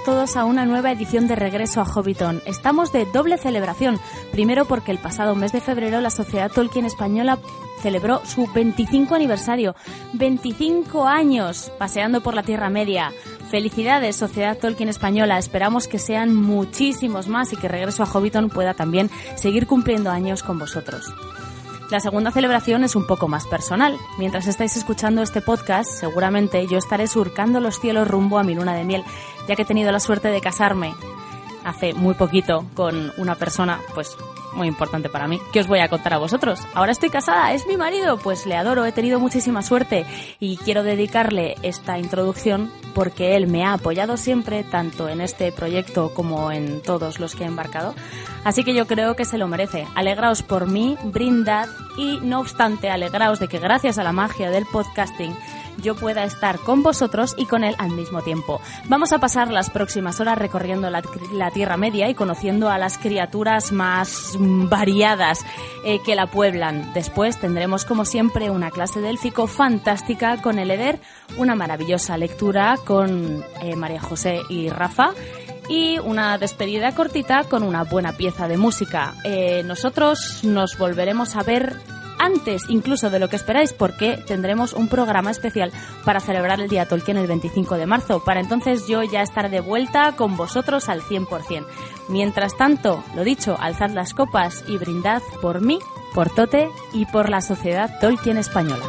todos a una nueva edición de Regreso a Hobbiton. Estamos de doble celebración. Primero porque el pasado mes de febrero la Sociedad Tolkien Española celebró su 25 aniversario. 25 años paseando por la Tierra Media. Felicidades, Sociedad Tolkien Española. Esperamos que sean muchísimos más y que Regreso a Hobbiton pueda también seguir cumpliendo años con vosotros. La segunda celebración es un poco más personal. Mientras estáis escuchando este podcast, seguramente yo estaré surcando los cielos rumbo a mi luna de miel, ya que he tenido la suerte de casarme hace muy poquito con una persona, pues muy importante para mí. ¿Qué os voy a contar a vosotros? Ahora estoy casada, es mi marido, pues le adoro, he tenido muchísima suerte y quiero dedicarle esta introducción porque él me ha apoyado siempre, tanto en este proyecto como en todos los que he embarcado. Así que yo creo que se lo merece. Alegraos por mí, brindad y no obstante, alegraos de que gracias a la magia del podcasting yo pueda estar con vosotros y con él al mismo tiempo. Vamos a pasar las próximas horas recorriendo la, Tierra Media y conociendo a las criaturas más variadas eh, que la pueblan. Después tendremos, como siempre, una clase de fantástica con el Eder, una maravillosa lectura con eh, María José y Rafa y una despedida cortita con una buena pieza de música. Eh, nosotros nos volveremos a ver antes incluso de lo que esperáis porque tendremos un programa especial para celebrar el Día Tolkien el 25 de marzo. Para entonces yo ya estaré de vuelta con vosotros al 100%. Mientras tanto, lo dicho, alzad las copas y brindad por mí, por Tote y por la sociedad Tolkien española.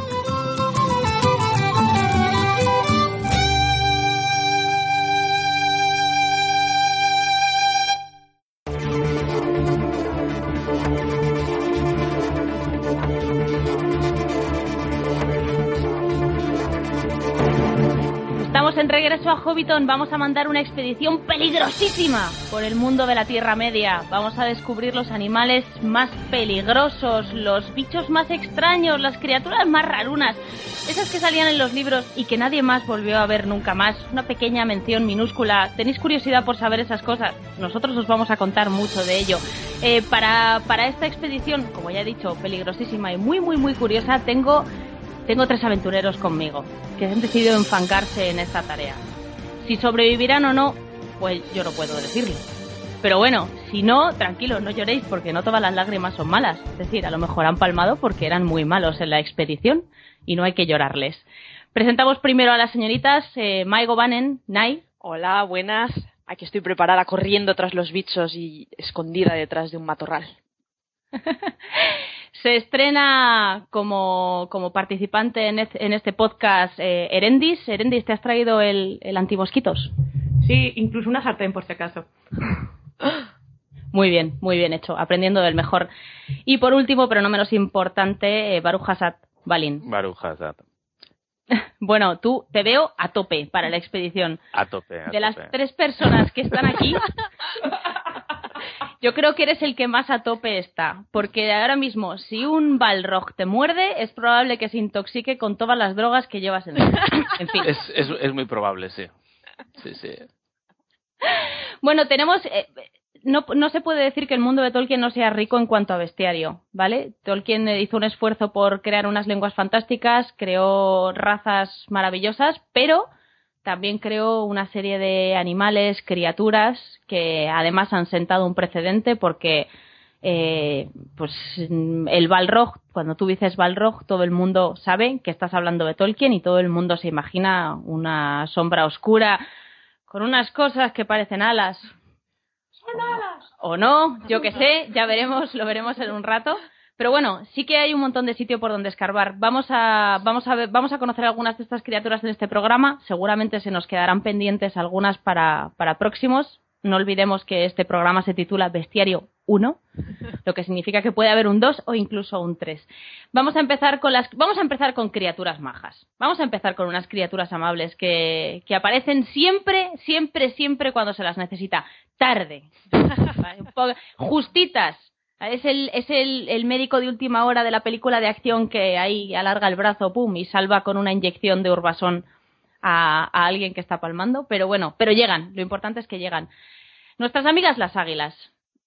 A Hobbiton vamos a mandar una expedición peligrosísima por el mundo de la Tierra Media. Vamos a descubrir los animales más peligrosos, los bichos más extraños, las criaturas más rarunas, esas que salían en los libros y que nadie más volvió a ver nunca más. Una pequeña mención minúscula. ¿Tenéis curiosidad por saber esas cosas? Nosotros os vamos a contar mucho de ello. Eh, para, para esta expedición, como ya he dicho, peligrosísima y muy, muy, muy curiosa, tengo tengo tres aventureros conmigo, que han decidido enfangarse en esta tarea. Si sobrevivirán o no, pues yo no puedo decirlo. Pero bueno, si no, tranquilos, no lloréis porque no todas las lágrimas son malas. Es decir, a lo mejor han palmado porque eran muy malos en la expedición y no hay que llorarles. Presentamos primero a las señoritas eh, Maigo Banen, Nai. Hola, buenas. Aquí estoy preparada corriendo tras los bichos y escondida detrás de un matorral. Se estrena como, participante en, este podcast eh, Erendis. Erendis, ¿te has traído el, el antimosquitos? Sí, incluso una sartén por si acaso. Muy bien, muy bien hecho, aprendiendo del mejor. Y por último, pero no menos importante, eh, Baruch Hassad Balin. Baruch Hassad. Bueno, tú te veo a tope para la expedición. A tope. de las tres personas que están aquí, Yo creo que eres el que más a tope está, porque ahora mismo, si un Balrog te muerde, es probable que se intoxique con todas las drogas que llevas en él. En fin. Es, es, muy probable, sí. Sí, sí. Bueno, tenemos. Eh, no, no se puede decir que el mundo de Tolkien no sea rico en cuanto a bestiario, ¿vale? Tolkien hizo un esfuerzo por crear unas lenguas fantásticas, creó razas maravillosas, pero también creó una serie de animales, criaturas, que además han sentado un precedente porque eh, pues el Balrog, cuando tú dices Balrog, todo el mundo sabe que estás hablando de Tolkien y todo el mundo se imagina una sombra oscura con unas cosas que parecen alas. Son alas. O no, yo qué sé, ya veremos, lo veremos en un rato. Pero bueno, sí que hay un montón de sitio por donde escarbar. Vamos a, vamos a, ver, vamos a conocer algunas de estas criaturas en este programa. Seguramente se nos quedarán pendientes algunas para, próximos. No olvidemos que este programa se titula Bestiario 1, lo que significa que puede haber un 2 o incluso un 3. Vamos a empezar con las vamos a empezar con criaturas majas. Vamos a empezar con unas criaturas amables que, que aparecen siempre, siempre, siempre cuando se las necesita. Tarde. Justitas es el, es el, el, médico de última hora de la película de acción que ahí alarga el brazo, pum, y salva con una inyección de urbasón a, a alguien que está palmando. Pero bueno, pero llegan. Lo importante es que llegan. Nuestras amigas las águilas.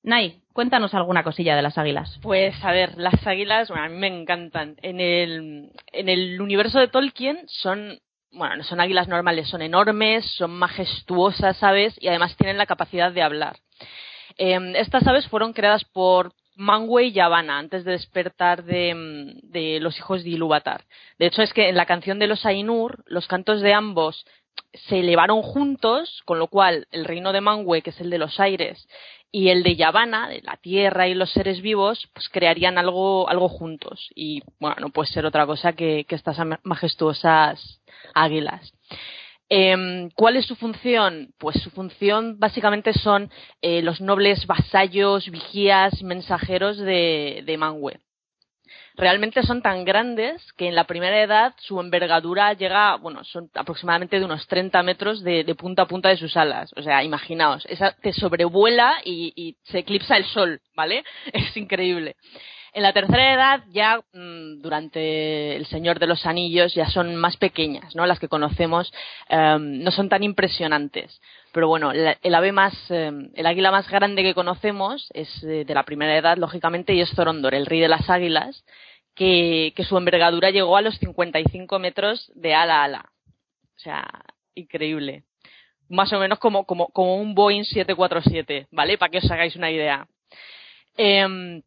Nay, cuéntanos alguna cosilla de las águilas. Pues a ver, las águilas, bueno, a mí me encantan. En el, en el universo de Tolkien son bueno, no son águilas normales, son enormes, son majestuosas aves y además tienen la capacidad de hablar. Em, estas aves fueron creadas por Mangue y Yavanna antes de despertar de, de, los hijos de Ilúvatar. De hecho, es que en la canción de los Ainur, los cantos de ambos se elevaron juntos, con lo cual el reino de Mangue, que es el de los aires, y el de Yavanna, de la tierra y los seres vivos, pues crearían algo, algo juntos. Y bueno, no puede ser otra cosa que estas majestuosas águilas. Eh, ¿Cuál es su función? Pues su función básicamente son eh, los nobles vasallos, vigías, mensajeros de, de realmente son tan grandes que en la primera edad su envergadura llega, bueno, son aproximadamente de unos 30 metros de, punta a punta de sus alas. O sea, imaginaos, esa te sobrevuela y, y se eclipsa el sol, ¿vale? Es increíble. En la tercera edad, ya mm, durante El Señor de los Anillos, ya son más pequeñas, ¿no? Las que conocemos em, no son tan impresionantes. Pero bueno, el ave más, em, el águila más grande que conocemos es eh, de la primera edad, lógicamente, y es Zorondor, el rey de las águilas, que, su envergadura llegó a los 55 metros de ala a ala. O sea, increíble. Más o menos como, como, como un Boeing 747, ¿vale? Para que os hagáis una idea. Eh,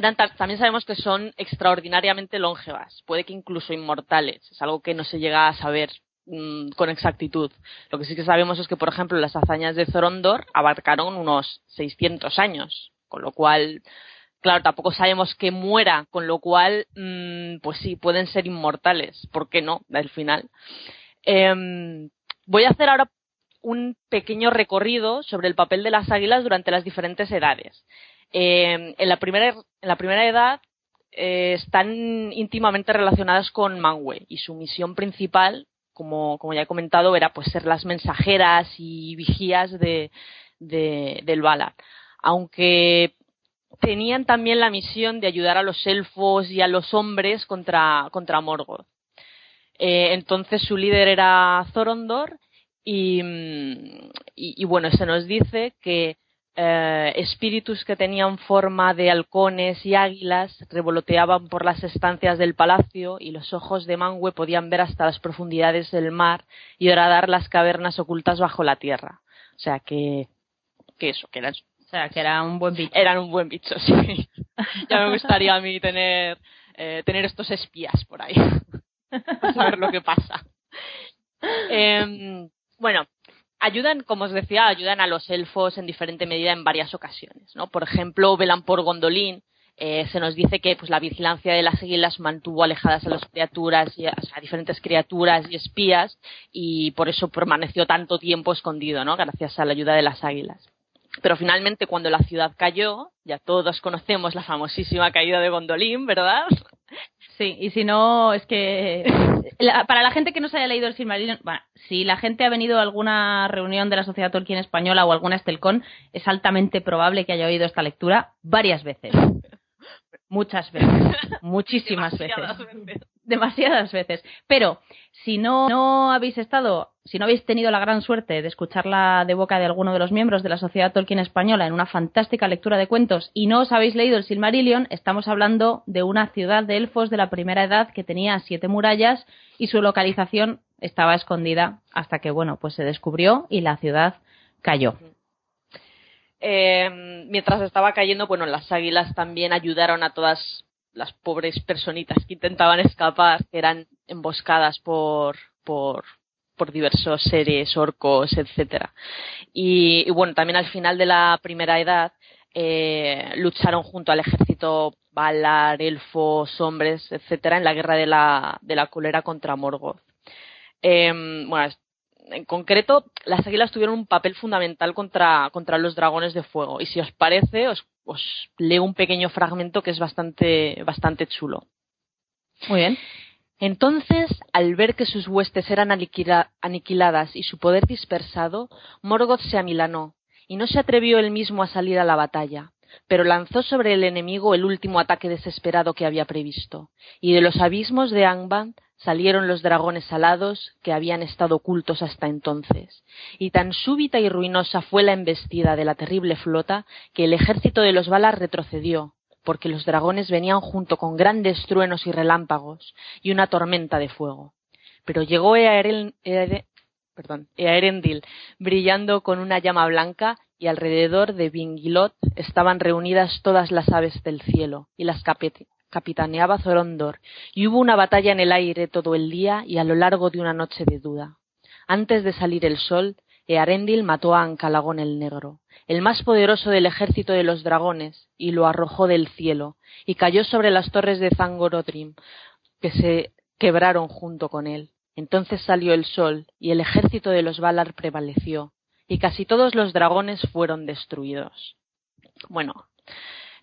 también sabemos que son extraordinariamente longevas, puede que incluso inmortales, es algo que no se llega a saber mm, con exactitud. Lo que sí que sabemos es que, por ejemplo, las hazañas de Zorondor abarcaron unos 600 años, con lo cual, claro, tampoco sabemos que muera, con lo cual, mm, pues sí, pueden ser inmortales, ¿por qué no? Al final. Em, voy a hacer ahora un pequeño recorrido sobre el papel de las águilas durante las diferentes edades. Eh, en, la primera, edad eh, están íntimamente relacionadas con Manwë y su misión principal, como, ya he comentado, era pues ser las mensajeras y vigías de, de, del Valar. Aunque tenían también la misión de ayudar a los elfos y a los hombres contra, contra Morgoth. Eh, entonces su líder era Zorondor y, y, bueno, se nos dice que eh, espíritus que tenían forma de halcones y águilas revoloteaban por las estancias del palacio y los ojos de Mangue podían ver hasta las profundidades del mar y horadar las cavernas ocultas bajo la tierra. O sea que, que eso, que eran, o sea, que era un buen bicho. Eran un buen bicho, sí. ya me gustaría a mí tener, eh, tener estos espías por ahí. saber lo que pasa. Eh, bueno, ayudan, como os decía, ayudan a los elfos en diferente medida en varias ocasiones. ¿no? Por ejemplo, velan por Gondolin. Eh, se nos dice que pues, la vigilancia de las águilas mantuvo alejadas a las criaturas, y, a diferentes criaturas y espías, y por eso permaneció tanto tiempo escondido, ¿no? gracias a la ayuda de las águilas. Pero finalmente, cuando la ciudad cayó, ya todos conocemos la famosísima caída de Gondolin, ¿verdad? Sí, y si no, es que para la gente que no se haya leído el Silmarillion, bueno, si la gente ha venido a alguna reunión de la Sociedad Tolkien Española o alguna Estelcon, es altamente probable que haya oído esta lectura varias veces. Muchas veces, muchísimas veces. Demasiadas veces. Pero si no, no habéis estado, si no habéis tenido la gran suerte de escucharla de boca de alguno de los miembros de la Sociedad Tolkien Española en una fantástica lectura de cuentos y no os habéis leído el Silmarillion, estamos hablando de una ciudad de elfos de la primera edad que tenía siete murallas y su localización estaba escondida hasta que, bueno, pues se descubrió y la ciudad cayó. Eh, mientras estaba cayendo, bueno, las águilas también ayudaron a todas las pobres personitas que intentaban escapar, que eran emboscadas por, por, diversos seres, orcos, etcétera. Y, bueno, también al final de la primera edad eh, lucharon junto al ejército Valar, elfos, hombres, etcétera, en la guerra de la, de la cólera contra Morgoth. Eh, bueno, en concreto, las águilas tuvieron un papel fundamental contra, contra los dragones de fuego. Y si os parece, os, os leo un pequeño fragmento que es bastante, bastante chulo. Muy bien. Entonces, al ver que sus huestes eran aniquiladas y su poder dispersado, Morgoth se amilanó, y no se atrevió él mismo a salir a la batalla, pero lanzó sobre el enemigo el último ataque desesperado que había previsto, y de los abismos de Angband salieron los dragones alados que habían estado ocultos hasta entonces, y tan súbita y ruinosa fue la embestida de la terrible flota que el ejército de los Valar retrocedió, porque los dragones venían junto con grandes truenos y relámpagos y una tormenta de fuego. pero llegó perdón, Earendil brillando con una llama blanca y alrededor de Vingilot estaban reunidas todas las aves del cielo y las capitaneaba Zorondor, y hubo una batalla en el aire todo el día y a lo largo de una noche de duda. Antes de salir el sol, Earendil mató a Ancalagón el Negro, el más poderoso del ejército de los dragones, y lo arrojó del cielo, y cayó sobre las torres de Zangorodrim, que se quebraron junto con él. Entonces salió el sol, y el ejército de los Valar prevaleció, y casi todos los dragones fueron destruidos. Bueno,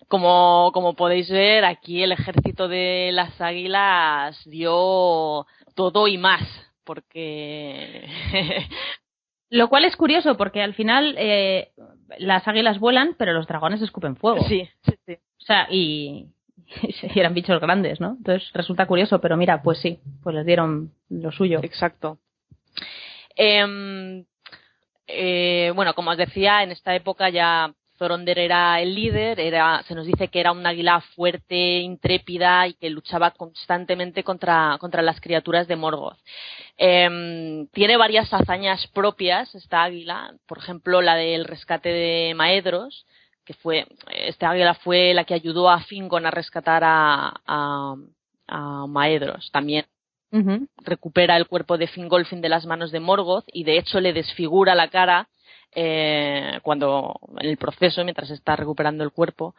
como, como podéis ver, aquí el ejército de las águilas dio todo y más, porque Lo cual es curioso porque al final eh, las águilas vuelan, pero los dragones escupen fuego. Sí, sí, sí. O sea, y, y eran bichos grandes, ¿no? Entonces resulta curioso, pero mira, pues sí, pues les dieron lo suyo. Exacto. Eh, eh, bueno, como os decía, en esta época ya Zoronder era el líder, era, se nos dice que era un águila fuerte, intrépida y que luchaba constantemente contra, contra las criaturas de Morgoth. Eh, tiene varias hazañas propias esta águila, por ejemplo la del rescate de Maedros, que fue, esta águila fue la que ayudó a Fingon a rescatar a, a, a Maedros. También recupera el cuerpo de Fingolfin de las manos de Morgoth y de hecho le desfigura la cara eh, cuando en el proceso, mientras está recuperando el cuerpo.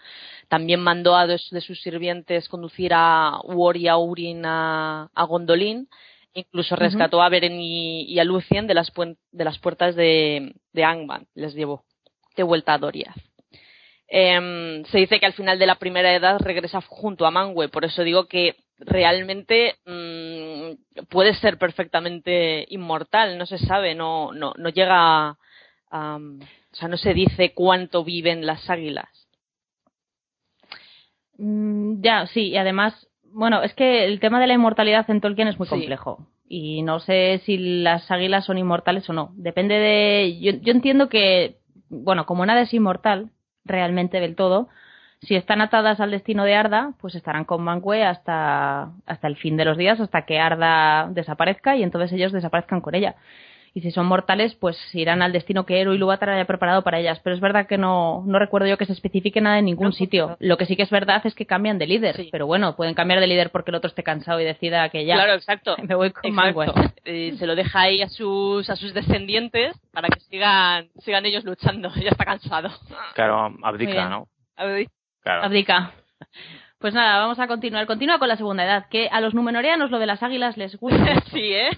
También mandó a dos de sus sirvientes conducir a Uor y a Urin a, Gondolin. Incluso rescató a Beren y, a Lucien de las, de las puertas de, de Angban. Les llevó de vuelta a Doriath. Em, se dice que al final de la primera edad regresa junto a Manwë, por eso digo que realmente mm, puede ser perfectamente inmortal, no se sabe, no, no, no llega o sea, no se dice cuánto viven las águilas. Mm, ya, sí, y además, bueno, es que el tema de la inmortalidad en Tolkien es muy complejo. Y no sé si las águilas son inmortales o no. Depende de. Yo, yo entiendo que, bueno, como nada es inmortal, realmente del todo, si están atadas al destino de Arda, pues estarán con Mangue hasta, hasta el fin de los días, hasta que Arda desaparezca y entonces ellos desaparezcan con ella. Y si son mortales, pues irán al destino que Ero y Lúvatar haya preparado para ellas. Pero es verdad que no, no recuerdo yo que se especifique nada en ningún sitio. Lo que sí que es verdad es que cambian de líder. Pero bueno, pueden cambiar de líder porque el otro esté cansado y decida que ya. Claro, exacto. Me voy con Mangue. se lo deja ahí a sus, a sus descendientes para que sigan, sigan ellos luchando. Ya está cansado. Claro, abdica, ¿no? Abdica. Pues nada, vamos a continuar. Continúa con la segunda edad, que a los numenoreanos lo de las águilas les gusta. sí, ¿eh?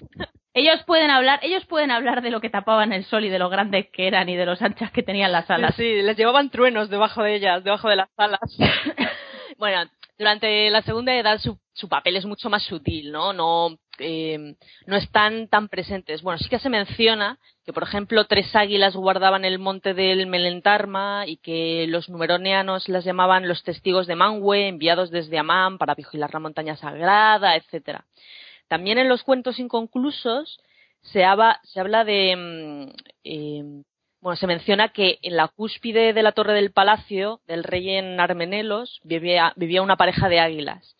Ellos pueden hablar, ellos pueden hablar de lo que tapaban el sol y de lo grandes que eran y de los anchas que tenían las alas. Sí, les llevaban truenos debajo de ellas, debajo de las alas. bueno, durante la segunda edad su, su papel es mucho más sutil, ¿no? No, eh, no están tan presentes. Bueno, sí que se menciona que, por ejemplo, tres águilas guardaban el monte del Melentarma y que los numeroneanos las llamaban los testigos de Manwë, enviados desde Amán para vigilar la montaña sagrada, etcétera. También en los cuentos inconclusos se habla, se habla de. Mm, eh, bueno, se menciona que en la cúspide de la torre del palacio del rey en Armenelos vivía, una pareja de águilas.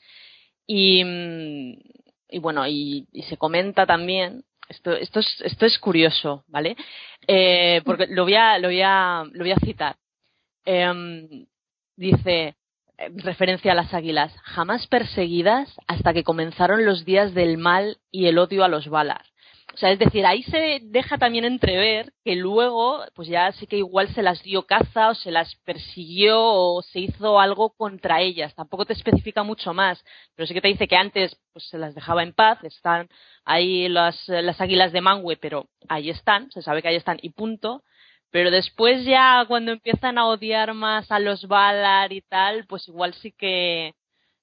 Y, mm, bueno, y, se comenta también. Esto, esto, es, curioso, ¿vale? Eh, porque lo voy a, citar. Em, dice, referencia a las águilas, jamás perseguidas hasta que comenzaron los días del mal y el odio a los Valar. O sea, es decir, ahí se deja también entrever que luego, pues ya sí que igual se las dio caza o se las persiguió o se hizo algo contra ellas. Tampoco te especifica mucho más, pero sí que te dice que antes pues se las dejaba en paz, están ahí las, las águilas de Manwë, pero ahí están, se sabe que ahí están y punto. Pero después ya cuando empiezan a odiar más a los Valar y tal, pues igual sí que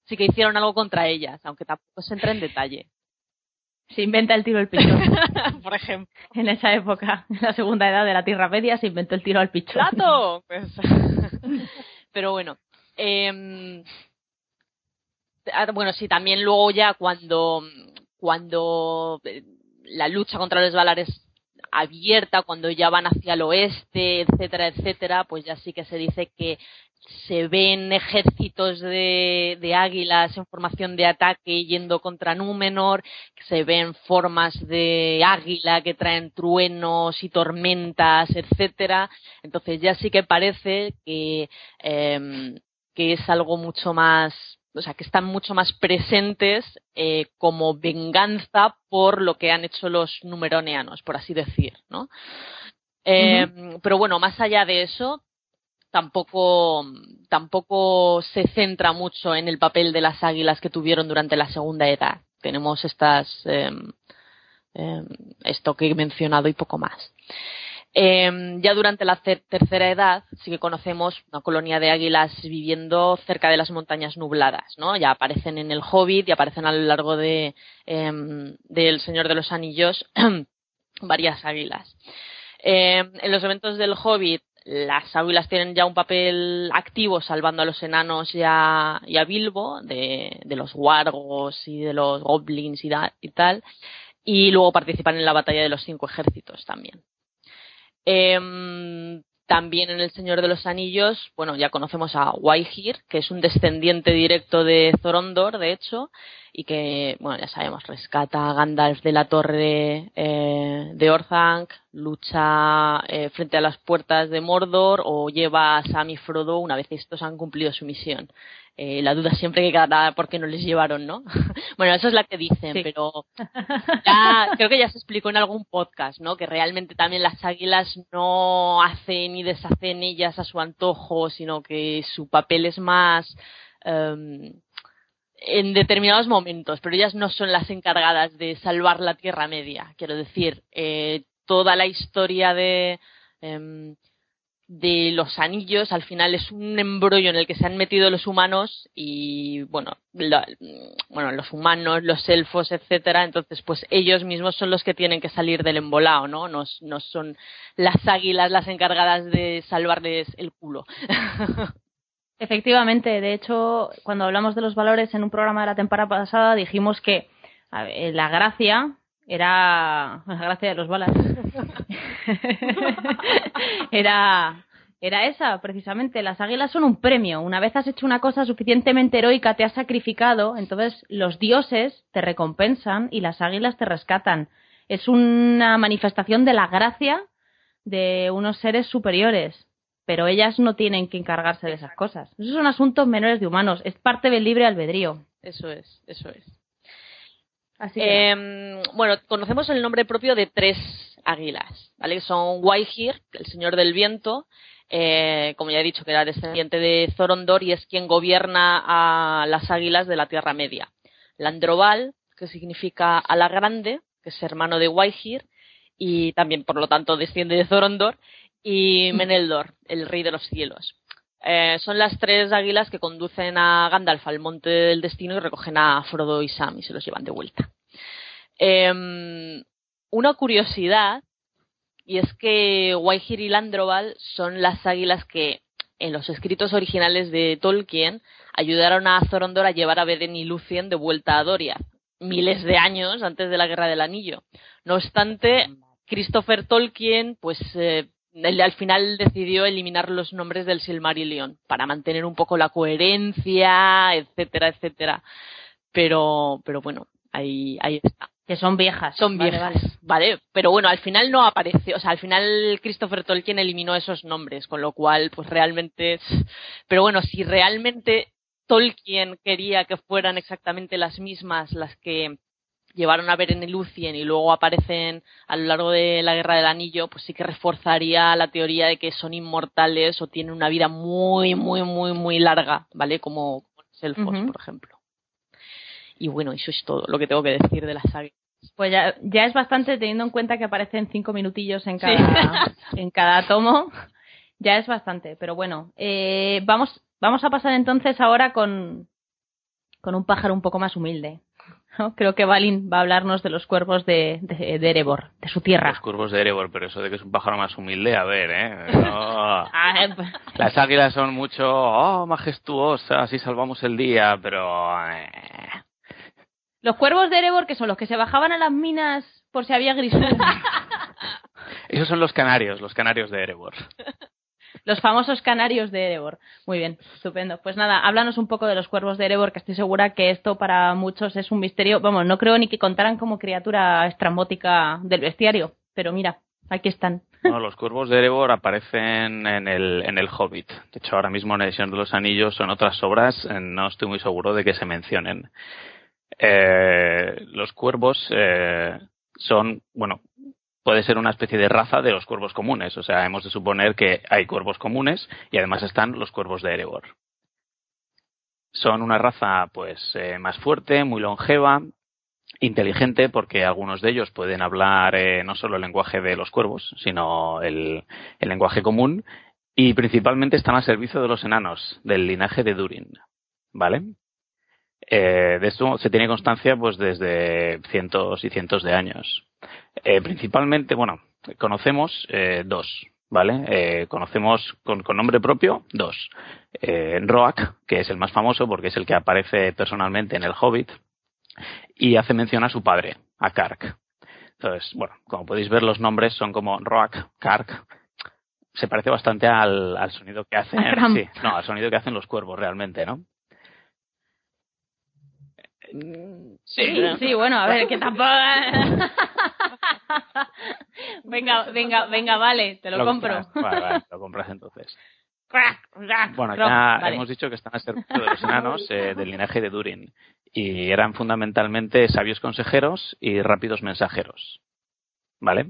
sí que hicieron algo contra ellas, aunque tampoco se entra en detalle. Se inventa el tiro al pichón. Por ejemplo. En esa época, en la segunda edad de la Tierra Media, se inventó el tiro al pichón. ¡Plato! Pues... Pero bueno. Eh... Bueno, sí, también luego ya cuando, cuando la lucha contra los Valar es abierta, cuando ya van hacia el oeste, etcétera, etcétera, pues ya sí que se dice que se ven ejércitos de, águilas en formación de ataque yendo contra Númenor, se ven formas de águila que traen truenos y tormentas, etcétera. Entonces ya sí que parece que, eh, que es algo mucho más o sea, que están mucho más presentes eh, como venganza por lo que han hecho los numeroneanos, por así decir, ¿no? Eh, Pero bueno, más allá de eso, tampoco, tampoco se centra mucho en el papel de las águilas que tuvieron durante la Segunda Edad. Tenemos estas, eh, esto que he mencionado y poco más. Eh, ya durante la tercera edad sí que conocemos una colonia de águilas viviendo cerca de las montañas nubladas, ¿no? Ya aparecen en el Hobbit y aparecen a lo largo de eh, del Señor de los Anillos varias águilas. Eh, en los eventos del Hobbit las águilas tienen ya un papel activo salvando a los enanos y a, y a Bilbo de, de, los wargos y de los goblins y, da, y tal y luego participan en la batalla de los cinco ejércitos también. Eh, también en El Señor de los Anillos, bueno, ya conocemos a Waihir, que es un descendiente directo de Zorondor, de hecho, y que, bueno, ya sabemos, rescata a Gandalf de la torre eh, de Orthanc, lucha eh, frente a las puertas de Mordor o lleva a Sam y Frodo una vez estos han cumplido su misión. Eh, la duda siempre que queda por qué no les llevaron, ¿no? bueno, eso es la que dicen, pero ya, creo que ya se explicó en algún podcast, ¿no? Que realmente también las águilas no hacen y deshacen ellas a su antojo, sino que su papel es más um, en determinados momentos, pero ellas no son las encargadas de salvar la Tierra Media. Quiero decir, eh, toda la historia de eh, de los anillos al final es un embrollo en el que se han metido los humanos y bueno bueno los humanos los elfos etcétera. Entonces pues ellos mismos son los que tienen que salir del embolado no no, no son las águilas las encargadas de salvarles el culo. Efectivamente de hecho cuando hablamos de los valores en un programa de la temporada pasada dijimos que la gracia era la gracia de los balas. Era era esa precisamente. Las águilas son un premio. Una vez has hecho una cosa suficientemente heroica te has sacrificado entonces los dioses te recompensan y las águilas te rescatan. Es una manifestación de la gracia de unos seres superiores pero ellas no tienen que encargarse de esas cosas. Esos son asuntos menores de humanos. Es parte del libre albedrío. Eso es eso es eh, bueno, conocemos el nombre propio de tres águilas, ¿vale? Son Waihir, el señor del viento, eh, como ya he dicho, que era descendiente de Zorondor y es quien gobierna a las águilas de la Tierra Media. Landroval, que significa ala grande, que es hermano de Waihir y también, por lo tanto, desciende de Zorondor, y Meneldor, el rey de los cielos. Eh, son las tres águilas que conducen a Gandalf al monte del destino y recogen a Frodo y Sam y se los llevan de vuelta. Eh, una curiosidad, y es que Waihir y Landroval son las águilas que en los escritos originales de Tolkien ayudaron a Zorondor a llevar a Beren y Lucien de vuelta a Doria, miles de años antes de la Guerra del Anillo. No obstante, Christopher Tolkien, pues eh, él al final decidió eliminar los nombres del Silmarillion para mantener un poco la coherencia, etcétera, etcétera. Pero, pero bueno, ahí, ahí está. Que son viejas. Son viejas, vale, Pero bueno, al final no apareció, o sea, al final Christopher Tolkien eliminó esos nombres, con lo cual, pues realmente, pero bueno, si realmente Tolkien quería que fueran exactamente las mismas las que llevaron a ver en el Lucien y luego aparecen a lo largo de la Guerra del Anillo, pues sí que reforzaría la teoría de que son inmortales o tienen una vida muy, muy, muy, muy larga, ¿vale? Como, los elfos, por ejemplo. Y bueno, eso es todo lo que tengo que decir de la saga. Pues ya, ya es bastante teniendo en cuenta que aparecen cinco minutillos en cada, en cada tomo. Ya es bastante, pero bueno. Eh, vamos, vamos a pasar entonces ahora con, con un pájaro un poco más humilde. Creo que Balin va a hablarnos de los cuervos de, de, de, Erebor, de su tierra. Los cuervos de Erebor, pero eso de que es un pájaro más humilde, a ver, ¿eh? Ah, eh pues. Las águilas son mucho, oh, majestuosas, así salvamos el día, pero... Eh. Los cuervos de Erebor, que son los que se bajaban a las minas por si había grisú. Esos son los canarios, los canarios de Erebor. Los famosos canarios de Erebor. Muy bien, estupendo. Pues nada, háblanos un poco de los cuervos de Erebor, que estoy segura que esto para muchos es un misterio. Vamos, no creo ni que contaran como criatura estrambótica del bestiario, pero mira, aquí están. No, los cuervos de Erebor aparecen en el, en el Hobbit. De hecho, ahora mismo en edición de los Anillos o en otras obras eh, no estoy muy seguro de que se mencionen. Eh, los cuervos eh, son, bueno, puede ser una especie de raza de los cuervos comunes. O sea, hemos de suponer que hay cuervos comunes y además están los cuervos de Erebor. Son una raza, pues, eh, más fuerte, muy longeva, inteligente, porque algunos de ellos pueden hablar eh, no solo el lenguaje de los cuervos, sino el, lenguaje común, y principalmente están al servicio de los enanos, del linaje de Durin. ¿Vale? Eh, de esto se tiene constancia pues desde cientos y cientos de años. Eh, principalmente, bueno, conocemos eh, dos, ¿vale? Eh, conocemos con, nombre propio dos. Roak, que es el más famoso porque es el que aparece personalmente en el Hobbit, y hace mención a su padre, a Kark. Entonces, bueno, como podéis ver, los nombres son como Roak, Kark. Se parece bastante al, al sonido que hacen, sí, no, al sonido que hacen los cuervos realmente, ¿no? Sí, sí, bueno, a ver, que tampoco. venga, venga, venga, vale, te lo, compro. Vale, vale, lo compras entonces. Bueno, ya hemos dicho que están al servicio de los enanos eh, del linaje de Durin y eran fundamentalmente sabios consejeros y rápidos mensajeros. ¿Vale?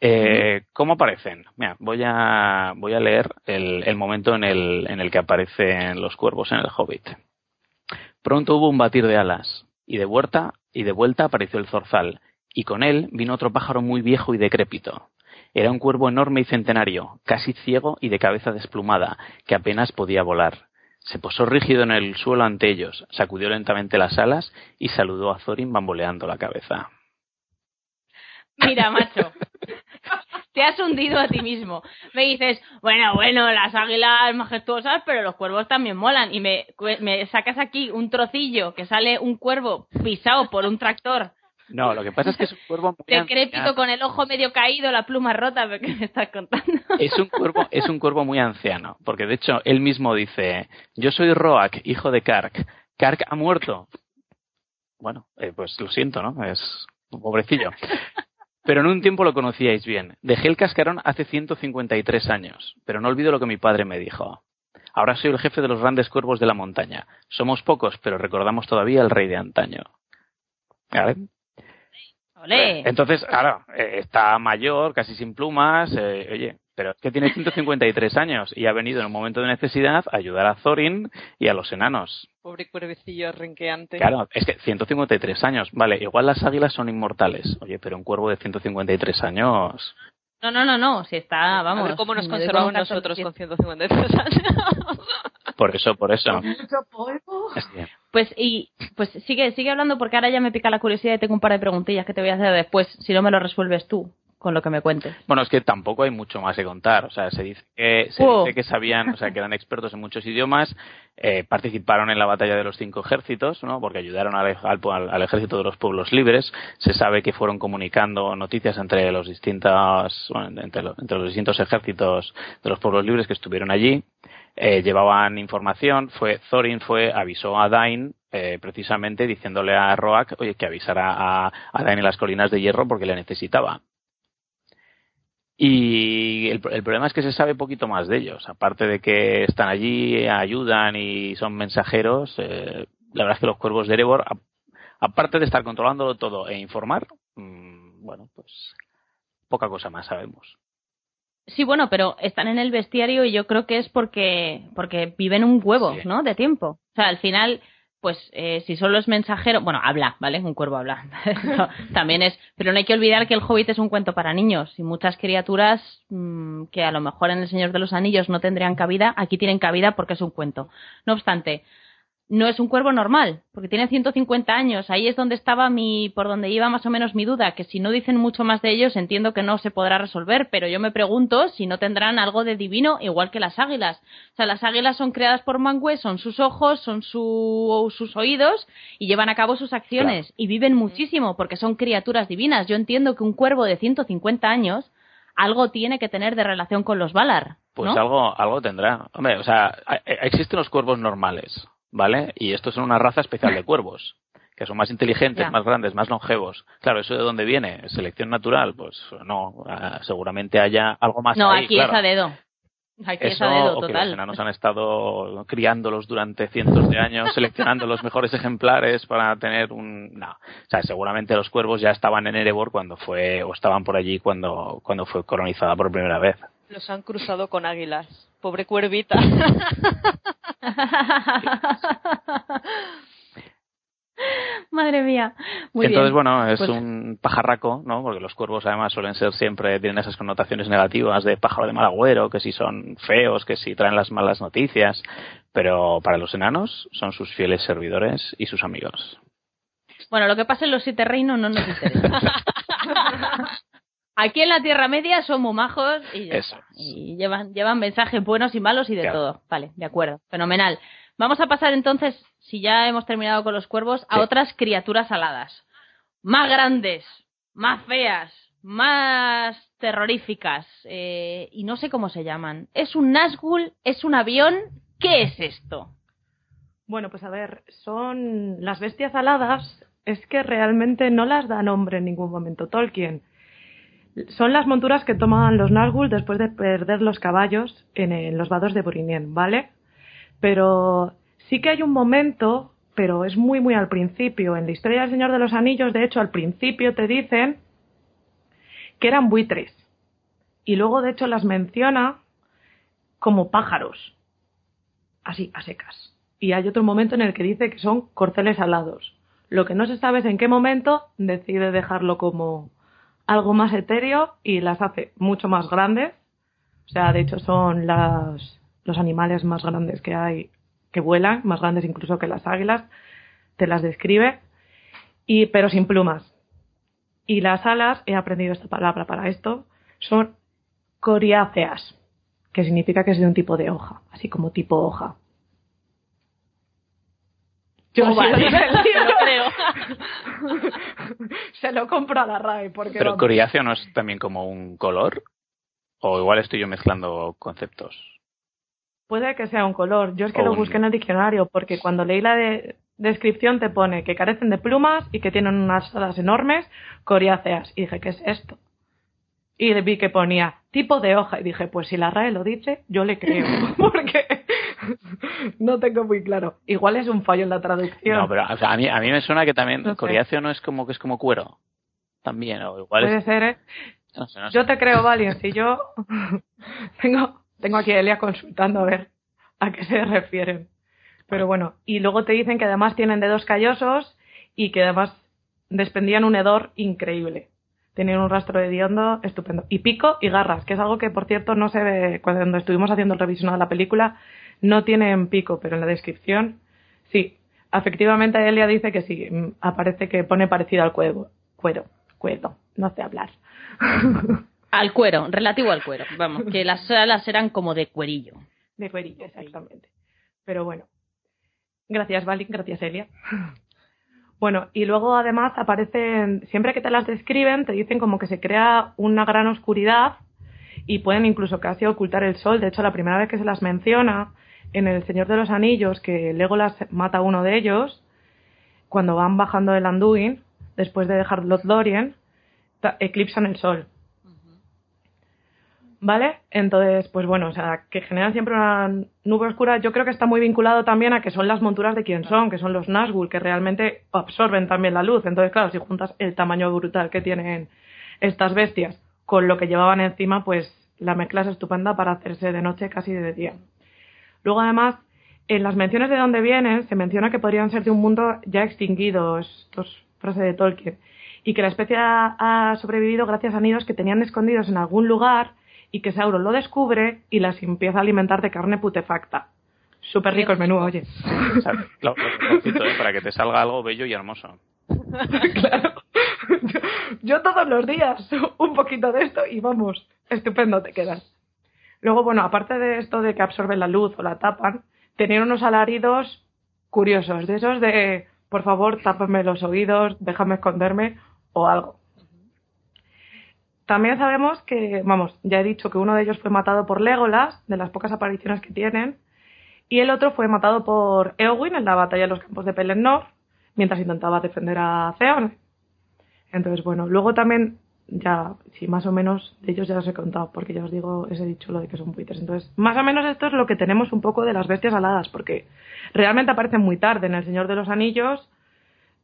Eh, ¿Cómo aparecen? Mira, voy a, voy a leer el, el momento en el, en el que aparecen los cuervos en el Hobbit. Pronto hubo un batir de alas, y de vuelta, y de vuelta apareció el zorzal, y con él vino otro pájaro muy viejo y decrépito. Era un cuervo enorme y centenario, casi ciego y de cabeza desplumada, que apenas podía volar. Se posó rígido en el suelo ante ellos, sacudió lentamente las alas y saludó a Thorin bamboleando la cabeza. Mira, macho, te has hundido a ti mismo. Me dices, bueno, bueno, las águilas majestuosas, pero los cuervos también molan. Y me, me sacas aquí un trocillo que sale un cuervo pisado por un tractor. No, lo que pasa es que es un cuervo muy decrépito con el ojo medio caído, la pluma rota, ¿qué me estás contando? Es un cuervo, es un cuervo muy anciano, porque de hecho él mismo dice, yo soy Roak, hijo de Kark. Kark ha muerto. Bueno, eh, pues lo siento, ¿no? Es un pobrecillo. Pero en un tiempo lo conocíais bien. Dejé el cascarón hace 153 años, pero no olvido lo que mi padre me dijo. Ahora soy el jefe de los grandes cuervos de la montaña. Somos pocos, pero recordamos todavía al rey de antaño. ¿Vale? Entonces, ahora, eh, está mayor, casi sin plumas, eh, oye, pero es que tiene 153 años y ha venido en un momento de necesidad a ayudar a Thorin y a los enanos. Pobre cuervecillo renqueante. Claro, es que 153 años, vale, igual las águilas son inmortales, oye, pero un cuervo de 153 años. No, no, no, no, si está, vamos. ¿Cómo nos conservamos nosotros con 153 años? Por eso, por eso. Pues y pues sigue sigue hablando porque ahora ya me pica la curiosidad y tengo un par de preguntillas que te voy a hacer después, si no me lo resuelves tú con lo que me cuentes. Bueno, es que tampoco hay mucho más que contar. O sea, se dice que, se dice que sabían, o sea, que eran expertos en muchos idiomas, eh, participaron en la batalla de los cinco ejércitos, ¿no? Porque ayudaron al, al, ejército de los pueblos libres. Se sabe que fueron comunicando noticias entre los distintos, bueno, entre, entre los distintos ejércitos de los pueblos libres que estuvieron allí. Eh, llevaban información. Fue Thorin fue avisó a Dain eh, precisamente diciéndole a Roak, oye, que avisara a, a Dain en las colinas de hierro porque le necesitaba. Y el, problema es que se sabe poquito más de ellos. Aparte de que están allí, ayudan y son mensajeros, eh, la verdad es que los cuervos de Erebor, aparte de estar controlándolo todo e informar, mm, bueno, pues poca cosa más sabemos. Sí, bueno, pero están en el bestiario y yo creo que es porque, porque viven un huevo, ¿no? De tiempo. O sea, al final, pues eh, si solo es mensajero, bueno, habla, ¿vale? Un cuervo habla. También es, pero no hay que olvidar que el Hobbit es un cuento para niños y muchas criaturas mm, que a lo mejor en El Señor de los Anillos no tendrían cabida, aquí tienen cabida porque es un cuento. No obstante, no es un cuervo normal, porque tiene 150 años. Ahí es donde estaba mi, por donde iba más o menos mi duda, que si no dicen mucho más de ellos, entiendo que no se podrá resolver, pero yo me pregunto si no tendrán algo de divino igual que las águilas. O sea, las águilas son creadas por Mangue, son sus ojos, son su, sus oídos y llevan a cabo sus acciones y viven muchísimo porque son criaturas divinas. Yo entiendo que un cuervo de 150 años algo tiene que tener de relación con los Valar. Pues algo, algo tendrá. Hombre, o sea, existen los cuervos normales, ¿vale? Y estos son una raza especial de cuervos que son más inteligentes, más grandes, más longevos. Claro, ¿eso de dónde viene? ¿Selección natural? Pues no, ah, seguramente haya algo más No, aquí es a dedo. Aquí Eso, es a dedo, o total. que los enanos han estado criándolos durante cientos de años, seleccionando los mejores ejemplares para tener un... No, o sea, seguramente los cuervos ya estaban en Erebor cuando fue, o estaban por allí cuando, cuando fue colonizada por primera vez. Los han cruzado con águilas. Pobre cuervita. Madre mía. Muy Entonces, bien. bueno, es Pues- un pajarraco, ¿no? Porque los cuervos además suelen ser siempre, tienen esas connotaciones negativas de pájaro de mal agüero, que si son feos, que si traen las malas noticias. Pero para los enanos son sus fieles servidores y sus amigos. Bueno, lo que pasa en los siete reinos no nos interesa. Aquí en la Tierra Media son muy majos y, ya Eso. está. y llevan, llevan mensajes buenos y malos y de Claro. todo. Vale, de acuerdo. Fenomenal. Vamos a pasar entonces, si ya hemos terminado con los cuervos, a Sí. otras criaturas aladas. Más grandes, más feas, más terroríficas. eh, y no sé cómo se llaman. ¿Es un Nazgûl? ¿Es un avión? ¿Qué es esto? Bueno, pues a ver, son las bestias aladas, es que realmente no las da nombre en ningún momento Tolkien. Son las monturas que toman los Nazgûl después de perder los caballos en, los vados de Burinien, ¿vale? Pero sí que hay un momento, pero es muy muy al principio. En la historia del Señor de los Anillos, de hecho, al principio te dicen que eran buitres. Y luego, de hecho, las menciona como pájaros. Así, a secas. Y hay otro momento en el que dice que son corceles alados. Lo que no se sabe es en qué momento decide dejarlo como algo más etéreo y las hace mucho más grandes. O sea, de hecho son las, los animales más grandes que hay que vuelan, más grandes incluso que las águilas. Te las describe, y, pero sin plumas. Y las alas, he aprendido esta palabra para esto, son coriáceas, que significa que es de un tipo de hoja, así como tipo hoja. Yo Oh, sí lo vale. creo. Se lo compro a la RAE porque Pero coriáceo no es también como un color. O igual estoy yo mezclando conceptos. puede que sea un color. Yo es que O lo un- busqué en el diccionario porque cuando leí la de- descripción te pone que carecen de plumas y que tienen unas alas enormes, coriáceas. Y dije, ¿qué es esto? Y vi que ponía tipo de hoja y dije, pues si la RAE lo dice, yo le creo, porque no tengo muy claro. Igual es un fallo en la traducción. No, pero o sea, a, mí, a mí me suena que también No coriáceo no es como que es como cuero. También, o igual Puede es. ser, ¿eh? No sé, no sé. Yo te creo, Valiant. Si yo tengo, tengo aquí a Elia consultando a ver a qué se refieren. Pero bueno, y luego te dicen que además tienen dedos callosos y que además desprendían un hedor increíble. Tenían un rastro de hediondo estupendo. Y pico y garras, que es algo que, por cierto, no se ve cuando estuvimos haciendo el revisionado de la película. No tienen pico, pero en la descripción sí. Efectivamente, Elia dice que sí. mm, Aparece que pone parecido al cuero. Cuero, cuero. No sé hablar. Al cuero, relativo al cuero. Vamos, que las alas eran como de cuerillo. De cuerillo, exactamente. Pero bueno. Gracias, Vali, gracias, Elia. Bueno, y luego además aparecen, siempre que te las describen, te dicen como que se crea una gran oscuridad y pueden incluso casi ocultar el sol. De hecho, la primera vez que se las menciona en El Señor de los Anillos, que Legolas mata a uno de ellos, cuando van bajando el Anduin, después de dejar Lothlorien, eclipsan el sol. ¿Vale? Entonces, pues bueno, o sea, que generan siempre una nube oscura, yo creo que está muy vinculado también a que son las monturas de quien son, que son los Nazgûl, que realmente absorben también la luz. Entonces, claro, si juntas el tamaño brutal que tienen estas bestias con lo que llevaban encima, pues la mezcla es estupenda para hacerse de noche casi de día. Luego, además, en las menciones de dónde vienen, se menciona que podrían ser de un mundo ya extinguido, esto es frase de Tolkien, y que la especie ha, ha sobrevivido gracias a nidos que tenían escondidos en algún lugar y que Sauron lo descubre y las empieza a alimentar de carne putefacta. Súper rico el menú, oye. Lo- lo- lo ¿eh? para que te salga algo bello y hermoso. claro. Yo, yo todos los días un poquito de esto y vamos, estupendo te quedas. Luego, bueno, aparte de esto de que absorben la luz o la tapan, tenían unos alaridos curiosos, de esos de, por favor, tápame los oídos, déjame esconderme o algo. También sabemos que, vamos, ya he dicho que uno de ellos fue matado por Legolas, de las pocas apariciones que tienen, y el otro fue matado por Eowyn en la batalla de los campos de Pelennor, mientras intentaba defender a Theon. Entonces, bueno, luego también, ya, sí, más o menos, de ellos ya os he contado, porque ya os digo, os he dicho lo de que son buitres. Entonces, más o menos esto es lo que tenemos un poco de las bestias aladas, porque realmente aparecen muy tarde en El Señor de los Anillos,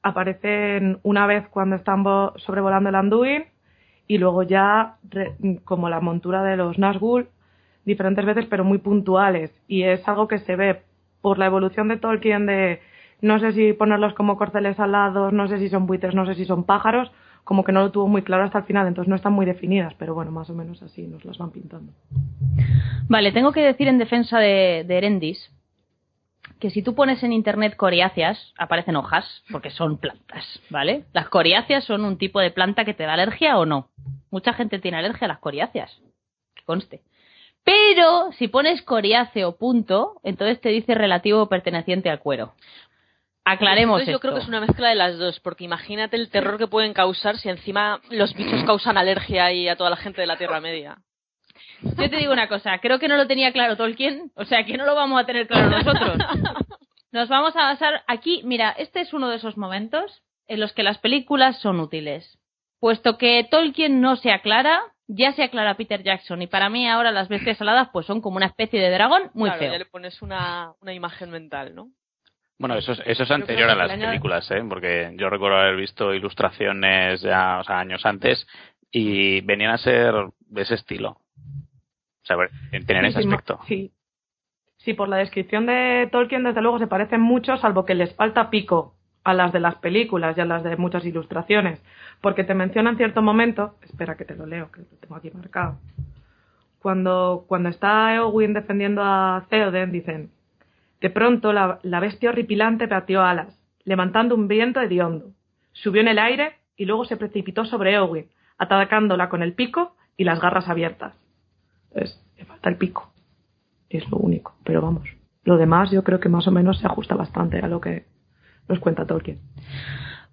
aparecen una vez cuando están sobrevolando el Anduin, y luego ya, como la montura de los Nazgûl, diferentes veces, pero muy puntuales. Y es algo que se ve por la evolución de Tolkien de no sé si ponerlos como corceles alados, no sé si son buitres, no sé si son pájaros, como que no lo tuvo muy claro hasta el final, entonces no están muy definidas, pero bueno, más o menos así nos las van pintando. Vale, tengo que decir en defensa de, de Erendis que si tú pones en internet coriáceas, aparecen hojas, porque son plantas, ¿vale? Las coriáceas son un tipo de planta que te da alergia o no. Mucha gente tiene alergia a las coriáceas, que conste. Pero si pones coriáceo punto, entonces te dice relativo perteneciente al cuero. Aclaremos Entonces yo creo que es una mezcla de las dos, porque imagínate el terror que pueden causar si encima los bichos causan alergia ahí a toda la gente de la Tierra Media. Yo te digo una cosa, creo que no lo tenía claro Tolkien, o sea que no lo vamos a tener claro nosotros. Nos vamos a basar aquí, mira, este es uno de esos momentos en los que las películas son útiles. Puesto que Tolkien no se aclara, ya se aclara Peter Jackson y para mí ahora las bestias saladas pues son como una especie de dragón muy claro, feo. ya le pones una, una imagen mental, ¿no? Bueno, eso es, eso es anterior a las películas, ¿eh? porque yo recuerdo haber visto ilustraciones ya, o sea, años antes y venían a ser de ese estilo. O sea, tienen ese aspecto. Sí. sí, por la descripción de Tolkien, desde luego se parecen mucho, salvo que les falta pico a las de las películas y a las de muchas ilustraciones, porque te menciona en cierto momento, espera que te lo leo, que lo tengo aquí marcado, cuando, cuando está Eowyn defendiendo a Theoden, dicen, de pronto la, la bestia horripilante pateó alas, levantando un viento hediondo, subió en el aire y luego se precipitó sobre Eowyn, atacándola con el pico y las garras abiertas. Entonces, le falta el pico. Es lo único. Pero vamos, lo demás yo creo que más o menos se ajusta bastante a lo que nos cuenta Tolkien.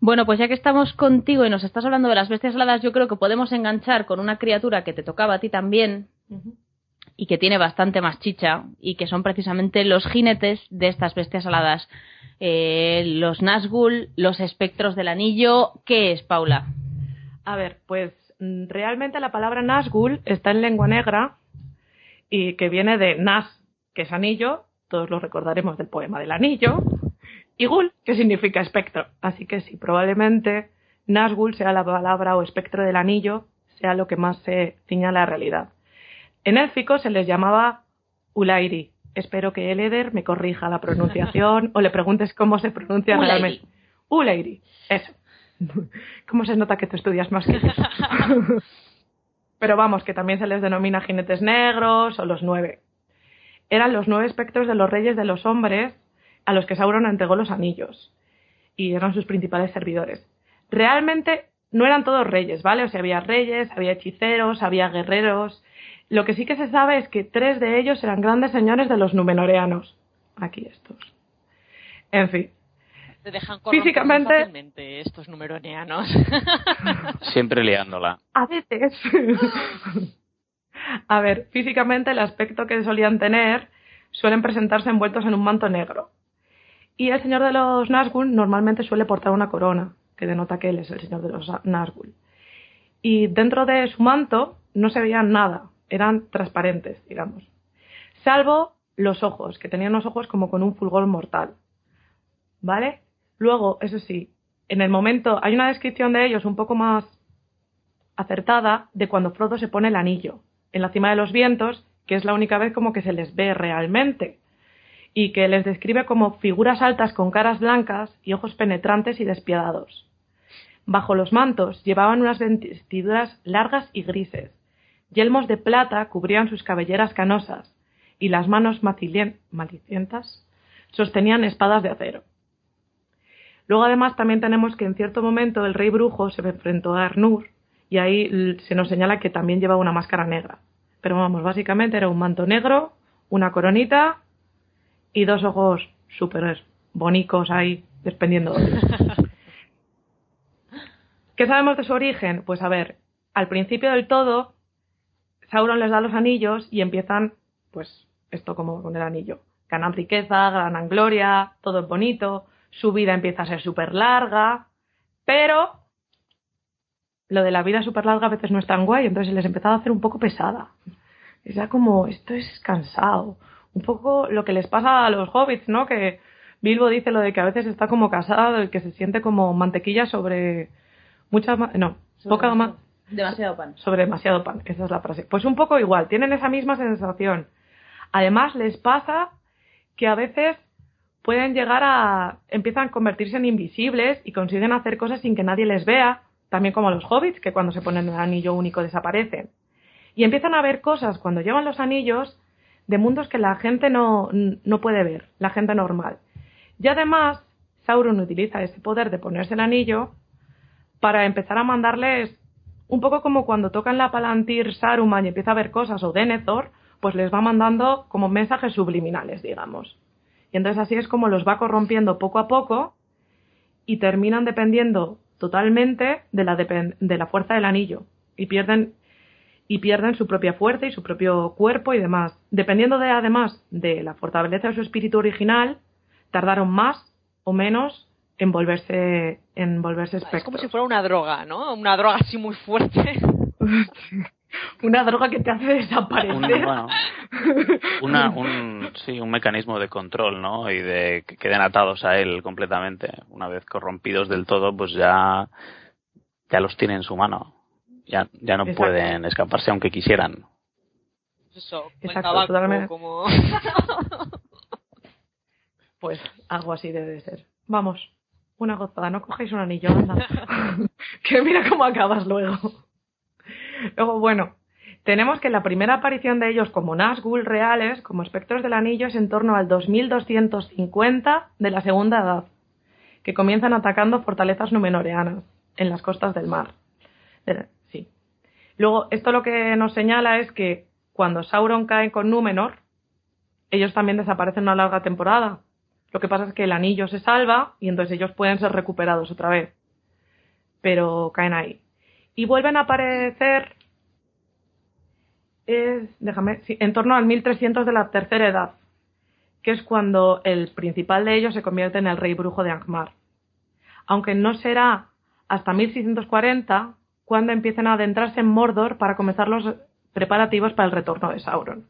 Bueno, pues ya que estamos contigo y nos estás hablando de las bestias aladas, yo creo que podemos enganchar con una criatura que te tocaba a ti también y que tiene bastante más chicha y que son precisamente los jinetes de estas bestias aladas. Eh, los Nazgûl, los espectros del anillo. ¿Qué es, Paula? A ver, pues mm, realmente la palabra Nazgûl está en lengua negra y que viene de Nas, que es anillo, todos lo recordaremos del poema del anillo, y Gul, que significa espectro. Así que sí, probablemente Nazgûl sea la palabra o espectro del anillo, sea lo que más se ciña a la realidad. En élfico se les llamaba Ulairi. Espero que Eleder me corrija la pronunciación o le preguntes cómo se pronuncia Ulairi. realmente. Ulairi, eso. ¿Cómo se nota que tú estudias más que yo? Pero vamos, que también se les denomina jinetes negros o los nueve. Eran los nueve espectros de los reyes de los hombres a los que Sauron entregó los anillos y eran sus principales servidores. Realmente no eran todos reyes, ¿vale? O sea, había reyes, había hechiceros, había guerreros. Lo que sí que se sabe es que tres de ellos eran grandes señores de los numenoreanos. Aquí estos. En fin, Te dejan Físicamente- fácilmente estos numeroneanos. Siempre liándola. A veces. A ver, físicamente el aspecto que solían tener suelen presentarse envueltos en un manto negro. Y el señor de los Nazgûl normalmente suele portar una corona, que denota que él es el señor de los Nazgûl. Y dentro de su manto no se veía nada, eran transparentes, digamos. Salvo los ojos, que tenían los ojos como con un fulgor mortal. ¿Vale? Luego, eso sí, en el momento hay una descripción de ellos un poco más acertada de cuando Frodo se pone el anillo en la cima de los vientos, que es la única vez como que se les ve realmente, y que les describe como figuras altas con caras blancas y ojos penetrantes y despiadados. Bajo los mantos llevaban unas vestiduras largas y grises. Yelmos de plata cubrían sus cabelleras canosas, y las manos malicientas sostenían espadas de acero. Luego además también tenemos que en cierto momento el rey brujo se enfrentó a Arnur y ahí se nos señala que también llevaba una máscara negra. Pero vamos, básicamente era un manto negro, una coronita y dos ojos súper bonicos ahí desprendiendo odios. ¿Qué sabemos de su origen? Pues a ver, al principio del todo, Sauron les da los anillos y empiezan, pues, esto como con el anillo. Ganan riqueza, ganan gloria, todo es bonito, su vida empieza a ser súper larga, pero lo de la vida súper larga a veces no es tan guay, entonces les empezaba a hacer un poco pesada. Es ya como, esto es cansado. Un poco lo que les pasa a los hobbits, ¿no? Que Bilbo dice lo de que a veces está como casado y que se siente como mantequilla sobre mucha no, poca más demasiado pan. Sobre demasiado pan, esa es la frase. Pues un poco igual, tienen esa misma sensación. Además les pasa que a veces pueden llegar a empiezan a convertirse en invisibles y consiguen hacer cosas sin que nadie les vea, también como los hobbits que cuando se ponen el anillo único desaparecen. Y empiezan a ver cosas cuando llevan los anillos de mundos que la gente no, no puede ver, la gente normal. Y además, Sauron utiliza ese poder de ponerse el anillo para empezar a mandarles un poco como cuando tocan la Palantir Saruman y empieza a ver cosas o Denethor, pues les va mandando como mensajes subliminales, digamos. Y entonces así es como los va corrompiendo poco a poco y terminan dependiendo totalmente de la, de la fuerza del anillo y pierden y pierden su propia fuerza y su propio cuerpo y demás. Dependiendo de además de la fortaleza de su espíritu original, tardaron más o menos en volverse, en volverse espectros. Es como si fuera una droga, ¿no? Una droga así muy fuerte. una droga que te hace desaparecer. Un, un, sí, un mecanismo de control, ¿no? Y de que queden atados a él completamente. Una vez corrompidos del todo, pues ya, ya los tiene en su mano. Ya, ya no pueden escaparse aunque quisieran. Eso, Exacto, totalmente. Como... Pues algo así debe de ser. Vamos, una gozada, no cogéis un anillo, anda. que mira cómo acabas luego. Luego, bueno, tenemos que la primera aparición de ellos como Nazgûl reales, como espectros del anillo, es en torno al 2250 de la segunda edad, que comienzan atacando fortalezas numenoreanas en las costas del mar. Sí. Luego, esto lo que nos señala es que cuando Sauron cae con Númenor, ellos también desaparecen una larga temporada, lo que pasa es que el anillo se salva y entonces ellos pueden ser recuperados otra vez. Pero caen ahí. Y vuelven a aparecer, es, déjame, en torno al 1300 de la tercera edad, que es cuando el principal de ellos se convierte en el rey brujo de Angmar. Aunque no será hasta 1640 cuando empiecen a adentrarse en Mordor para comenzar los preparativos para el retorno de Sauron.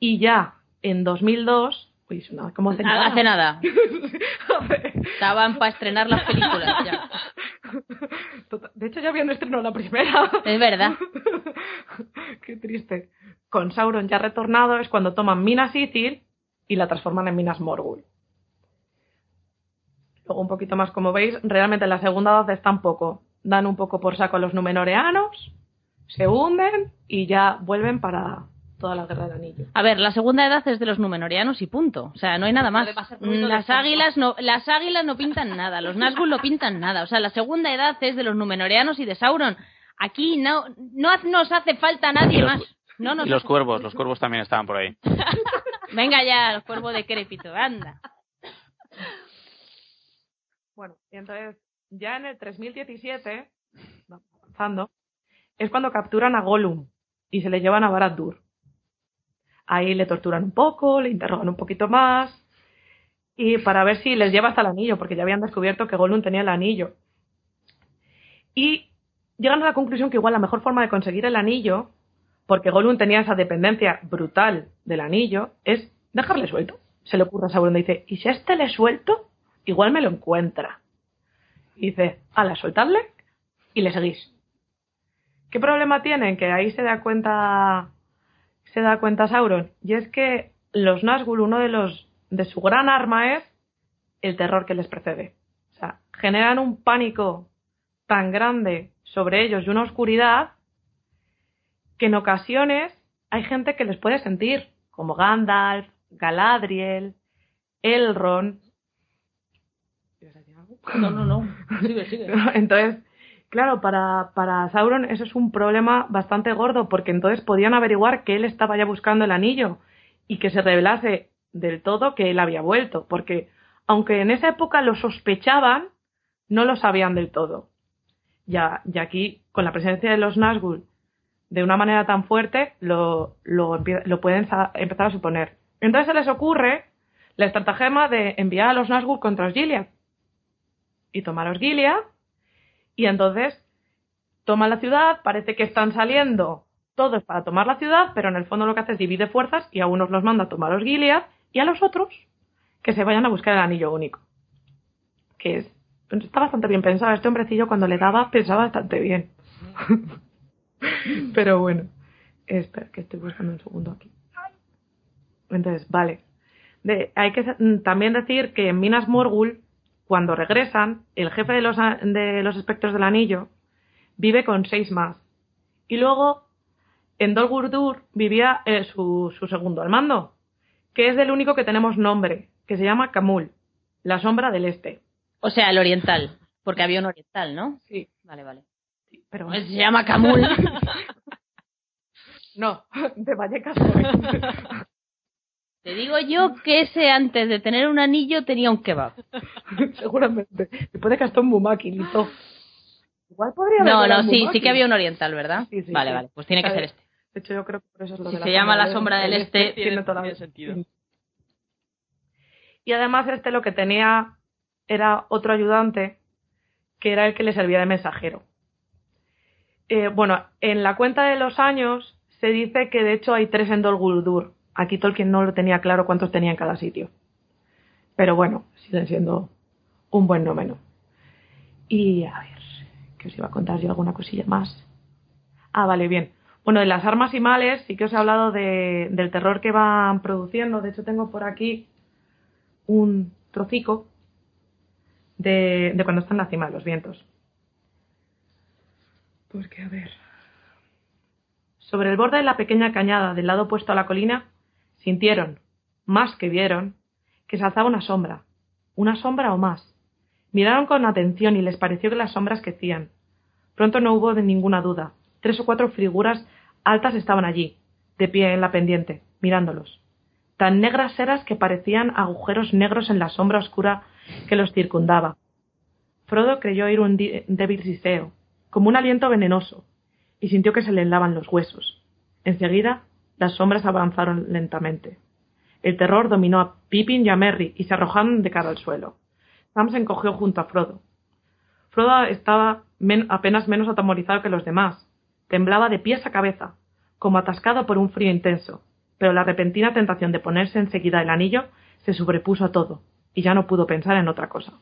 Y ya en 2002 Uy, como hace nada. Hace nada. Estaban para estrenar las películas ya. De hecho, ya habían estrenado la primera. Es verdad. Qué triste. Con Sauron ya retornado es cuando toman Minas Ithil y la transforman en Minas Morgul. Luego un poquito más, como veis, realmente en la segunda edad están poco. Dan un poco por saco a los numenoreanos, se hunden y ya vuelven para, toda la guerra del anillo. A ver, la segunda edad es de los numenorianos y punto. O sea, no hay nada más. Las águilas no, las águilas no pintan nada, los Nazgûl no pintan nada. O sea, la segunda edad es de los numenorianos y de Sauron. Aquí no, no nos hace falta nadie más. No y los cuervos, los cuervos también estaban por ahí. Venga ya, los cuervos de Crépito, anda. Bueno, y entonces, ya en el 3017, avanzando, es cuando capturan a Gollum y se le llevan a Barad-dûr. Ahí le torturan un poco, le interrogan un poquito más y para ver si les lleva hasta el anillo, porque ya habían descubierto que Gollum tenía el anillo. Y llegan a la conclusión que igual la mejor forma de conseguir el anillo, porque Gollum tenía esa dependencia brutal del anillo, es dejarle suelto. Se le ocurre a Sauron y dice, ¿y si a este le suelto? Igual me lo encuentra. Y dice, ala, soltadle y le seguís. ¿Qué problema tienen? Que ahí se da cuenta se da cuenta Sauron. Y es que los Nazgûl, uno de los de su gran arma es el terror que les precede. O sea, generan un pánico tan grande sobre ellos y una oscuridad que en ocasiones hay gente que les puede sentir, como Gandalf, Galadriel, Elrond. No, no, no. Sigue, sigue. Entonces, Claro, para, para Sauron eso es un problema bastante gordo, porque entonces podían averiguar que él estaba ya buscando el anillo y que se revelase del todo que él había vuelto, porque aunque en esa época lo sospechaban, no lo sabían del todo. Ya, y aquí, con la presencia de los Nazgûl de una manera tan fuerte, lo, lo, lo pueden empezar a suponer. Entonces se les ocurre la estratagema de enviar a los Nazgûl contra los Gilead. Y tomaros Gilead, y entonces toman la ciudad, parece que están saliendo todos para tomar la ciudad, pero en el fondo lo que hace es divide fuerzas y a unos los manda a tomar los Gilead y a los otros que se vayan a buscar el anillo único. Que es, está bastante bien pensado. Este hombrecillo cuando le daba pensaba bastante bien. pero bueno, espera, que estoy buscando un segundo aquí. Entonces, vale. De, hay que también decir que en Minas Morgul, cuando regresan, el jefe de los, de los espectros del anillo vive con seis más. Y luego, en Dol Gurdur vivía eh, su, su segundo al mando, que es el único que tenemos nombre, que se llama Kamul, la sombra del este. O sea, el oriental, porque había un oriental, ¿no? Sí. Vale, vale. pero se llama Kamul. no, de Vallecas. Te digo yo que ese antes de tener un anillo tenía un kebab. Seguramente. Después de Gastón Bumaki, listo. Igual podría haber No, no, sí, sí que había un oriental, ¿verdad? Sí, sí, vale, sí. vale, pues tiene que ser este. De hecho, yo creo que por eso es lo Si de la se llama la sombra del este, tiene toda la tiene sentido. Y además este lo que tenía era otro ayudante que era el que le servía de mensajero. Eh, bueno, en la cuenta de los años se dice que de hecho hay tres en Dol Guldur. Aquí Tolkien no lo tenía claro cuántos tenía en cada sitio. Pero bueno, siguen siendo un buen número. Y a ver, que os iba a contar yo alguna cosilla más. Ah, vale, bien. Bueno, de las armas y males sí que os he hablado de- del terror que van produciendo. De hecho, tengo por aquí un trocico de, de cuando están la cima de los vientos. Porque, a ver. Sobre el borde de la pequeña cañada del lado opuesto a la colina, sintieron, más que vieron, que se alzaba una sombra. Una sombra o más. Miraron con atención y les pareció que las sombras crecían. Pronto no hubo de ninguna duda. Tres o cuatro figuras altas estaban allí, de pie en la pendiente, mirándolos. Tan negras eras que parecían agujeros negros en la sombra oscura que los circundaba. Frodo creyó oír un débil siseo, como un aliento venenoso, y sintió que se le helaban los huesos. Enseguida, las sombras avanzaron lentamente. El terror dominó a Pippin y a Merry y se arrojaron de cara al suelo. Sam se encogió junto a Frodo. Frodo estaba men- apenas menos atemorizado que los demás. Temblaba de pies a cabeza, como atascado por un frío intenso, pero la repentina tentación de ponerse enseguida el anillo se sobrepuso a todo, y ya no pudo pensar en otra cosa.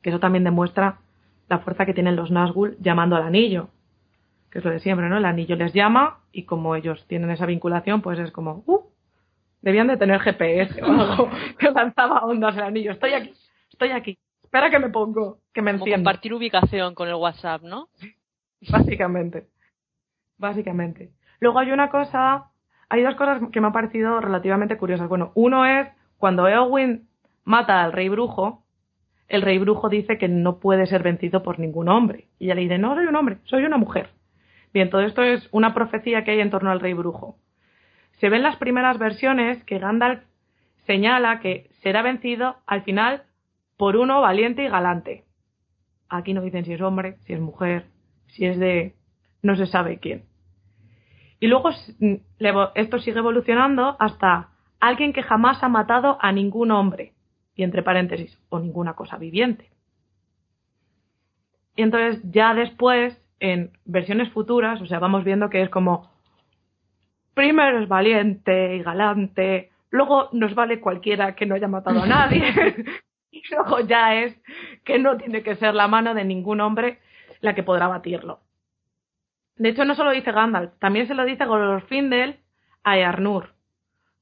Que eso también demuestra la fuerza que tienen los Nazgûl llamando al anillo, que es lo de siempre, ¿no? El anillo les llama y como ellos tienen esa vinculación, pues es como, ¡uh! Debían de tener GPS o algo que lanzaba ondas el anillo. Estoy aquí, estoy aquí. Espera que me pongo, que me Como encienda. compartir ubicación con el WhatsApp, ¿no? Básicamente. Básicamente. Luego hay una cosa, hay dos cosas que me han parecido relativamente curiosas. Bueno, uno es cuando Eowyn mata al rey brujo, el rey brujo dice que no puede ser vencido por ningún hombre. Y ella le dice, no soy un hombre, soy una mujer. Bien, todo esto es una profecía que hay en torno al rey brujo. Se ven las primeras versiones que Gandalf señala que será vencido al final por uno valiente y galante. Aquí no dicen si es hombre, si es mujer, si es de no se sabe quién. Y luego esto sigue evolucionando hasta alguien que jamás ha matado a ningún hombre, y entre paréntesis, o ninguna cosa viviente. Y entonces ya después, en versiones futuras, o sea, vamos viendo que es como, primero es valiente y galante, luego nos vale cualquiera que no haya matado a nadie, y luego ya es que no tiene que ser la mano de ningún hombre la que podrá batirlo. De hecho, no solo dice Gandalf, también se lo dice Glorfindel a Earnur,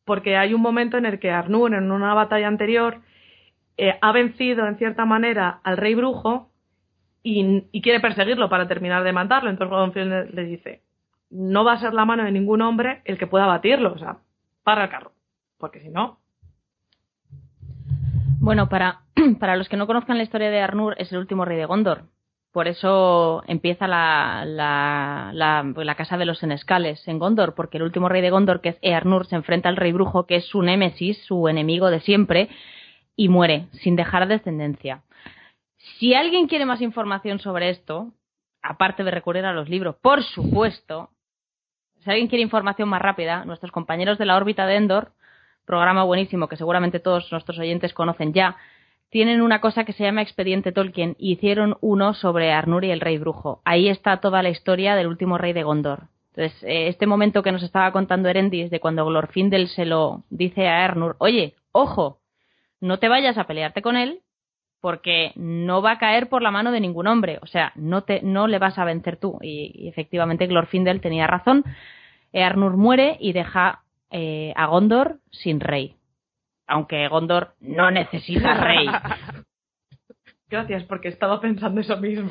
porque hay un momento en el que Arnur, en una batalla anterior, eh, ha vencido en cierta manera al rey brujo y, quiere perseguirlo para terminar de matarlo. Entonces Glorfindel le dice, no va a ser la mano de ningún hombre el que pueda batirlo, o sea, para el carro, porque si no, Bueno, para, para los que no conozcan la historia de Arnur, es el último rey de Gondor. Por eso empieza la, la, la, la casa de los senescales en Gondor, porque el último rey de Gondor, que es Earnur, se enfrenta al rey brujo, que es su némesis, su enemigo de siempre, y muere, sin dejar descendencia. Si alguien quiere más información sobre esto, aparte de recurrir a los libros, por supuesto, si alguien quiere información más rápida, nuestros compañeros de la órbita de Endor, programa buenísimo que seguramente todos nuestros oyentes conocen ya, tienen una cosa que se llama Expediente Tolkien y hicieron uno sobre Arnur y el Rey Brujo. Ahí está toda la historia del último rey de Gondor. Entonces, eh, este momento que nos estaba contando Erendis de cuando Glorfindel se lo dice a Arnur, oye, ojo, no te vayas a pelearte con él porque no va a caer por la mano de ningún hombre, o sea, no, te, no le vas a vencer tú. Y, efectivamente Glorfindel tenía razón. Arnur muere y deja eh, a Gondor sin rey aunque Gondor no necesita rey. Gracias, porque estaba pensando eso mismo.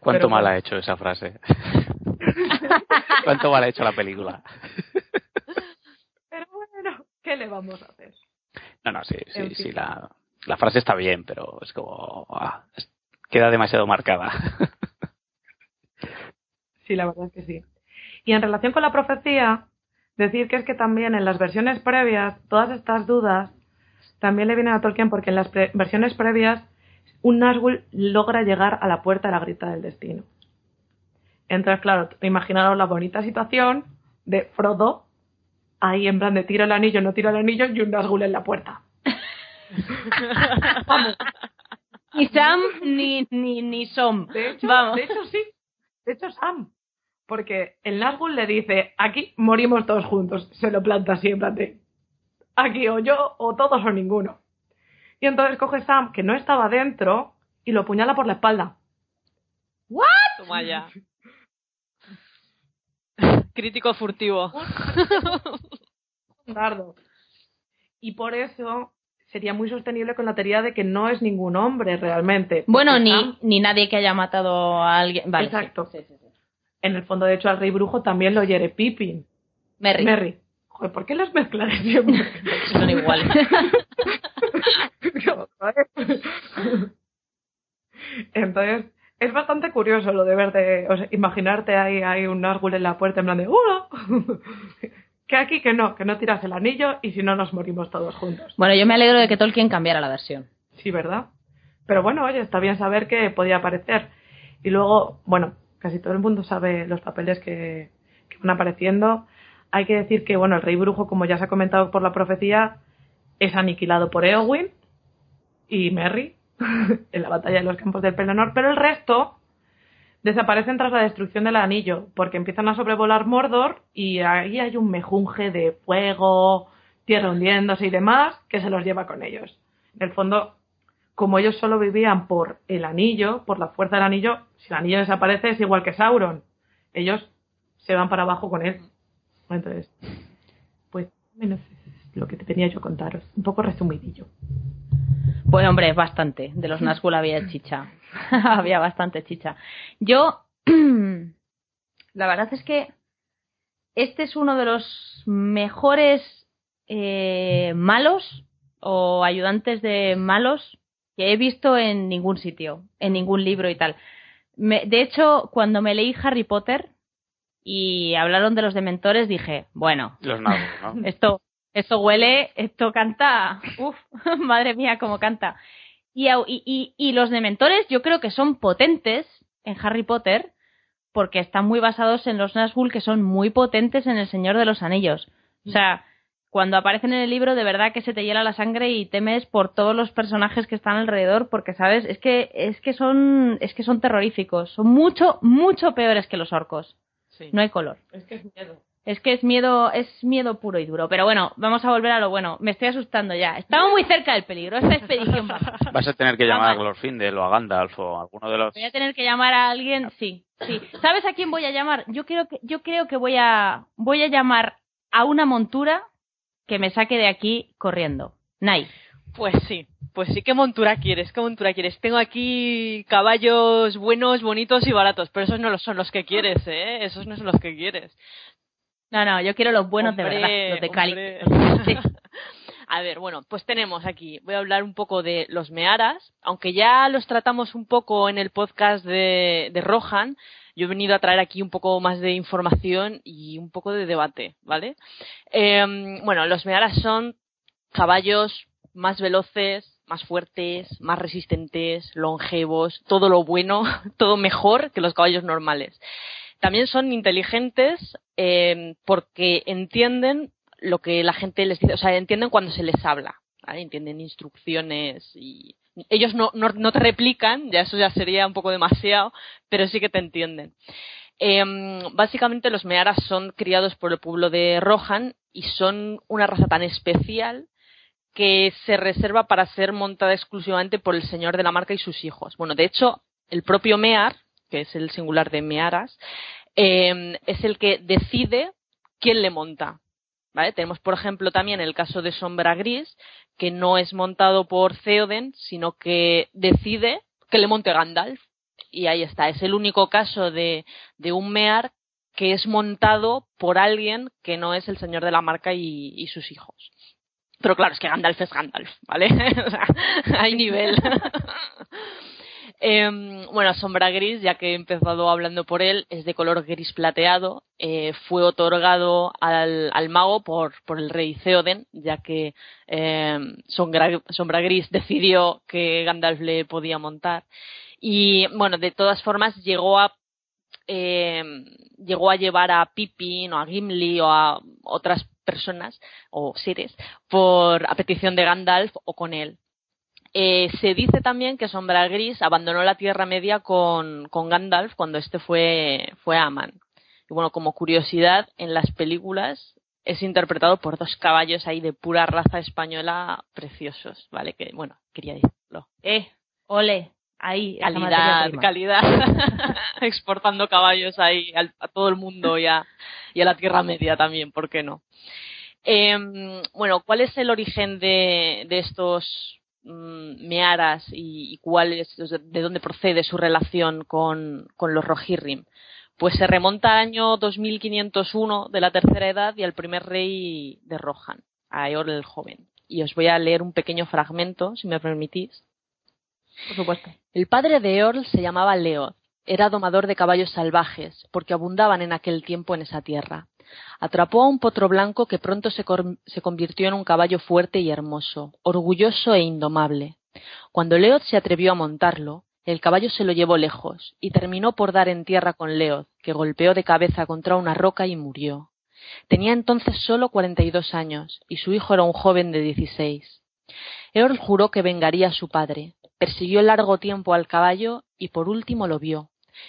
¿Cuánto mal ha hecho esa frase? ¿Cuánto mal ha hecho la película? Pero bueno, ¿qué le vamos a hacer? No, no, sí, sí, sí, la, la, frase está bien, pero es como... Ah, queda demasiado marcada. sí, la verdad es que sí. Y en relación con la profecía, decir que es que también en las versiones previas, todas estas dudas también le viene a Tolkien porque en las versiones previas un Nazgûl logra llegar a la puerta de la grita del destino. Entonces, claro, imaginaros la bonita situación de Frodo ahí en plan de tiro el anillo, no tiro el anillo y un Nazgûl en la puerta. Ni Sam ni, ni, ni Som. De hecho, Vamos. de hecho, sí. De hecho, Sam. Porque el Nazgûl le dice, aquí morimos todos juntos. Se lo planta así en plan de, aquí o yo o todos o ninguno. Y entonces coge Sam, que no estaba dentro, y lo puñala por la espalda. ¿What? Toma ya. Crítico furtivo. Un dardo. Y por eso sería muy sostenible con la teoría de que no es ningún hombre realmente. Bueno, ni, Sam- ni nadie que haya matado a alguien. Vale. Exacto. Sí, sí, sí. En el fondo, de hecho, al rey brujo también lo hiere Pippin. Merry. Merry. Joder, ¿por qué las mezclas siempre? Son iguales. Entonces, es bastante curioso lo de ver de, o sea, imaginarte ahí, hay un Nazgûl en la puerta en plan de ¡Hola! Que aquí que no, que no tiras el anillo y si no nos morimos todos juntos. bueno, yo me alegro de que Tolkien cambiara la versión. Sí, ¿verdad? Pero bueno, oye, está bien saber que podía aparecer. Y luego, bueno, casi todo el mundo sabe los papeles que, que van apareciendo. Hay que decir que, bueno, el rey brujo, como ya se ha comentado por la profecía, es aniquilado por Eowyn y Merry en la batalla de los campos del Pelennor, pero el resto desaparecen tras la destrucción del anillo, porque empiezan a sobrevolar Mordor y ahí hay un mejunje de fuego, tierra hundiéndose y demás que se los lleva con ellos. En el fondo, como ellos solo vivían por el anillo, por la fuerza del anillo, si el anillo desaparece es igual que Sauron. Ellos se van para abajo con él. Entonces, pues, menos es lo que te tenía yo contaros. Un poco resumidillo. Pues hombre, bastante. De los Nazgûl había chicha. había bastante chicha. Yo, la verdad es que este es uno de los mejores eh, malos o ayudantes de malos que he visto en ningún sitio, en ningún libro y tal. Me- de hecho, cuando me leí Harry Potter y hablaron de los dementores, dije, bueno, Los esto, esto huele, esto canta, uf, madre mía, cómo canta. Y, y, y, y los dementores yo creo que son potentes en Harry Potter porque están muy basados en los Nazgûl que son muy potentes en El Señor de los Anillos. O sea, cuando aparecen en el libro de verdad que se te hiela la sangre y temes por todos los personajes que están alrededor porque sabes, es que es que son es que son terroríficos, son mucho mucho peores que los orcos. Sí. No hay color. Es que es miedo. Es que es miedo, es miedo puro y duro. Pero bueno, vamos a volver a lo bueno. Me estoy asustando ya. Estamos muy cerca del peligro. Esta expedición va. Vas a tener que llamar a. Glorfindel o a Gandalf o a alguno de los... Voy a tener que llamar a alguien. Sí, sí. ¿Sabes a quién voy a llamar? Yo creo que, yo creo que voy a, voy a llamar a una montura que me saque de aquí corriendo. Nai. Pues sí, pues sí, ¿qué montura quieres? ¿Qué montura quieres? Tengo aquí caballos buenos, bonitos y baratos, pero esos no los son los que quieres, ¿eh? Esos no son los que quieres. No, no, yo quiero los buenos de verdad, los de Cali. Sí. A ver, bueno, pues tenemos aquí, voy a hablar un poco de los Mearas, aunque ya los tratamos un poco en el podcast de, de Rohan, yo he venido a traer aquí un poco más de información y un poco de debate, ¿vale? Eh, bueno, los Mearas son caballos más veloces, más fuertes, más resistentes, longevos, todo lo bueno, todo mejor que los caballos normales. También son inteligentes eh, porque entienden lo que la gente les dice, o sea, entienden cuando se les habla, entienden instrucciones y ellos no, no, te replican, ya eso ya sería un poco demasiado, pero sí que te entienden. Em, básicamente los Mearas son criados por el pueblo de Rohan y son una raza tan especial que se reserva para ser montada exclusivamente por el señor de la marca y sus hijos. Bueno, de hecho, el propio Mear, que es el singular de Mearas, em, es el que decide quién le monta. ¿Vale? Tenemos, por ejemplo, también el caso de Sombra Gris, que no es montado por Theoden, sino que decide que le monte Gandalf. Y ahí está, es el único caso de, de un Mear que es montado por alguien que no es el señor de la marca y, sus hijos. Pero claro, es que Gandalf es Gandalf, ¿vale? o sea, hay nivel. Em, bueno, Sombra Gris, ya que he empezado hablando por él, es de color gris plateado. Eh, fue otorgado al, mago por, el rey Theoden, ya que em, Sombra, Gris decidió que Gandalf le podía montar. Y bueno, de todas formas llegó a em, llegó a llevar a Pippin o a Gimli o a otras personas o seres por a petición de Gandalf o con él. Eh, se dice también que Sombra Gris abandonó la Tierra Media con, con Gandalf cuando este fue, fue a Aman. Y bueno, como curiosidad, en las películas es interpretado por dos caballos ahí de pura raza española preciosos, ¿vale? Que, bueno, quería decirlo. Eh, ole, ahí. Calidad, calidad. Exportando caballos ahí a, todo el mundo y a, y a la Tierra Media también, ¿por qué no? Eh, bueno, ¿cuál es el origen de, de estos Mm, mearas y, cuál es, de dónde procede su relación con, los Rohirrim. Pues se remonta al año 2501 de la tercera edad y al primer rey de Rohan, a Eor el joven. Y os voy a leer un pequeño fragmento, si me permitís. Por supuesto. El padre de Eorl se llamaba Leoth. Era domador de caballos salvajes, porque abundaban en aquel tiempo en esa tierra. Atrapó a un potro blanco que pronto se, convirtió en un caballo fuerte y hermoso, orgulloso e indomable. Cuando Leod se atrevió a montarlo, el caballo se lo llevó lejos y terminó por dar en tierra con Leod, que golpeó de cabeza contra una roca y murió. Tenía entonces solo cuarenta y dos años y su hijo era un joven de dieciséis. Eorl juró que vengaría a su padre, persiguió largo tiempo al caballo y por último lo vio,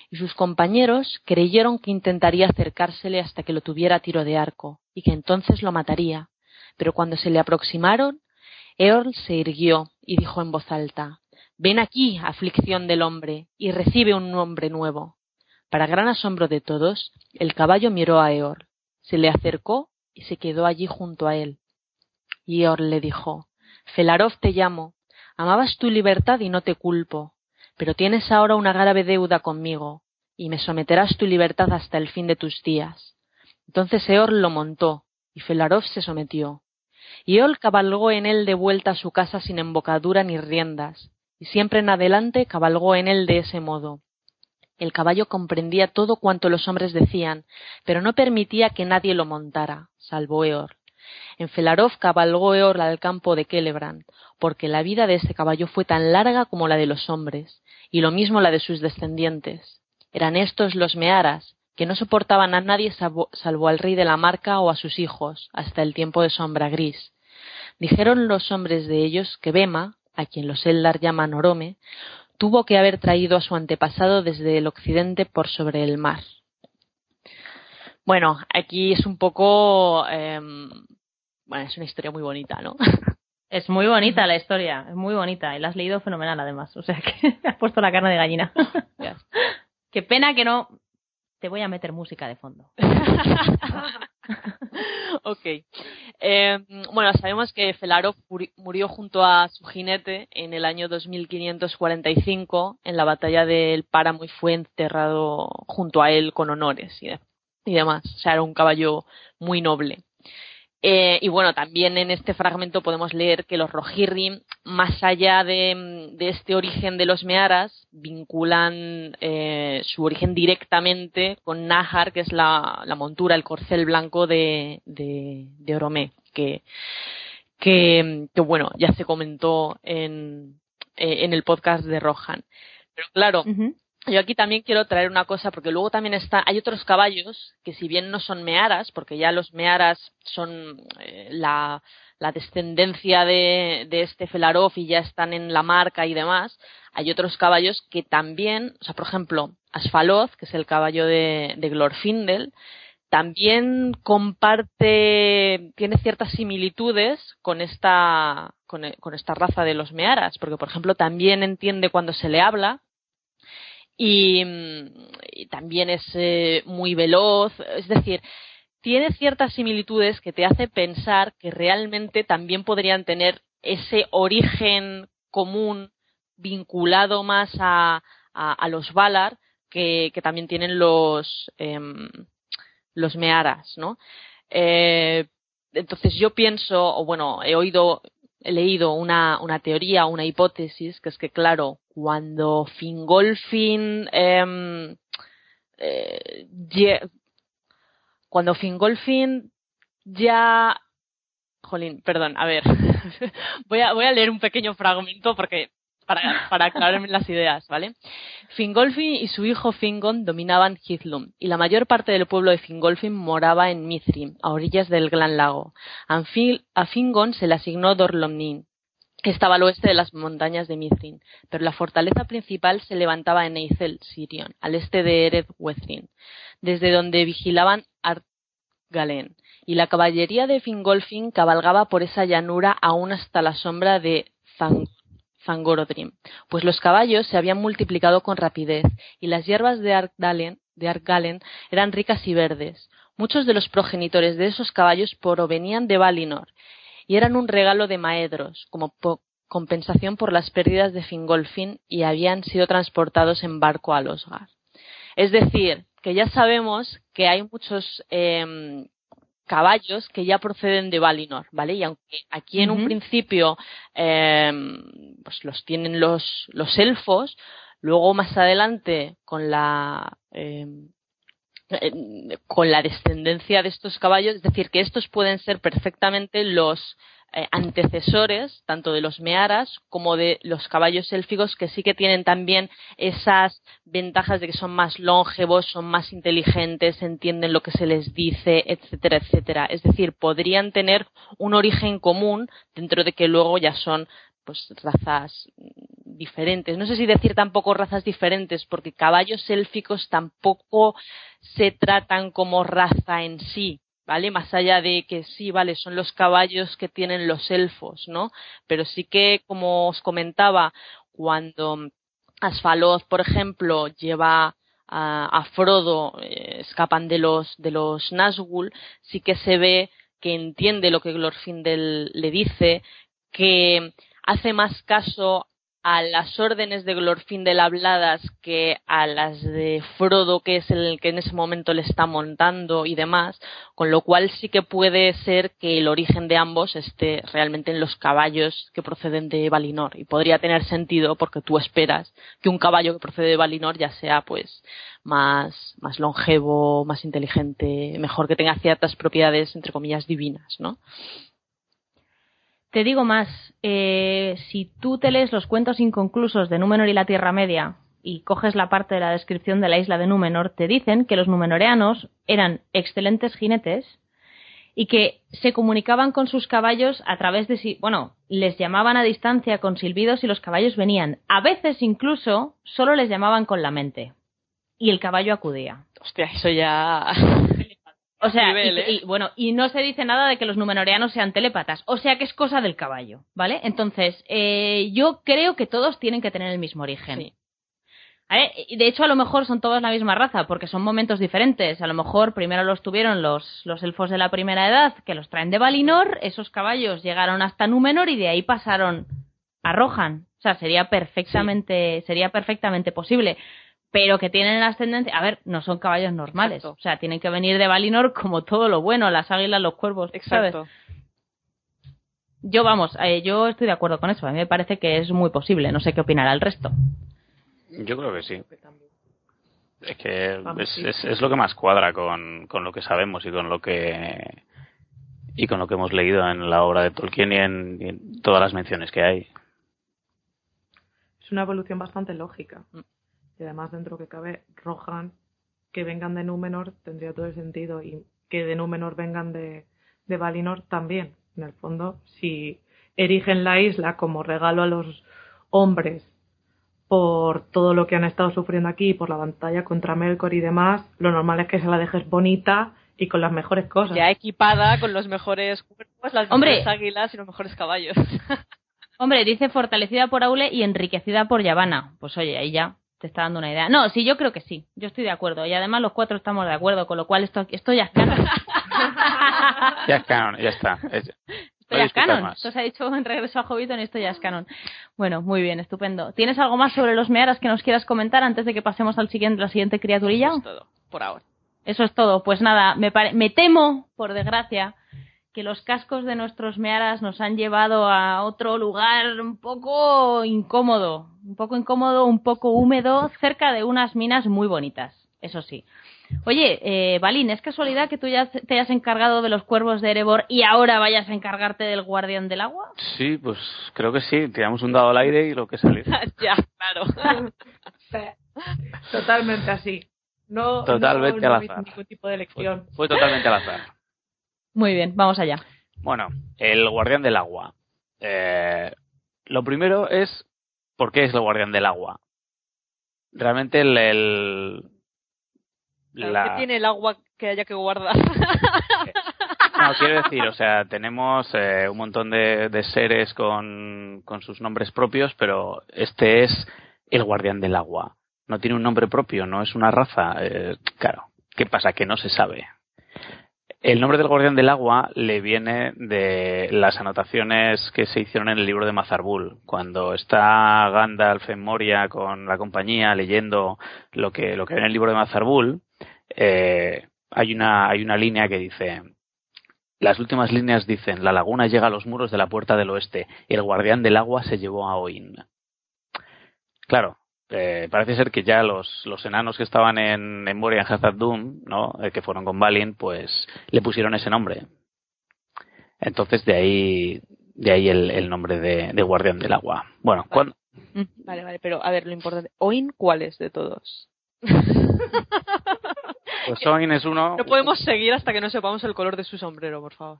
y sus compañeros creyeron que intentaría acercársele hasta que lo tuviera a tiro de arco, y que entonces lo mataría. Pero cuando se le aproximaron, Eorl se irguió y dijo en voz alta Ven aquí, aflicción del hombre, y recibe un nombre nuevo. Para gran asombro de todos, el caballo miró a Eorl, se le acercó y se quedó allí junto a él. Y Eorl le dijo Felarov te llamo, amabas tu libertad y no te culpo, pero tienes ahora una grave deuda conmigo, y me someterás tu libertad hasta el fin de tus días. Entonces Eor lo montó, y Felarov se sometió. Y Eol cabalgó en él de vuelta a su casa sin embocadura ni riendas, y siempre en adelante cabalgó en él de ese modo. El caballo comprendía todo cuanto los hombres decían, pero no permitía que nadie lo montara, salvo Eor. En Felarov cabalgó Eor al campo de Celebrand, porque la vida de ese caballo fue tan larga como la de los hombres, y lo mismo la de sus descendientes. Eran estos los Mearas, que no soportaban a nadie salvo, al rey de la marca o a sus hijos, hasta el tiempo de sombra gris. Dijeron los hombres de ellos que Bema, a quien los Eldar llaman Orome, tuvo que haber traído a su antepasado desde el occidente por sobre el mar. Bueno, aquí es un poco. Em, bueno, es una historia muy bonita, ¿no? Es muy bonita la historia, es muy bonita. Y la has leído fenomenal además. O sea que has puesto la carne de gallina. Qué pena que no. Te voy a meter música de fondo. ok. Eh, bueno, sabemos que Felaro murió junto a su jinete en el año 2545 en la batalla del Páramo y fue enterrado junto a él con honores y demás. O sea, era un caballo muy noble. Eh, y bueno, también en este fragmento podemos leer que los Rohirrim, más allá de, este origen de los Mearas, vinculan eh, su origen directamente con Nahar, que es la, montura, el corcel blanco de, de, Oromé, que, que, que bueno, ya se comentó en, eh, en el podcast de Rohan. Pero claro, yo aquí también quiero traer una cosa, porque luego también está, hay otros caballos que si bien no son mearas, porque ya los mearas son eh, la, descendencia de, este Felarov y ya están en la marca y demás, hay otros caballos que también, o sea, por ejemplo, Asfaloth, que es el caballo de, de Glorfindel, también comparte, tiene ciertas similitudes con esta, con, esta raza de los mearas, porque por ejemplo también entiende cuando se le habla y, también es eh, muy veloz, es decir, tiene ciertas similitudes que te hace pensar que realmente también podrían tener ese origen común vinculado más a, los Valar que, que, también tienen los, em, los mearas, ¿no? Eh, entonces yo pienso, o bueno, he oído, leído una, una teoría, una hipótesis, que es que claro, cuando Fingolfin eh, eh, cuando Fingolfin ya Jolín, perdón, a ver, voy a, voy a leer un pequeño fragmento porque para, para aclararme las ideas, ¿vale? Fingolfin y su hijo Fingon dominaban Hithlum, y la mayor parte del pueblo de Fingolfin moraba en Mithrim, a orillas del Gran Lago. A Fingon se le asignó Dorlomnin, que estaba al oeste de las montañas de Mithrin, pero la fortaleza principal se levantaba en Eithel, Sirion, al este de Ered Wethrin, desde donde vigilaban Argalen, y la caballería de Fingolfin cabalgaba por esa llanura aún hasta la sombra de Zang Zangorodrim, pues los caballos se habían multiplicado con rapidez y las hierbas de Argalen, de eran ricas y verdes. Muchos de los progenitores de esos caballos provenían de Valinor y eran un regalo de Maedros, como compensación por las pérdidas de Fingolfin y habían sido transportados en barco a Losgar. Es decir, que ya sabemos que hay muchos em, caballos que ya proceden de Valinor, ¿vale? Y aunque aquí en un principio eh, pues los tienen los, los elfos, luego más adelante con la eh, con la descendencia de estos caballos, es decir, que estos pueden ser perfectamente los eh, antecesores tanto de los mearas como de los caballos élficos que sí que tienen también esas ventajas de que son más longevos, son más inteligentes, entienden lo que se les dice, etcétera, etcétera. Es decir, podrían tener un origen común dentro de que luego ya son pues razas diferentes. No sé si decir tampoco razas diferentes, porque caballos élficos tampoco se tratan como raza en sí, ¿vale? Más allá de que sí, vale, son los caballos que tienen los elfos, ¿no? Pero sí que, como os comentaba, cuando Asfaloth, por ejemplo, lleva a, Frodo, eh, escapan de los, de los Nazgûl, sí que se ve que entiende lo que Glorfindel le dice, que hace más caso a las órdenes de Glorfindel habladas que a las de Frodo, que es el que en ese momento le está montando y demás, con lo cual sí que puede ser que el origen de ambos esté realmente en los caballos que proceden de Valinor y podría tener sentido porque tú esperas que un caballo que procede de Valinor ya sea pues más, más longevo, más inteligente, mejor que tenga ciertas propiedades entre comillas divinas, ¿no? Te digo más, eh, si tú te lees los cuentos inconclusos de Númenor y la Tierra Media y coges la parte de la descripción de la isla de Númenor, te dicen que los numenoreanos eran excelentes jinetes y que se comunicaban con sus caballos a través de bueno, les llamaban a distancia con silbidos y los caballos venían. A veces incluso solo les llamaban con la mente y el caballo acudía. Hostia, eso ya O sea, ¿eh? y, bueno, y no se dice nada de que los numenoreanos sean telépatas, o sea que es cosa del caballo, ¿vale? Entonces, eh, yo creo que todos tienen que tener el mismo origen. Sí. De hecho, a lo mejor son todos la misma raza, porque son momentos diferentes. A lo mejor primero los tuvieron los, los elfos de la primera edad, que los traen de Valinor, esos caballos llegaron hasta Númenor y de ahí pasaron a Rohan. O sea, sería perfectamente, sería perfectamente posible pero que tienen ascendencia. A ver, no son caballos normales. O sea, tienen que venir de Valinor como todo lo bueno, las águilas, los cuervos. Exacto. Yo, vamos, eh, yo estoy de acuerdo con eso. A mí me parece que es muy posible. No sé qué opinará el resto. Yo creo que sí. Es que es, es, lo que más cuadra con, con lo que sabemos y con lo que y con lo que hemos leído en la obra de Tolkien y en, y en todas las menciones que hay. Es una evolución bastante lógica. Y además, dentro que cabe, Rohan, que vengan de Númenor, tendría todo el sentido. Y que de Númenor vengan de, de Valinor también. En el fondo, si erigen la isla como regalo a los hombres por todo lo que han estado sufriendo aquí, por la batalla contra Melkor y demás, lo normal es que se la dejes bonita y con las mejores cosas. Ya equipada con los mejores cuerpos, las Hombre. mejores águilas y los mejores caballos. Hombre, dice fortalecida por Aule y enriquecida por Yavanna. Pues oye, ahí ya te está dando una idea. No, sí, yo creo que sí. Yo estoy de acuerdo. Y además los cuatro estamos de acuerdo, con lo cual esto, esto ya es canon. Ya es canon, ya está. Es- Esto no ya es canon. más. Esto se ha dicho en Regreso a Hobbiton y esto ya es canon. Bueno, muy bien, estupendo. ¿Tienes algo más sobre los mearas que nos quieras comentar antes de que pasemos al siguiente, la siguiente criaturilla? Eso es todo, por ahora. Eso es todo. Pues nada, me, pare- me temo, por desgracia, que los cascos de nuestros mearas nos han llevado a otro lugar un poco incómodo. Un poco incómodo, un poco húmedo, cerca de unas minas muy bonitas. Eso sí. Oye, eh, Balín, ¿es casualidad que tú ya te hayas encargado de los cuervos de Erebor y ahora vayas a encargarte del guardián del agua? Sí, pues creo que sí. Tiramos un dado al aire y lo que sale. ya, claro. Totalmente así. No, Totalmente no, no al azar. ningún tipo de Fue, elección. fue totalmente al azar. Muy bien, vamos allá. Bueno, el guardián del agua. Eh, lo primero es, ¿por qué es el guardián del agua? Realmente el... el- la- ¿Qué tiene el agua que haya que guardar? No, quiero decir, o sea, tenemos eh, un montón de, de seres con, con sus nombres propios, pero este es el guardián del agua. No tiene un nombre propio, no es una raza. eh, claro, ¿qué pasa? Que no se sabe. El nombre del guardián del agua le viene de las anotaciones que se hicieron en el libro de Mazarbul. Cuando está Gandalf en Moria con la compañía leyendo lo que, lo que hay en el libro de Mazarbul, eh, hay, una, hay una línea que dice, las últimas líneas dicen, la laguna llega a los muros de la puerta del oeste, el guardián del agua se llevó a Oin. Claro, eh, parece ser que ya los, los enanos que estaban en, en Moria, en Hazard Doom, ¿no? Eh, que fueron con Balin, pues le pusieron ese nombre. Entonces de ahí, de ahí el, el nombre de, de guardián del agua. Bueno, cuando, Vale, vale, pero a ver, lo importante. ¿Oin cuál es de todos? pues Oin es uno. No podemos seguir hasta que no sepamos el color de su sombrero, por favor.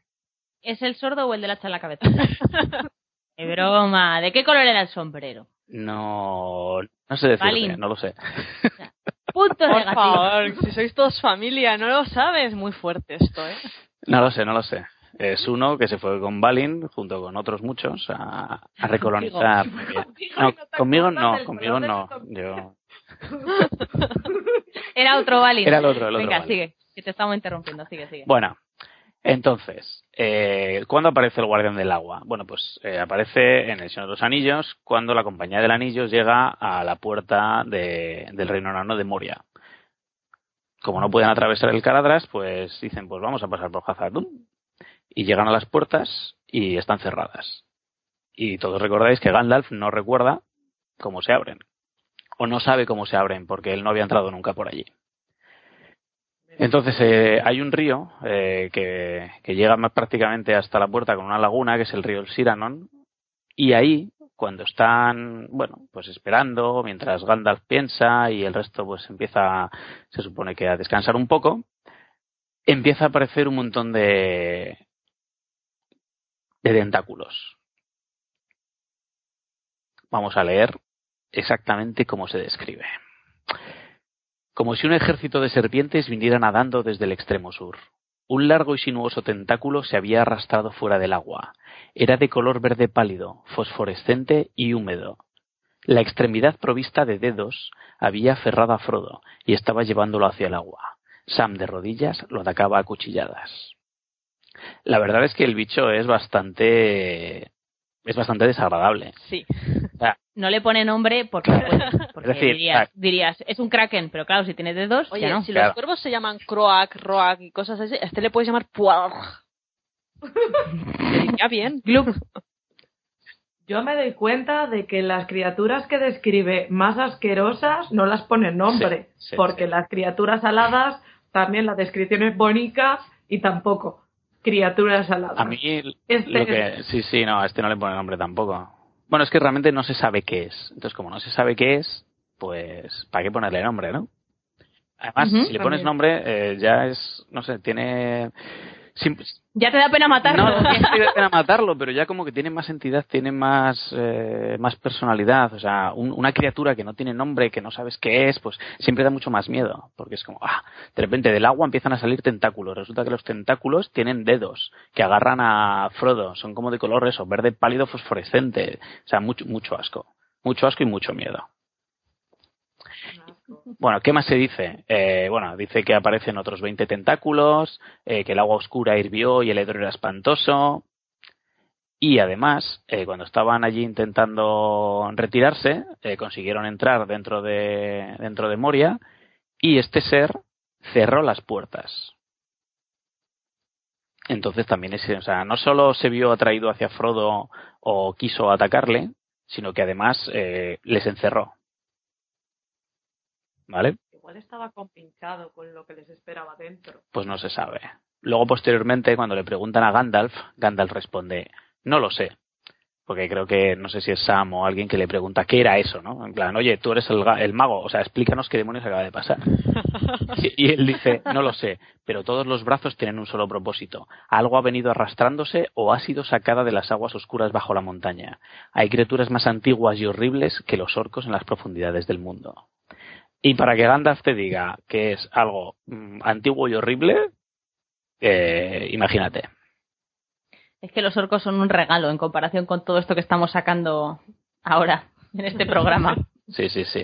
¿Es el sordo o el del hacha en la cabeza? ¡Qué broma! ¿De qué color era el sombrero? No, no sé decirte, no lo sé. Punto Por negativo. favor, si sois todos familia, no lo sabes. Muy fuerte esto, ¿eh? No lo sé, no lo sé. Es uno que se fue con Balin, junto con otros muchos, a, a recolonizar. No, conmigo no, conmigo no. Yo... Era otro Balin. Era el otro, el otro Venga, Balin. sigue. Que te estamos interrumpiendo. Sigue, sigue. Bueno, entonces, eh, ¿cuándo aparece el Guardián del Agua? Bueno, pues eh, aparece en el Señor de los Anillos cuando la Compañía del Anillo llega a la puerta de- del Reino Enano de Moria. Como no pueden atravesar el Caradras, pues dicen, pues vamos a pasar por Hazardum. Y llegan a las puertas y están cerradas. Y todos recordáis que Gandalf no recuerda cómo se abren. O no sabe cómo se abren, porque él no había entrado nunca por allí. Entonces eh, hay un río eh, que, que llega más prácticamente hasta la puerta con una laguna, que es el río El Siranon, y ahí, cuando están, bueno, pues esperando, mientras Gandalf piensa y el resto pues empieza, se supone que a descansar un poco, empieza a aparecer un montón de, de tentáculos. Vamos a leer exactamente cómo se describe como si un ejército de serpientes viniera nadando desde el extremo sur. Un largo y sinuoso tentáculo se había arrastrado fuera del agua. Era de color verde pálido, fosforescente y húmedo. La extremidad provista de dedos había aferrado a Frodo y estaba llevándolo hacia el agua. Sam de rodillas lo atacaba a cuchilladas. La verdad es que el bicho es bastante es bastante desagradable. Sí. No le pone nombre porque. Porque Es decir, dirías, dirías, es un kraken, pero claro, si tiene dedos, Oye, ya no. si Claro. los cuervos se llaman Croak, Roak y cosas así, a este le puedes llamar. Le diría bien. Yo me doy cuenta de que las criaturas que describe más asquerosas no las ponen nombre, Sí, sí, porque sí. las criaturas aladas también la descripción es bonita y tampoco. criaturas aladas. A mí, Este lo que, sí, sí, no, a este no le pone nombre tampoco. Bueno, es que realmente no se sabe qué es. Entonces, como no se sabe qué es, pues, ¿para qué ponerle nombre, no? Además, si le pones también. nombre, eh, ya es, no sé, tiene... Ya te da pena matarlo. no, no que dé pena matarlo, pero ya como que tiene más entidad, tiene más, eh, más personalidad. O sea, un- una criatura que no tiene nombre, que no sabes qué es, pues siempre da mucho más miedo. Porque es como, ah, de repente del agua empiezan a salir tentáculos. Resulta que los tentáculos tienen dedos que agarran a Frodo. Son como de color eso, verde pálido fosforescente. O sea, mucho, mucho asco. Mucho asco y mucho miedo. Bueno, ¿qué más se dice? Eh, bueno, dice que aparecen otros 20 tentáculos, eh, que el agua oscura hirvió y el hedor era espantoso. Y además, eh, cuando estaban allí intentando retirarse, eh, consiguieron entrar dentro de, dentro de Moria y este ser cerró las puertas. Entonces también es, o sea, no solo se vio atraído hacia Frodo o quiso atacarle, sino que además les encerró. ¿Vale? Igual estaba compinchado con lo que les esperaba dentro. Pues no se sabe. Luego, posteriormente, cuando le preguntan a Gandalf, Gandalf responde, no lo sé. Porque creo que, no sé si es Sam o alguien que le pregunta qué era eso, ¿no? En plan, oye, tú eres el, el mago, o sea, explícanos qué demonios acaba de pasar. Y, y él dice, no lo sé, pero todos los brazos tienen un solo propósito. Algo ha venido arrastrándose o ha sido sacada de las aguas oscuras bajo la montaña. Hay criaturas más antiguas y horribles que los orcos en las profundidades del mundo. Y para que Gandalf te diga que es algo mm, antiguo y horrible, eh, imagínate. Es que los orcos son un regalo en comparación con todo esto que estamos sacando ahora en este programa. Sí, sí, sí.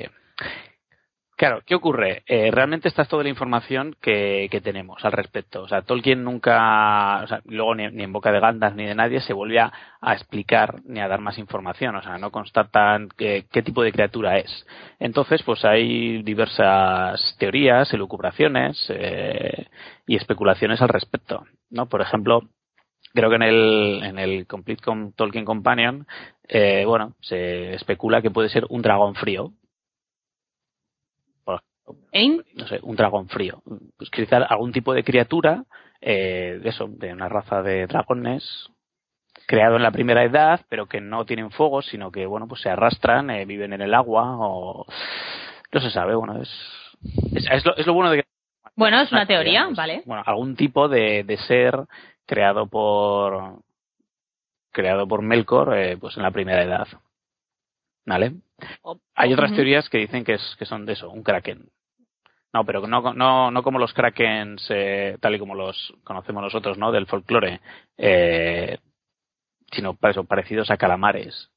Claro, ¿qué ocurre? Eh, realmente esta es toda la información que, que tenemos al respecto. O sea, Tolkien nunca, o sea, luego ni, en boca de Gandalf ni de nadie se vuelve a, explicar ni a dar más información. O sea, no constatan qué, qué tipo de criatura es. Entonces, pues hay diversas teorías, elucubraciones eh, y especulaciones al respecto. ¿no? Por ejemplo, creo que en el, en el Complete Com- Tolkien Companion, eh, bueno, se especula que puede ser un dragón frío. ¿Eh? no sé, un dragón frío. Pues quizá algún tipo de criatura, eh, de eso, de una raza de dragones, creado en la primera edad, pero que no tienen fuego, sino que, bueno, pues se arrastran, eh, viven en el agua, o no se sabe, bueno, es, es, es lo, es lo bueno de que Bueno, es una teoría, pues, ¿vale? Bueno, algún tipo de, de ser creado por creado por Melkor, eh, pues en la primera edad. ¿Vale? Hay otras teorías que dicen que, es, que son de eso, un kraken. No, pero no, no, no como los krakens eh, tal y como los conocemos nosotros, ¿no? Del folclore, eh, sino eso, parecidos a calamares.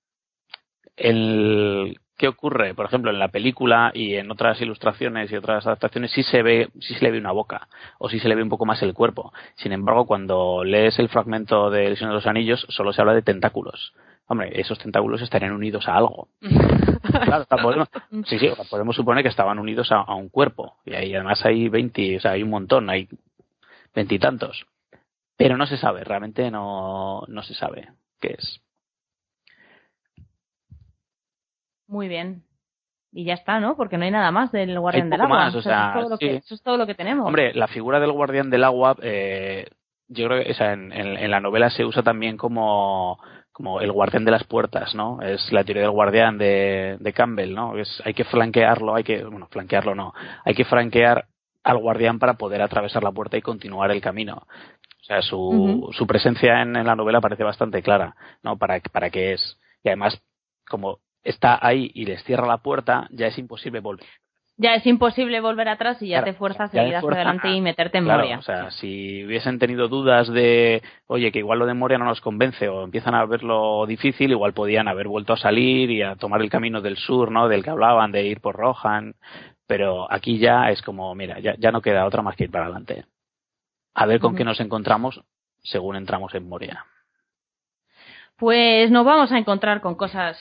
El, ¿Qué ocurre? Por ejemplo, en la película y en otras ilustraciones y otras adaptaciones sí se ve, sí se le ve una boca, o sí se le ve un poco más el cuerpo. Sin embargo, cuando lees el fragmento de El Señor de los Anillos, solo se habla de tentáculos. Hombre, esos tentáculos estarían unidos a algo. Claro, podemos, sí, sí, podemos suponer que estaban unidos a, a un cuerpo. Y ahí además hay 20, o sea, hay un montón, hay veintitantos. Pero no se sabe, realmente no, no se sabe qué es. Muy bien. Y ya está, ¿no? Porque no hay nada más del Guardián del Agua. más, o eso, es sea, todo lo sí. que, eso es todo lo que tenemos. Hombre, la figura del guardián del agua, eh, yo creo que o sea, en, en- en la novela se usa también como, como el guardián de las puertas, ¿no? Es la teoría del guardián de, de Campbell, ¿no? Es, hay que flanquearlo, hay que, bueno, flanquearlo no, hay que franquear al guardián para poder atravesar la puerta y continuar el camino. O sea, su, su presencia en, en la novela parece bastante clara, ¿no? Para, para qué es. Y además, como está ahí y les cierra la puerta, ya es imposible volver. Ya es imposible volver atrás y ya Claro, te fuerzas a ya de seguir hacia adelante y meterte en Claro, Moria. o sea, si hubiesen tenido dudas de, oye, que igual lo de Moria no nos convence o empiezan a verlo difícil, igual podían haber vuelto a salir y a tomar el camino del sur, ¿no? Del que hablaban, de ir por Rohan. Pero aquí ya es como, mira, ya, ya no queda otra más que ir para adelante. A ver con qué nos encontramos según entramos en Moria. Pues nos vamos a encontrar con cosas,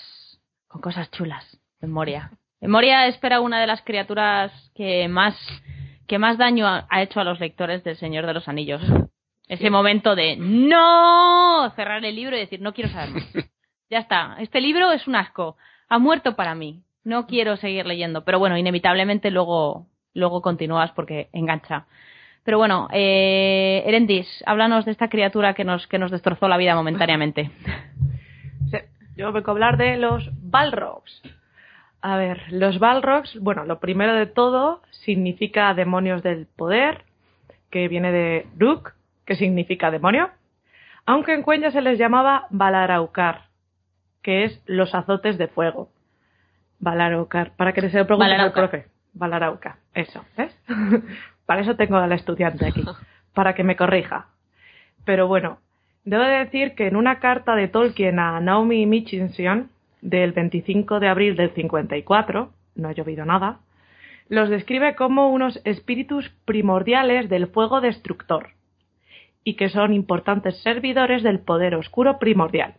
con cosas chulas en Moria. Moria espera una de las criaturas que más, que más daño ha, ha hecho a los lectores del Señor de los Anillos. Ese momento de no cerrar el libro y decir no quiero saber más. Ya está, este libro es un asco. Ha muerto para mí. No quiero seguir leyendo. Pero bueno, inevitablemente luego, luego continúas porque engancha. Pero bueno, eh, Erendis, háblanos de esta criatura que nos, que nos destrozó la vida momentáneamente. Sí, yo vengo a hablar de los Balrogs. A ver, los Balrogs, bueno, lo primero de todo significa demonios del poder, que viene de Ruk, que significa demonio, aunque en Cuenya se les llamaba Balaraukar, que es los azotes de fuego. Balaraukar, para que se lo pregunte al profe. Balarauca, eso, ¿ves? para eso tengo al estudiante aquí, para que me corrija. Pero bueno, debo de decir que en una carta de Tolkien a Naomi Mitchinson, del 25 de abril del 54, no ha llovido nada, los describe como unos espíritus primordiales del fuego destructor y que son importantes servidores del poder oscuro primordial.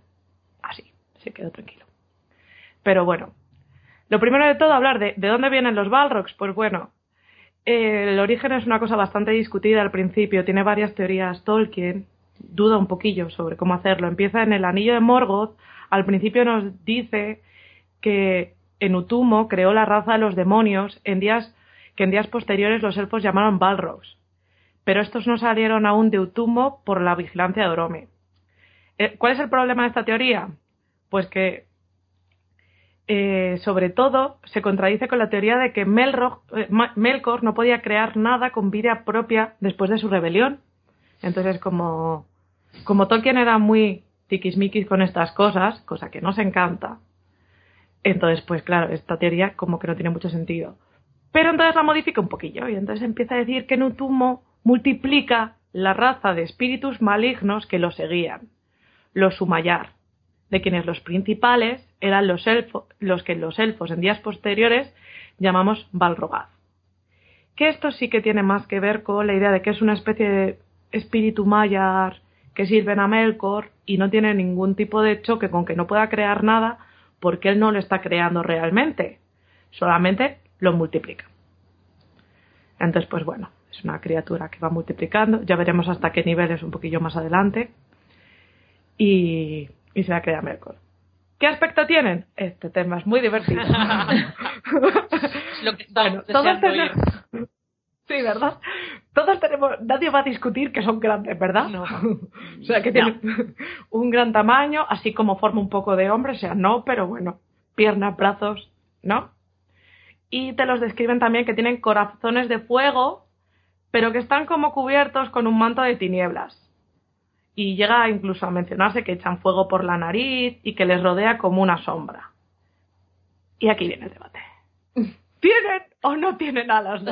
Así, se quedó tranquilo. Pero bueno, lo primero de todo, hablar de, de dónde vienen los Balrogs. Pues bueno, eh, el origen es una cosa bastante discutida al principio, tiene varias teorías Tolkien, duda un poquillo sobre cómo hacerlo. Empieza en el Anillo de Morgoth, al principio nos dice que en Utumo creó la raza de los demonios en días que en días posteriores los elfos llamaron Balrogs. Pero estos no salieron aún de Utumo por la vigilancia de Orome. Eh, ¿Cuál es el problema de esta teoría? Pues que eh, sobre todo se contradice con la teoría de que eh, Melkor no podía crear nada con vida propia después de su rebelión. Entonces, como, como Tolkien era muy tiquismiquis con estas cosas, cosa que nos encanta, entonces, pues claro, esta teoría como que no tiene mucho sentido. Pero entonces la modifica un poquillo y entonces empieza a decir que Nutumo multiplica la raza de espíritus malignos que lo seguían, los Sumayar, de quienes los principales eran los, elfo- los que los elfos en días posteriores llamamos Balrogaz. Que esto sí que tiene más que ver con la idea de que es una especie de espíritu mayar que sirven a Melkor y no tiene ningún tipo de choque con que no pueda crear nada porque él no lo está creando realmente, solamente lo multiplica. Entonces, pues bueno, es una criatura que va multiplicando, ya veremos hasta qué niveles un poquillo más adelante y, y se la crea Melkor. ¿Qué aspecto tienen? Este tema es muy divertido. Lo que Bueno, todos tenemos... Sí, ¿verdad? Todos tenemos... Nadie va a discutir que son grandes, ¿verdad? No. o sea, que tienen un gran tamaño, así como forma un poco de hombre, o sea, no, pero bueno, piernas, brazos, ¿no? Y te los describen también que tienen corazones de fuego, pero que están como cubiertos con un manto de tinieblas. Y llega incluso a mencionarse que echan fuego por la nariz y que les rodea como una sombra. Y aquí viene el debate. ¿Tienen o no tienen alas?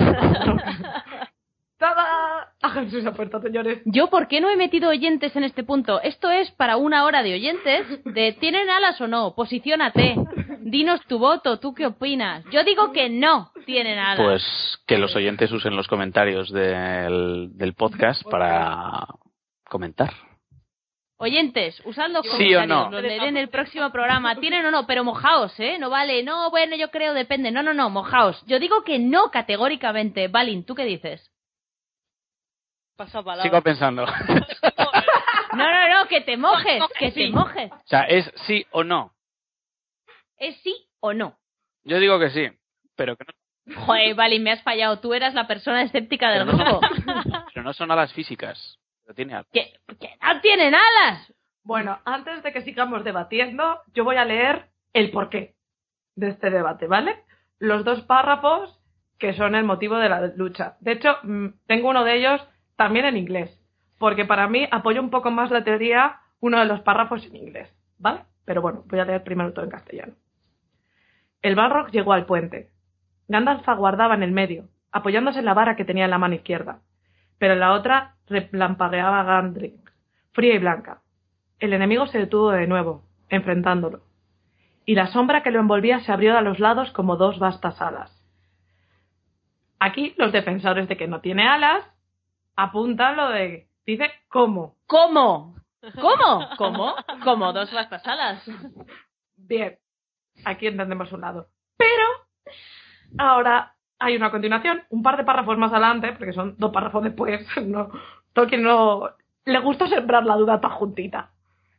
¡Tada! Hagan sus apuestas, señores. Yo, ¿por qué no he metido oyentes en este punto? Esto es para una hora de oyentes, de ¿tienen alas o no? Posiciónate. Dinos tu voto, ¿tú qué opinas? Yo digo que no tienen alas. Pues que los oyentes usen los comentarios del, del podcast para comentar. Oyentes, usad los Sí o comentarios, no. los leeré en el próximo programa. ¿Tienen o no? Pero mojaos, ¿eh? No vale, no, bueno, yo creo, depende. No, no, no, mojaos. Yo digo que no categóricamente. Valin, ¿tú qué dices? Sigo pensando. No, no, no, que te mojes, que te mojes. o sea, es sí o no. ¿Es sí o no? Yo digo que sí, pero que no, Joder, Valin, me has fallado. Tú eras la persona escéptica del grupo. pero no son alas físicas. Pero tiene alas. que, que no tienen alas. Bueno, antes de que sigamos debatiendo, yo voy a leer el porqué de este debate, ¿vale? Los dos párrafos que son el motivo de la lucha. De hecho, mm, tengo uno de ellos también en inglés, porque para mí apoya un poco más la teoría uno de los párrafos en inglés, ¿vale? Pero bueno, voy a leer primero todo en castellano. El Balrog llegó al puente. Gandalf aguardaba en el medio, apoyándose en la vara que tenía en la mano izquierda, pero en la otra relampagueaba Gandrik, fría y blanca. El enemigo se detuvo de nuevo, enfrentándolo, y la sombra que lo envolvía se abrió a los lados como dos vastas alas. Aquí los defensores de que no tiene alas apuntan lo de... Dice cómo. ¿Cómo? ¿Cómo? ¿Cómo? Como dos vastas alas. Bien, aquí entendemos un lado. Pero ahora hay una continuación, un par de párrafos más adelante, porque son dos párrafos después. No, Tolkien no le gusta sembrar la duda tan juntita.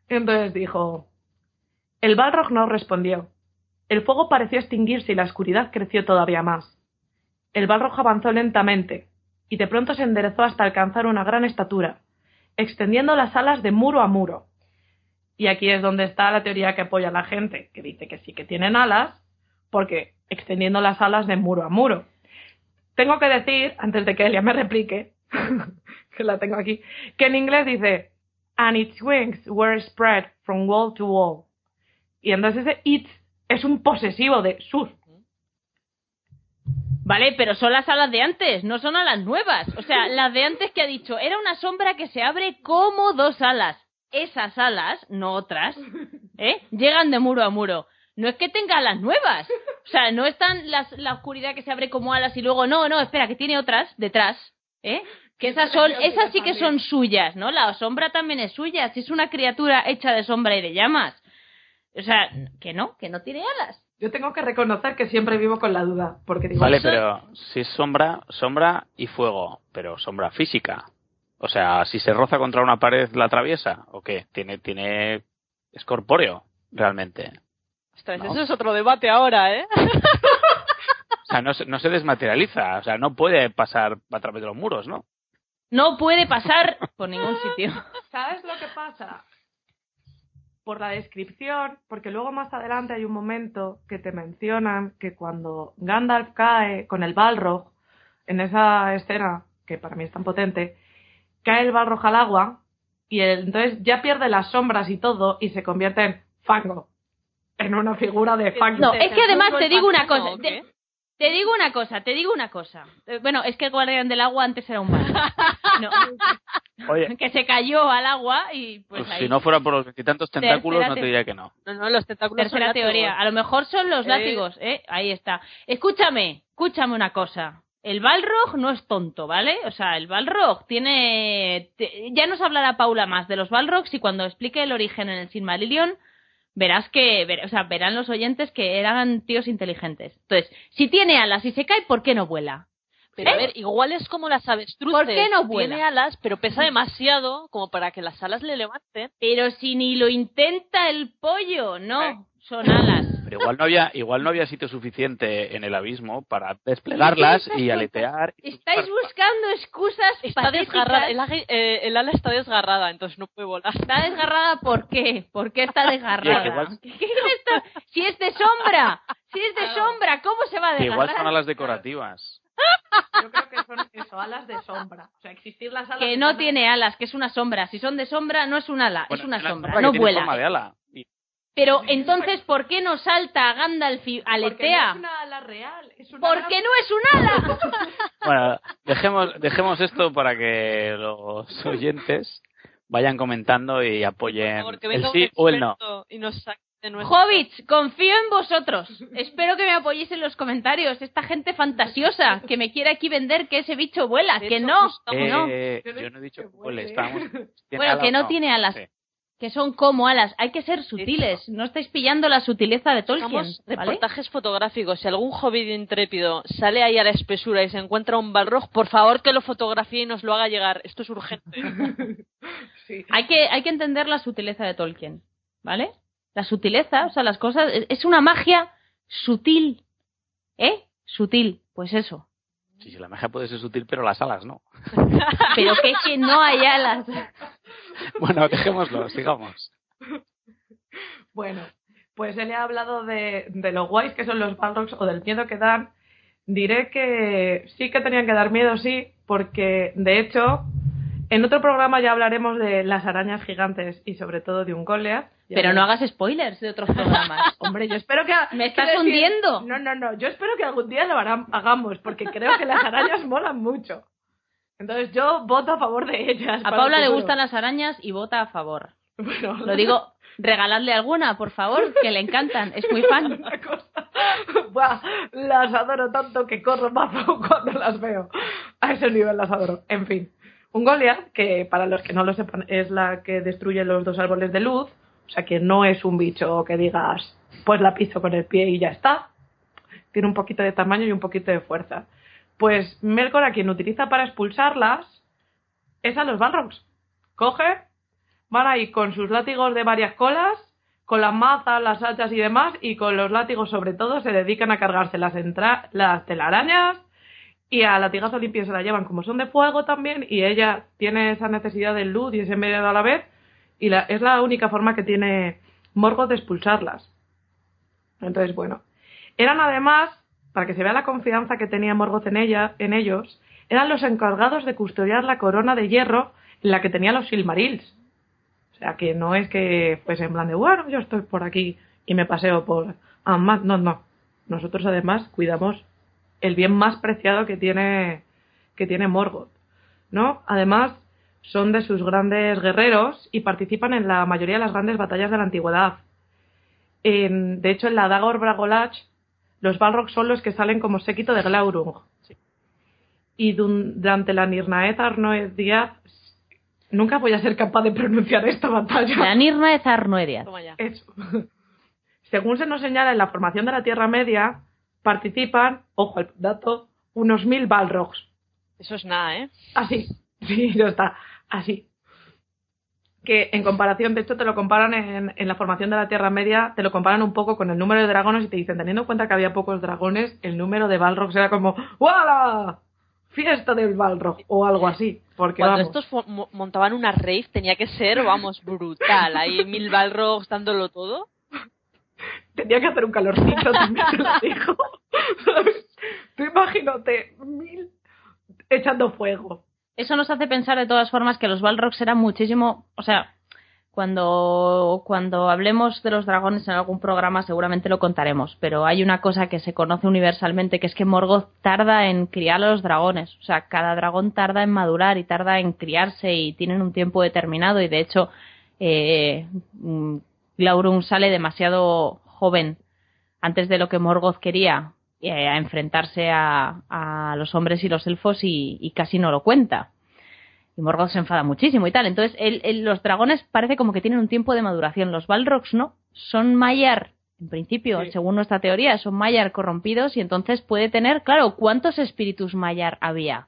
Entonces dijo: El Balrog no respondió. El fuego pareció extinguirse y la oscuridad creció todavía más. El Balrog avanzó lentamente, y de pronto se enderezó hasta alcanzar una gran estatura, extendiendo las alas de muro a muro. Y aquí es donde está la teoría que apoya la gente, que dice que sí que tienen alas, porque extendiendo las alas de muro a muro. Tengo que decir, antes de que Elia me replique, que la tengo aquí, que en inglés dice, and its wings were spread from wall to wall. Y entonces ese it es un posesivo de sus. Vale, pero son las alas de antes, no son alas nuevas. O sea, las de antes que ha dicho, era una sombra que se abre como dos alas. Esas alas, no otras, ¿eh? Llegan de muro a muro. No es que tenga alas nuevas. O sea, no están las, la oscuridad que se abre como alas y luego, no, no, espera, que tiene otras detrás, ¿eh? Que esas son, esas sí que son suyas, ¿no? La sombra también es suya, si es una criatura hecha de sombra y de llamas. O sea, que no, que no tiene alas. Yo tengo que reconocer que siempre vivo con la duda, porque digo, Vale, pero si es sombra, sombra y fuego, pero sombra física. O sea, si se roza contra una pared, ¿la atraviesa? ¿O qué? Tiene, tiene, es corpóreo, realmente. Ostras, No. Eso es otro debate ahora, ¿eh? O sea, no, se- no se desmaterializa, o sea, no puede pasar a través de los muros, ¿no? No puede pasar por ningún sitio. ¿Sabes lo que pasa? Por la descripción, porque luego más adelante hay un momento que te mencionan que cuando Gandalf cae con el Balrog, en esa escena, que para mí es tan potente, cae el Balrog al agua y el- entonces ya pierde las sombras y todo y se convierte en fango, en una figura de fango. No, es que además te digo una cosa. ¿o Te, qué? te digo una cosa, te digo una cosa. Eh, Bueno, es que el guardián del agua antes era un barco. No, Oye, que se cayó al agua y pues pues ahí. si no fuera por los veintitantos tentáculos, Tercera no te diría que no. No, no, los tentáculos son Tercera látigos. teoría. A lo mejor son los Eh. látigos, ¿eh? Ahí está. Escúchame, escúchame una cosa. El Balrog no es tonto, ¿vale? O sea, el Balrog tiene... te- Ya nos hablará Paula más de los Balrogs y cuando explique el origen en el Silmarillion verás que... ver- o sea, verán los oyentes que eran tíos inteligentes. Entonces, si tiene alas y se cae, ¿por qué no vuela? Pero a ¿Eh? ver, igual es como las avestruces. ¿Por qué no vuela? Tiene alas, pero pesa demasiado como para que las alas le levanten. Pero si ni lo intenta el pollo, Eh. no, son alas. Pero igual no había, igual no había sitio suficiente en el abismo para desplegarlas y aletear. y Estáis buscando excusas Está desgarrada, el, eh, el ala está desgarrada, entonces no puede volar. ¿Está desgarrada por qué? ¿Por qué está desgarrada? Igual- ¿Qué- qué es esto? Si es de sombra, si es de sombra, ¿cómo se va a Que desgarrar? igual son alas decorativas. Yo creo que son eso, alas de sombra. O sea, existir las alas Que no sombra- tiene alas, que es una sombra. Si son de sombra, no es un ala, Bueno, es una sombra, que no tiene forma vuela. de ala. Y- Pero entonces, ¿por qué no salta Gandalf y Porque no aletea? es una ala real, es una ala- Porque no es un ala. Bueno, dejemos, dejemos esto para que los oyentes vayan comentando y apoyen Por favor, que el sí o el no. Y nos. Hobbits, confío en vosotros. Espero que me apoyéis en los comentarios. Esta gente fantasiosa que me quiere aquí vender que ese bicho vuela, De que hecho, no, justo- que no. Eh, Yo no yo no he dicho que que huele, huele. estábamos- ¿tiene Bueno, que no tiene alas. Sí. que son como alas. Hay que ser sutiles. No estáis pillando la sutileza de Tolkien. ¿vale? reportajes fotográficos. Si algún hobbit intrépido sale ahí a la espesura y se encuentra un balrog, por favor que lo fotografíe y nos lo haga llegar. Esto es urgente. Sí. Hay que, hay que entender la sutileza de Tolkien. ¿Vale? La sutileza, o sea, las cosas. es- Es una magia sutil. ¿Eh? Sutil. Pues eso. Sí, sí, la magia puede ser sutil, pero las alas no. Pero que es que no hay alas. Bueno, dejémoslo, sigamos. Bueno, pues él ha hablado de, de lo guays que son los Balrogs o del miedo que dan. Diré que sí que tenían que dar miedo, sí, porque de hecho en otro programa ya hablaremos de las arañas gigantes y sobre todo de un Goliath. Pero no hagas spoilers de otros programas. Hombre, yo espero que... Me estás decir- hundiendo. No, no, no. Yo espero que algún día lo harán- hagamos, porque creo que las arañas molan mucho. Entonces yo voto a favor de ellas. A Paula le gustan las arañas y vota a favor. Bueno, Lo digo, regaladle alguna, por favor, que le encantan. Es muy fan. Buah, las adoro tanto que corro mazo cuando las veo. A ese nivel las adoro. En fin. Un Goliath, que para los que no lo sepan, es la que destruye los dos árboles de luz. O sea que no es un bicho que digas, pues la piso con el pie y ya está. Tiene un poquito de tamaño y un poquito de fuerza. Pues Melkor, a quien utiliza para expulsarlas, es a los Balrogs. Coge, van ahí con sus látigos de varias colas, con las mazas, las hachas y demás, y con los látigos sobre todo se dedican a cargarse las, las telarañas y a latigazo limpio se la llevan como son de fuego también y ella tiene esa necesidad de luz y ese medio a la vez y la, es la única forma que tiene Morgoth de expulsarlas. Entonces, bueno, eran además, para que se vea la confianza que tenía Morgoth en, ella, en ellos, eran los encargados de custodiar la corona de hierro en la que tenían los Silmarils. O sea, que no es que fuese en plan de, bueno, yo estoy por aquí y me paseo por... Ah, no, no. Nosotros además cuidamos el bien más preciado que tiene, que tiene Morgoth, ¿no? Además, son de sus grandes guerreros y participan en la mayoría de las grandes batallas de la antigüedad. En, de hecho, en la Dagor Bragolach, los Balrogs son los que salen como séquito de Glaurung. Y durante la Nirnaeth Arnoed Díaz, nunca voy a ser capaz de pronunciar esta batalla. La Nirnaeth Arnoed Eso. Según se nos señala en la formación de la Tierra Media, participan, ojo al dato, unos mil Balrogs. Eso es nada, ¿eh? Así, sí, ya está, así. Que en comparación, de hecho, te lo comparan en, en, la formación de la Tierra Media, te lo comparan un poco con el número de dragones y te dicen, teniendo en cuenta que había pocos dragones, el número de Balrogs era como, ¡Wala! Fiesta del Balrog o algo así. Porque, Cuando vamos, estos montaban una rave tenía que ser, vamos, brutal. Ahí mil Balrogs dándolo todo tenía que hacer un calorcito, también te lo. Tú imagínate, mil echando fuego. Eso nos hace pensar de todas formas que los Balrogs eran muchísimo, o sea, cuando, cuando hablemos de los dragones en algún programa seguramente lo contaremos, pero hay una cosa que se conoce universalmente que es que Morgoth tarda en criar a los dragones, o sea, cada dragón tarda en madurar y tarda en criarse y tienen un tiempo determinado y de hecho eh, Glaurung sale demasiado joven antes de lo que Morgoth quería eh, a enfrentarse a, a, los hombres y los elfos y, y, casi no lo cuenta. Y Morgoth se enfada muchísimo y tal. Entonces, el, los dragones parece como que tienen un tiempo de maduración. Los Balrogs no. Son Maiar, en principio, sí. según nuestra teoría, son Maiar corrompidos y entonces puede tener, claro, ¿cuántos espíritus Maiar había?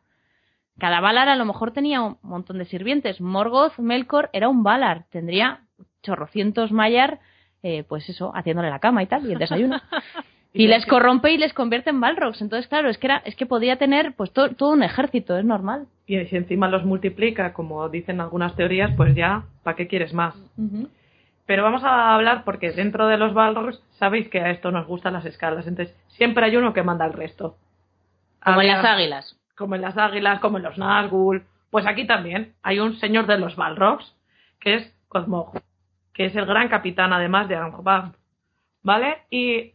Cada Valar a lo mejor tenía un montón de sirvientes. Morgoth, Melkor era un Valar. Tendría chorrocientos Maiar eh, pues eso, haciéndole la cama y tal, y el desayuno. y les corrompe y les convierte en Balrogs. Entonces, claro, es que era, es que podía tener pues to, todo un ejército, es normal. Y si encima los multiplica, como dicen algunas teorías, pues ya, ¿para qué quieres más? Uh -huh. Pero vamos a hablar porque dentro de los Balrogs sabéis que a esto nos gustan las escalas, entonces siempre hay uno que manda al resto. Como en las águilas. Como en las águilas, como en los Nazgûl. Pues aquí también hay un señor de los Balrogs, que es Cosmog que es el gran capitán además de Angobam, ¿vale? Y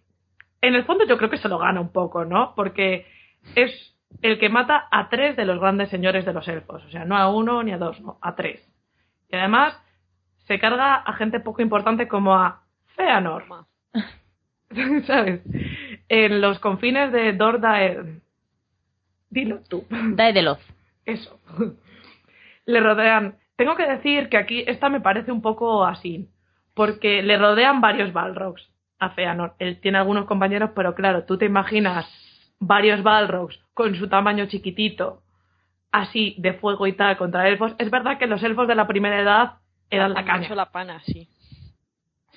en el fondo yo creo que se lo gana un poco, ¿no? Porque es el que mata a tres de los grandes señores de los elfos, o sea, no a uno ni a dos, no, a tres. Y además se carga a gente poco importante como a Feanor, ¿sabes? En los confines de Dordaer. Dilo tú. Daedeloth. Eso. Le rodean tengo que decir que aquí esta me parece un poco así, porque le rodean varios Balrogs a Feanor. Él tiene algunos compañeros, pero claro, tú te imaginas varios Balrogs con su tamaño chiquitito, así de fuego y tal contra elfos. Es verdad que los elfos de la primera edad eran la caña. la pana, sí.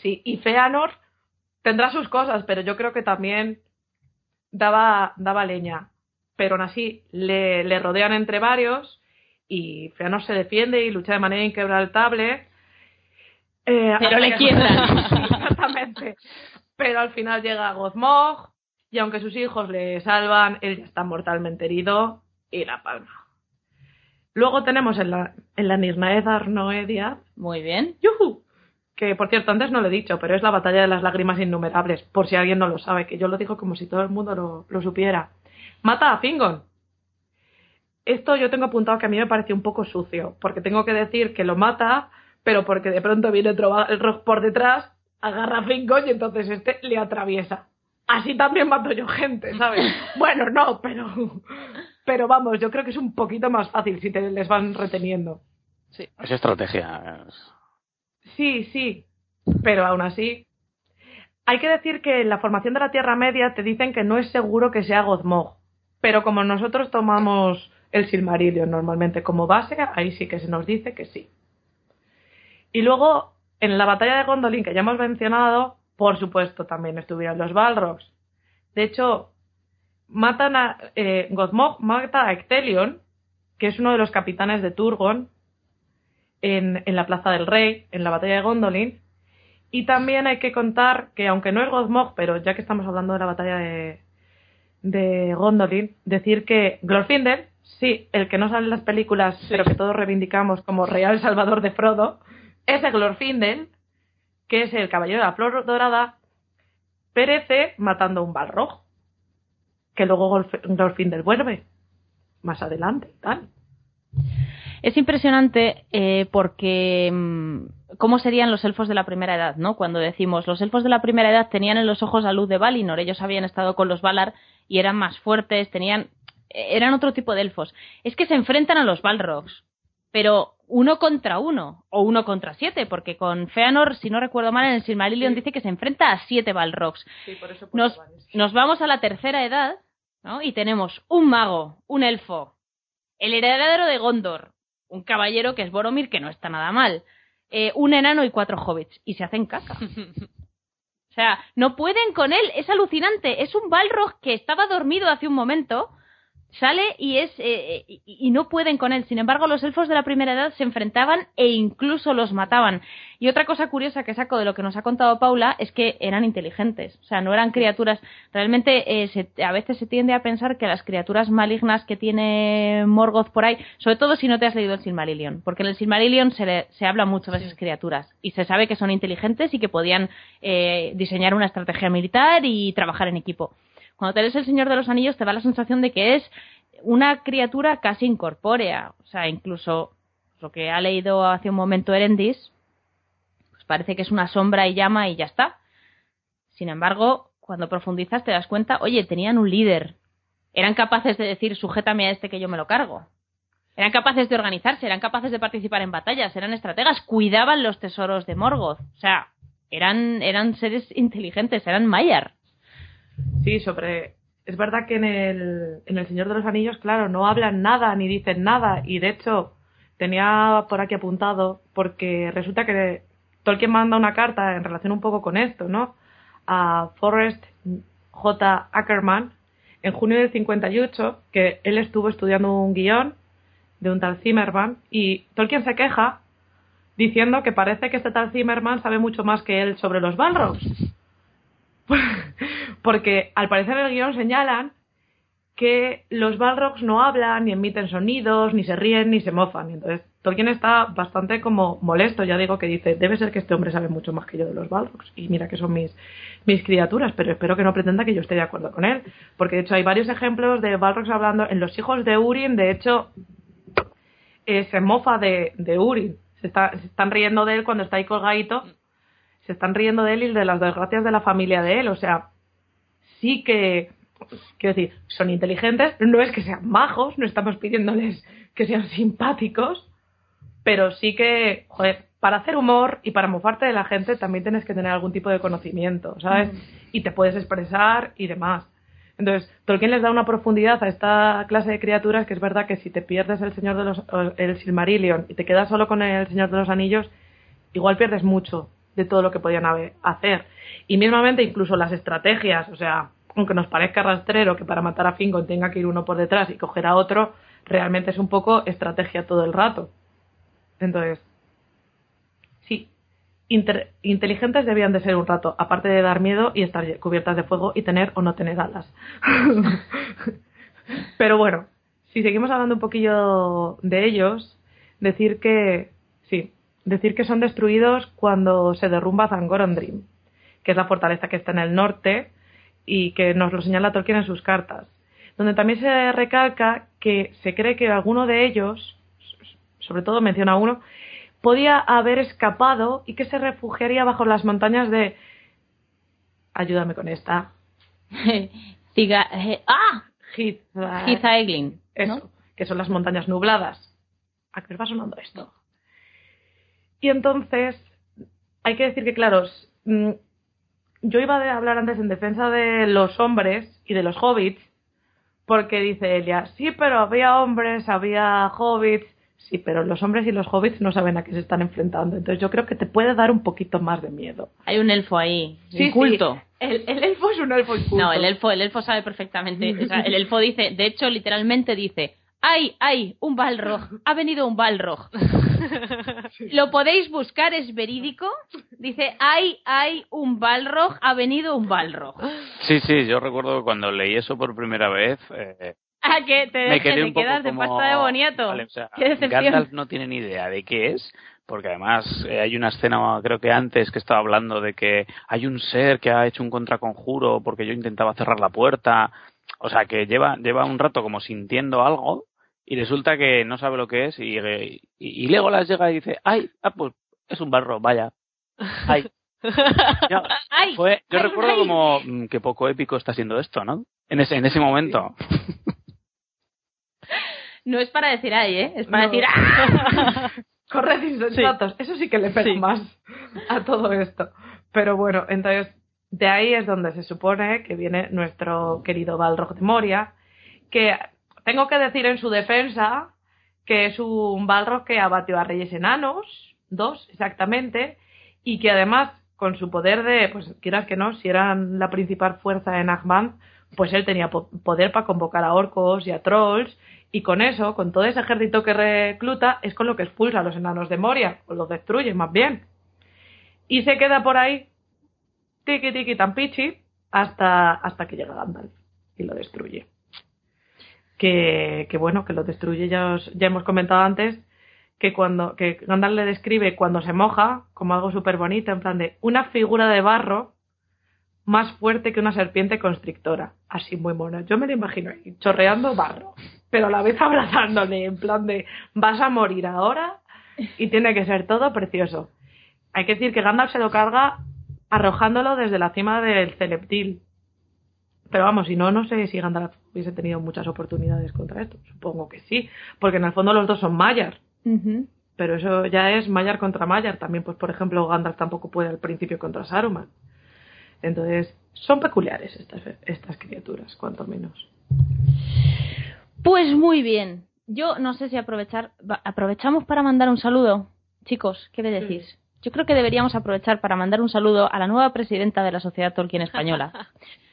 Sí, y Feanor tendrá sus cosas, pero yo creo que también daba, daba leña. Pero aún así le, le rodean entre varios y Feanor se defiende y lucha de manera inquebrantable. Eh, Pero le quiebran. Exactamente. Pero al final llega Gozmog y aunque sus hijos le salvan, él ya está mortalmente herido y la palma. Luego tenemos en la, en la Nirnaed Arnoedia. Muy bien. ¡Yuhu! Que por cierto, antes no lo he dicho, pero es la batalla de las lágrimas innumerables, por si alguien no lo sabe, que yo lo digo como si todo el mundo lo, lo supiera. Mata a Fingon, esto yo tengo apuntado que a mí me parece un poco sucio, porque tengo que decir que lo mata, pero porque de pronto viene otro el rock por detrás, agarra a Fingon y entonces este le atraviesa. Así también mato yo gente, ¿sabes? bueno, no, pero pero vamos, yo creo que es un poquito más fácil si te les van reteniendo. Sí. Es estrategia. Sí, sí, pero aún así hay que decir que en la formación de la Tierra Media te dicen que no es seguro que sea Gozmog, pero como nosotros tomamos el Silmarillion normalmente como base, ahí sí que se nos dice que sí. Y luego, en la batalla de Gondolin, que ya hemos mencionado, por supuesto también estuvieron los Balrogs. De hecho, matan a. Eh, Gothmog mata a Ectelion, que es uno de los capitanes de Turgon, en, la Plaza del Rey, en la batalla de Gondolin. Y también hay que contar que, aunque no es Gothmog, pero ya que estamos hablando de la batalla de, de Gondolin, decir que Glorfindel, sí, el que no sale en las películas, pero que todos reivindicamos como real salvador de Frodo, ese Glorfindel, que es el caballero de la flor dorada, perece matando a un Balrog, que luego Glorfindel vuelve más adelante, tal. Es impresionante eh, porque mm, cómo serían los elfos de la primera edad, ¿no? Cuando decimos los elfos de la primera edad tenían en los ojos la luz de Valinor, ellos habían estado con los Valar y eran más fuertes, tenían eran otro tipo de elfos. Es que se enfrentan a los Balrogs, pero uno contra uno o uno contra siete, porque con Feanor, si no recuerdo mal, en el Silmarillion Sí. dice que se enfrenta a siete Balrogs. Sí, por eso Nos, nos vamos a la tercera edad, ¿no? Y tenemos un mago, un elfo, el heredero de Gondor, un caballero que es Boromir, que no está nada mal, eh, un enano y cuatro hobbits, y se hacen caca. O sea, no pueden con él, es alucinante, es un Balrog que estaba dormido hace un momento, sale y es eh, y, y no pueden con él. Sin embargo, los elfos de la primera edad se enfrentaban e incluso los mataban. Y otra cosa curiosa que saco de lo que nos ha contado Paula es que eran inteligentes, o sea, no eran criaturas. Realmente eh, se- a veces se tiende a pensar que las criaturas malignas que tiene Morgoth por ahí, sobre todo si no te has leído el Silmarillion, porque en el Silmarillion se, le- se habla mucho de esas criaturas y se sabe que son inteligentes y que podían eh, diseñar una estrategia militar y trabajar en equipo. Cuando te lees El Señor de los Anillos te da la sensación de que es una criatura casi incorpórea. O sea, incluso lo que ha leído hace un momento Erendis, pues parece que es una sombra y llama y ya está. Sin embargo, cuando profundizas te das cuenta, oye, tenían un líder. Eran capaces de decir, sujétame a este que yo me lo cargo. Eran capaces de organizarse, eran capaces de participar en batallas, eran estrategas, cuidaban los tesoros de Morgoth. O sea, eran, eran seres inteligentes, eran Maiar. Sí, sobre. Es verdad que en el, en el Señor de los Anillos, claro, no hablan nada ni dicen nada. Y de hecho, tenía por aquí apuntado, porque resulta que Tolkien manda una carta en relación un poco con esto, ¿no? A Forrest J. Ackerman en junio del 58, que él estuvo estudiando un guion de un tal Zimmerman, y Tolkien se queja diciendo que parece que este tal Zimmerman sabe mucho más que él sobre los Balrogs. Porque al parecer en el guion señalan que los Balrogs no hablan, ni emiten sonidos, ni se ríen, ni se mofan. Entonces, Tolkien está bastante como molesto, ya digo que dice, debe ser que este hombre sabe mucho más que yo de los Balrogs. Y mira que son mis, criaturas, pero espero que no pretenda que yo esté de acuerdo con él. Porque de hecho hay varios ejemplos de Balrogs hablando en Los hijos de Urin, de hecho, eh, se mofa de, de Urin. Se, se están riendo de él cuando está ahí colgadito. Se están riendo de él y de las desgracias de la familia de él. O sea, sí que, quiero decir, son inteligentes. No es que sean majos, no estamos pidiéndoles que sean simpáticos. Pero sí que, joder, para hacer humor y para mofarte de la gente también tienes que tener algún tipo de conocimiento, ¿sabes? Y te puedes expresar y demás. Entonces, Tolkien les da una profundidad a esta clase de criaturas que es verdad que si te pierdes el Señor de los el Silmarillion y te quedas solo con el Señor de los Anillos, igual pierdes mucho de todo lo que podían haber- hacer. Y mismamente incluso las estrategias, o sea, aunque nos parezca rastrero que para matar a Fingon tenga que ir uno por detrás y coger a otro, realmente es un poco estrategia todo el rato. Entonces, sí, inteligentes debían de ser un rato, aparte de dar miedo y estar cubiertas de fuego y tener o no tener alas. Pero bueno, si seguimos hablando un poquillo de ellos, decir que, sí, decir que son destruidos cuando se derrumba Zangorondrim, que es la fortaleza que está en el norte y que nos lo señala Tolkien en sus cartas, donde también se recalca que se cree que alguno de ellos, sobre todo menciona uno, podía haber escapado y que se refugiaría bajo las montañas de... Ayúdame con esta. Ciga- eh, ¡Ah! Hith- Gizaeglin. Eso, ¿no? que son las montañas nubladas. ¿A qué os va sonando esto? Y entonces, hay que decir que, claro, mm, yo iba a hablar antes en defensa de los hombres y de los hobbits, porque dice Elia, sí, pero había hombres, había hobbits. Sí, pero los hombres y los hobbits no saben a qué se están enfrentando. Entonces yo creo que te puede dar un poquito más de miedo. Hay un elfo ahí, Sí, culto. sí. El, el elfo es un elfo inculto. No, el elfo, el elfo sabe perfectamente. O sea, el elfo dice, de hecho, literalmente dice, ¡ay, ay! Un balrog. Ha venido un balrog. Lo podéis buscar, es verídico. Dice, ¡ay, ay! Un balrog. Ha venido un balrog. Sí, sí, yo recuerdo que cuando leí eso por primera vez, eh, ¿A que te, me que quedé te un poco quedas de pasta de boniato? Vale, o sea, ¡Qué decepción! Gandalf no tiene ni idea de qué es, porque además eh, hay una escena, creo que antes, que estaba hablando de que hay un ser que ha hecho un contraconjuro porque yo intentaba cerrar la puerta. O sea, que lleva, lleva un rato como sintiendo algo y resulta que no sabe lo que es y, y, y Legolas llega y dice, ¡ay! Ah, pues es un barro, vaya. ¡Ay! Yo, ¡Ay! fue, yo ay, recuerdo ay! como mm, que poco épico está siendo esto, ¿no? En ese, en ese momento. No es para decir ¡ay, eh! Es para No. decir ¡ah! Corred insensatos. Eso sí que le pega Sí. más a todo esto. Pero bueno, entonces de ahí es donde se supone que viene nuestro querido Balrog de Moria, que tengo que decir en su defensa que es un Balrog que abatió a reyes enanos, dos exactamente, y que además con su poder de, pues quieras que no, si eran la principal fuerza en Ahmad, pues él tenía po- poder para convocar a orcos y a trolls, y con eso, con todo ese ejército que recluta, es con lo que expulsa a los enanos de Moria, o los destruye más bien. Y se queda por ahí, tiki tiki tan pichi, hasta, hasta que llega Gandalf y lo destruye. Que, bueno, que lo destruye, ya, os- ya hemos comentado antes, que cuando que Gandalf le describe cuando se moja como algo súper bonito, en plan de una figura de barro más fuerte que una serpiente constrictora. Así muy mona. Yo me lo imagino ahí, chorreando barro, pero a la vez abrazándole, en plan de vas a morir ahora y tiene que ser todo precioso. Hay que decir que Gandalf se lo carga arrojándolo desde la cima del Celeptil. Pero vamos, si no, no sé si Gandalf hubiese tenido muchas oportunidades contra esto. Supongo que sí, porque en el fondo los dos son Mayar. Ujú. Pero eso ya es Mayar contra Mayar. También, pues, por ejemplo, Gandalf tampoco puede al principio contra Saruman. Entonces, son peculiares estas, estas criaturas, cuanto menos. Pues muy bien. Yo no sé si aprovechar, aprovechamos para mandar un saludo. Chicos, ¿qué me decís? Yo creo que deberíamos aprovechar para mandar un saludo a la nueva presidenta de la Sociedad Tolkien Española,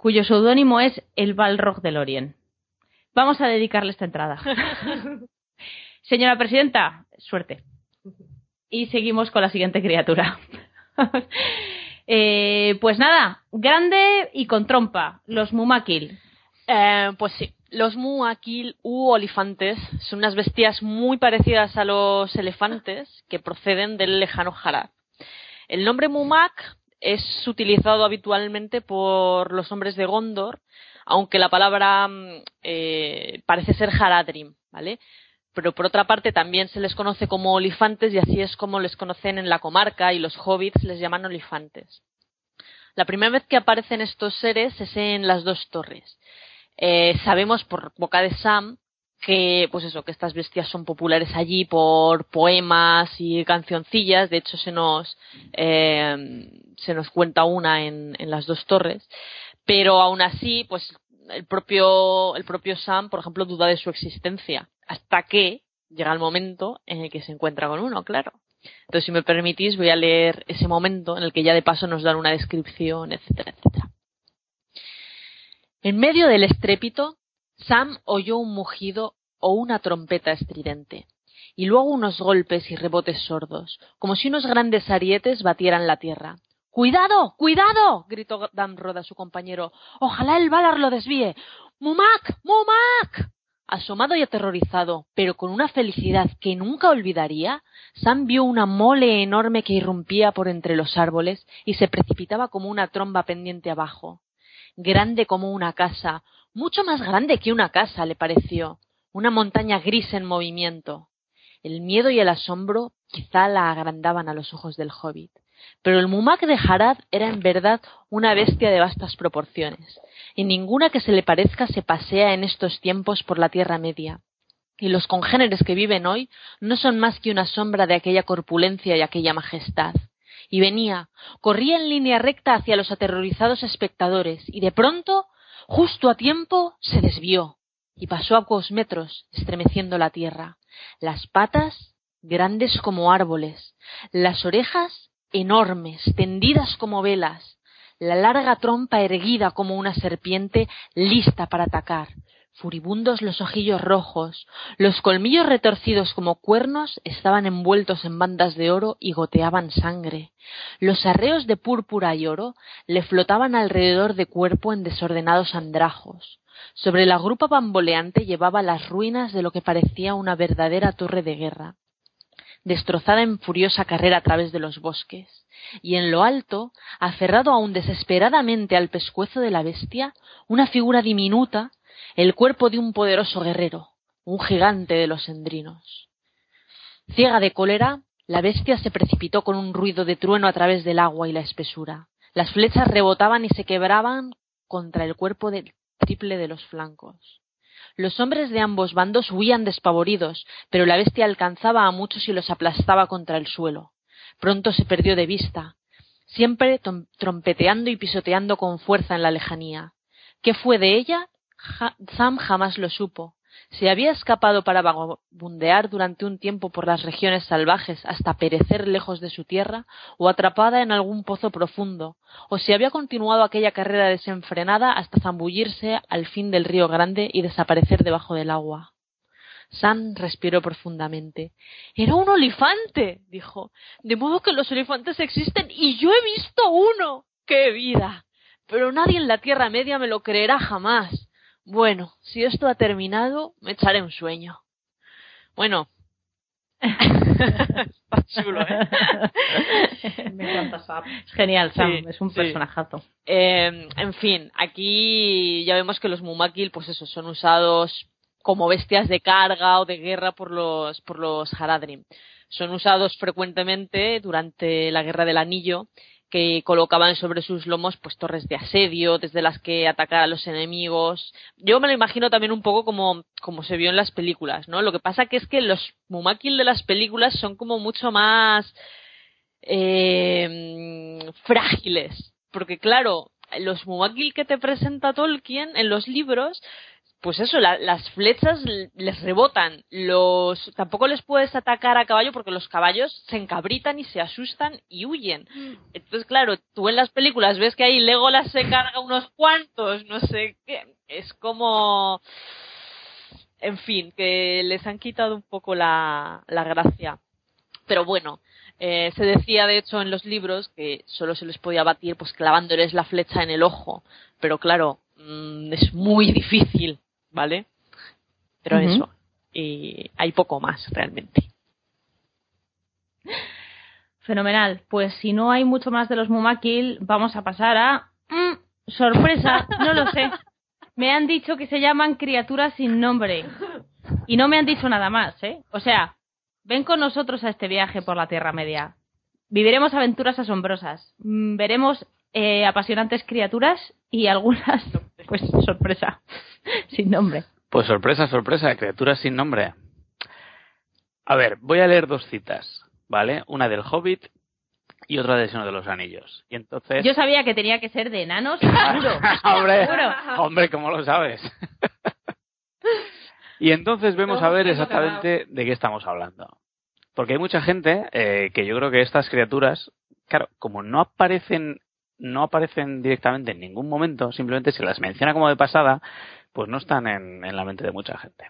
cuyo seudónimo es el Balrog del Orient. Vamos a dedicarle esta entrada. Señora presidenta, suerte. Y seguimos con la siguiente criatura. Eh, pues nada, grande y con trompa, los Mumakil. Eh, pues sí, los muakil u olifantes son unas bestias muy parecidas a los elefantes que proceden del lejano Harad. El nombre mumak es utilizado habitualmente por los hombres de Gondor, aunque la palabra mm, eh, parece ser Haradrim, ¿vale? Pero por otra parte también se les conoce como olifantes y así es como les conocen en la comarca y los hobbits les llaman olifantes. La primera vez que aparecen estos seres es en las dos torres. Eh, sabemos por boca de Sam que, pues eso, que estas bestias son populares allí por poemas y cancioncillas. De hecho, se nos, eh, se nos cuenta una en, en las dos torres. Pero aún así, pues el propio, el propio Sam, por ejemplo, duda de su existencia. Hasta que llega el momento en el que se encuentra con uno, claro. Entonces, si me permitís, voy a leer ese momento en el que ya de paso nos dan una descripción, etcétera, etcétera. En medio del estrépito, Sam oyó un mugido o una trompeta estridente, y luego unos golpes y rebotes sordos, como si unos grandes arietes batieran la tierra. ¡Cuidado! ¡Cuidado! gritó Damrod a su compañero. Ojalá el Valar lo desvíe. ¡Mumak! ¡Mumak! Asomado y aterrorizado, pero con una felicidad que nunca olvidaría, Sam vio una mole enorme que irrumpía por entre los árboles y se precipitaba como una tromba pendiente abajo. Grande como una casa, mucho más grande que una casa, le pareció, una montaña gris en movimiento. El miedo y el asombro quizá la agrandaban a los ojos del hobbit, pero el Mumak de Harad era en verdad una bestia de vastas proporciones, y ninguna que se le parezca se pasea en estos tiempos por la Tierra Media. Y los congéneres que viven hoy no son más que una sombra de aquella corpulencia y aquella majestad. Y venía, corría en línea recta hacia los aterrorizados espectadores, y de pronto, justo a tiempo, se desvió, y pasó a pocos metros, estremeciendo la tierra. las patas grandes como árboles, las orejas enormes, tendidas como velas, la larga trompa erguida como una serpiente lista para atacar, furibundos los ojillos rojos, los colmillos retorcidos como cuernos estaban envueltos en bandas de oro y goteaban sangre. Los arreos de púrpura y oro le flotaban alrededor de cuerpo en desordenados andrajos. Sobre la grupa bamboleante llevaba las ruinas de lo que parecía una verdadera torre de guerra, destrozada en furiosa carrera a través de los bosques, y en lo alto, aferrado aún desesperadamente al pescuezo de la bestia, una figura diminuta, el cuerpo de un poderoso guerrero, un gigante de los endrinos. Ciega de cólera, la bestia se precipitó con un ruido de trueno a través del agua y la espesura. Las flechas rebotaban y se quebraban contra el cuerpo del triple de los flancos. Los hombres de ambos bandos huían despavoridos, pero la bestia alcanzaba a muchos y los aplastaba contra el suelo. Pronto se perdió de vista, siempre trompeteando y pisoteando con fuerza en la lejanía. ¿Qué fue de ella? Sam jamás lo supo. Se había escapado para vagabundear durante un tiempo por las regiones salvajes hasta perecer lejos de su tierra, o atrapada en algún pozo profundo, o si había continuado aquella carrera desenfrenada hasta zambullirse al fin del río grande y desaparecer debajo del agua. Sam respiró profundamente. Era un olifante, dijo. De modo que los olifantes existen y yo he visto uno. ¡Qué vida! Pero nadie en la Tierra Media me lo creerá jamás. Bueno, si esto ha terminado, me echaré un sueño. Bueno. Está chulo, ¿eh? Me encanta Sam. Es genial, Sam. es un personajazo. Eh, en fin, aquí ya vemos que los Mumakil, pues eso, son usados como bestias de carga o de guerra por los, por los Haradrim. Son usados frecuentemente durante la Guerra del Anillo que colocaban sobre sus lomos pues torres de asedio desde las que atacar a los enemigos. Yo me lo imagino también un poco como, como se vio en las películas, ¿no? Lo que pasa que es que los Mumakil de las películas son como mucho más eh, frágiles. Porque claro, los Mumakil que te presenta Tolkien en los libros pues eso, las flechas les rebotan. Los tampoco les puedes atacar a caballo porque los caballos se encabritan y se asustan y huyen. Mm. Entonces, claro, tú en las películas ves que ahí Legolas se carga unos cuantos, no sé qué. Es como, en fin, que les han quitado un poco la, la gracia. Pero bueno, eh, se decía de hecho en los libros que solo se les podía batir pues clavándoles la flecha en el ojo. Pero claro, mm, es muy difícil ¿vale? Pero eso, y hay poco más realmente. Fenomenal. Pues si no hay mucho más de los Mumakil, vamos a pasar a... Mm, sorpresa, no lo sé. Me han dicho que se llaman criaturas sin nombre. Y no me han dicho nada más, ¿eh? O sea, ven con nosotros a este viaje por la Tierra Media. Viviremos aventuras asombrosas. Mm, veremos eh, apasionantes criaturas y algunas, pues sorpresa, sin nombre. Pues sorpresa, sorpresa, criaturas sin nombre. A ver, voy a leer dos citas, ¿vale? Una del Hobbit y otra del Señor de los Anillos. Y entonces... Yo sabía que tenía que ser de enanos, seguro. hombre, hombre, ¿cómo lo sabes? y entonces vemos a ver exactamente de qué estamos hablando. Porque hay mucha gente eh, que yo creo que estas criaturas, claro, como no aparecen no aparecen directamente en ningún momento, simplemente se las menciona como de pasada, pues no están en, en la mente de mucha gente.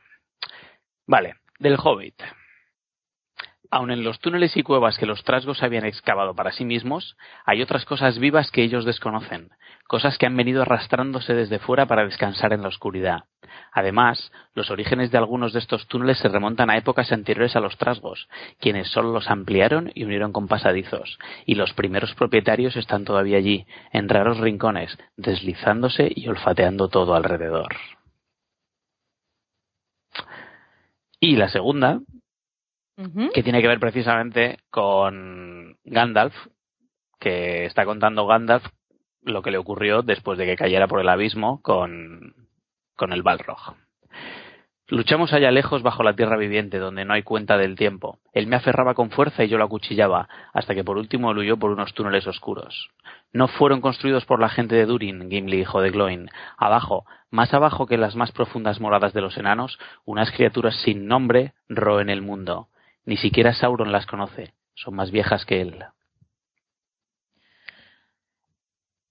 Vale, del Hobbit. Aun en los túneles y cuevas que los trasgos habían excavado para sí mismos, hay otras cosas vivas que ellos desconocen, cosas que han venido arrastrándose desde fuera para descansar en la oscuridad. Además, los orígenes de algunos de estos túneles se remontan a épocas anteriores a los trasgos, quienes solo los ampliaron y unieron con pasadizos, y los primeros propietarios están todavía allí, en raros rincones, deslizándose y olfateando todo alrededor. Y la segunda, que tiene que ver precisamente con Gandalf, que está contando Gandalf lo que le ocurrió después de que cayera por el abismo con, con el Balrog. Luchamos allá lejos bajo la tierra viviente, donde no hay cuenta del tiempo. Él me aferraba con fuerza y yo lo acuchillaba, hasta que por último huyó por unos túneles oscuros. No fueron construidos por la gente de Durin, Gimli, hijo de Gloin. Abajo, más abajo que las más profundas moradas de los enanos, unas criaturas sin nombre roen el mundo. Ni siquiera Sauron las conoce. Son más viejas que él.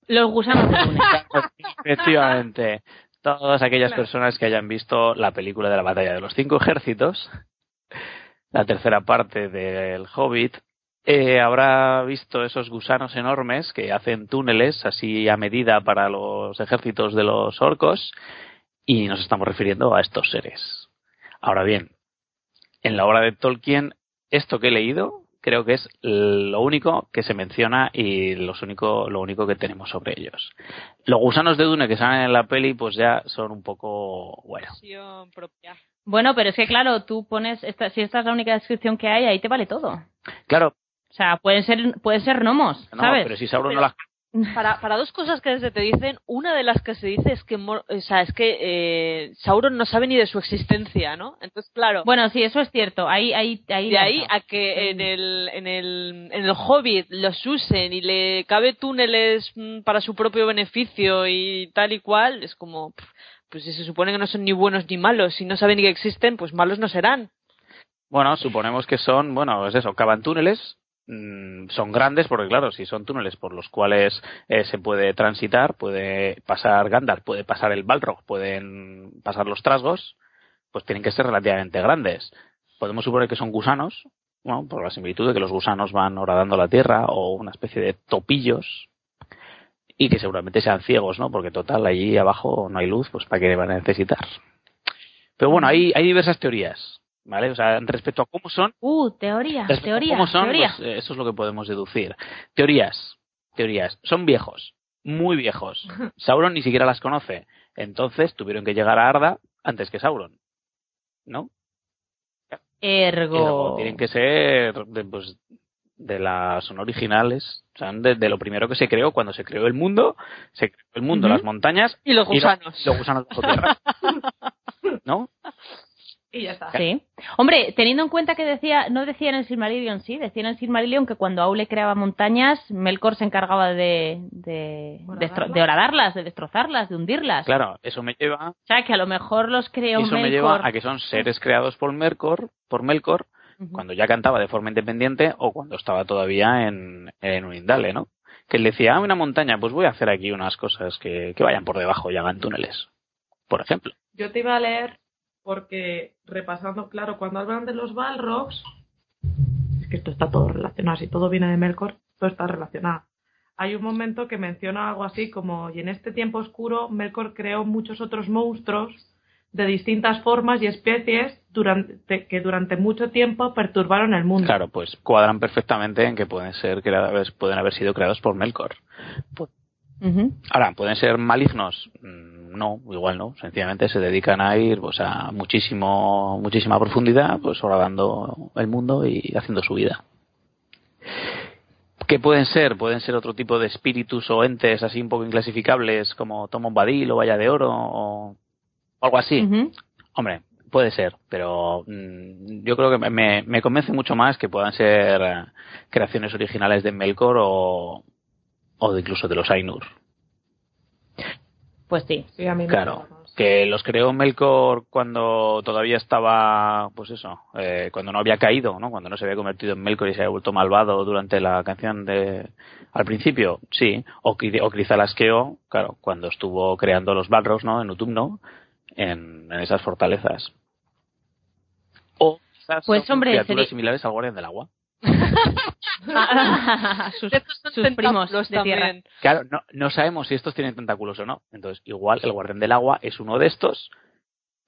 Los gusanos. Efectivamente. Todas aquellas personas que hayan visto la película de la batalla de los cinco ejércitos, la tercera parte del Hobbit, eh, habrá visto esos gusanos enormes que hacen túneles así a medida para los ejércitos de los orcos y nos estamos refiriendo a estos seres. Ahora bien, en la obra de Tolkien, esto que he leído creo que es lo único que se menciona y los único, lo único que tenemos sobre ellos. Los gusanos de Dune que salen en la peli, pues ya son un poco, bueno. Bueno, pero es que claro, tú pones, esta, si esta es la única descripción que hay, ahí te vale todo. Claro. O sea, pueden ser, pueden ser gnomos, ¿sabes? No, pero si Sauron no las para, para dos cosas que se te dicen, una de las que se dice es que, o sea, es que eh, Sauron no sabe ni de su existencia, ¿no? Entonces, claro. Bueno, sí, eso es cierto. Ahí, ahí, ahí. De ahí a que en el, en el, en el Hobbit los usen y le cabe túneles mm, para su propio beneficio y tal y cual, es como, pues si se supone que no son ni buenos ni malos, si no saben ni que existen, pues malos no serán. Bueno, suponemos que son, bueno, es eso, cavan túneles son grandes porque claro si son túneles por los cuales eh, se puede transitar puede pasar Gandalf puede pasar el Balrog pueden pasar los trasgos pues tienen que ser relativamente grandes. Podemos suponer que son gusanos bueno, por la similitud de que los gusanos van horadando la tierra o una especie de topillos y que seguramente sean ciegos no porque total allí abajo no hay luz pues para qué van a necesitar pero bueno hay, hay diversas teorías ¿Vale? O sea, respecto a cómo son. Uh, teorías, teorías. ¿Cómo son? Pues, eh, eso es lo que podemos deducir. Teorías, teorías. Son viejos, muy viejos. Sauron ni siquiera las conoce. Entonces tuvieron que llegar a Arda antes que Sauron. ¿No? Ergo. tienen que ser de, pues, de las son originales, o sea, de, lo primero que se creó cuando se creó el mundo, se creó el mundo, las montañas y los gusanos. Y los, gusanos de tierra. ¿No? Y ya está. Sí. Hombre, teniendo en cuenta que decía, no decía en el Silmarillion, sí, decía en el Silmarillion que cuando Aule creaba montañas, Melkor se encargaba de, de, de, horadarlas, de destrozarlas, de hundirlas. Claro, eso me lleva. O sea, que a lo mejor los creó Eso me lleva a que son seres creados por Melkor, por Melkor, cuando ya cantaba de forma independiente o cuando estaba todavía en, en un Indale, ¿no? Que él decía, ah, una montaña, pues voy a hacer aquí unas cosas que, que vayan por debajo y hagan túneles, por ejemplo. Yo te iba a leer porque repasando, claro, cuando hablan de los Balrogs, es que esto está todo relacionado, si todo viene de Melkor, todo está relacionado. Hay un momento que menciona algo así como, y en este tiempo oscuro, Melkor creó muchos otros monstruos de distintas formas y especies durante, que durante mucho tiempo perturbaron el mundo. Claro, pues cuadran perfectamente en que pueden ser creados, pueden haber sido creados por Melkor. Ahora, ¿pueden ser malignos? No, igual no. Sencillamente se dedican a ir pues, a muchísimo, muchísima profundidad, pues dando el mundo y haciendo su vida. ¿Qué pueden ser? Pueden ser otro tipo de espíritus o entes así un poco inclasificables como Tomo Badil o Valla de Oro o algo así. Hombre, puede ser, pero mm, yo creo que me, me, convence mucho más que puedan ser eh, creaciones originales de Melkor o, o incluso de los Ainur. Pues sí. claro, que los creó Melkor cuando todavía estaba, pues eso, eh, cuando no había caído, ¿no? Cuando no se había convertido en Melkor y se había vuelto malvado durante la canción de al principio, sí. O, o Crizalasqueo, claro, cuando estuvo creando los Balrogs, ¿no? En Utumno, en, en esas fortalezas. O quizás pues, hombre, criaturas similares al Guardián del Agua. sus, primos de tierra. Claro, no, no sabemos si estos tienen tentáculos o no. Entonces, igual el guardián del agua es uno de estos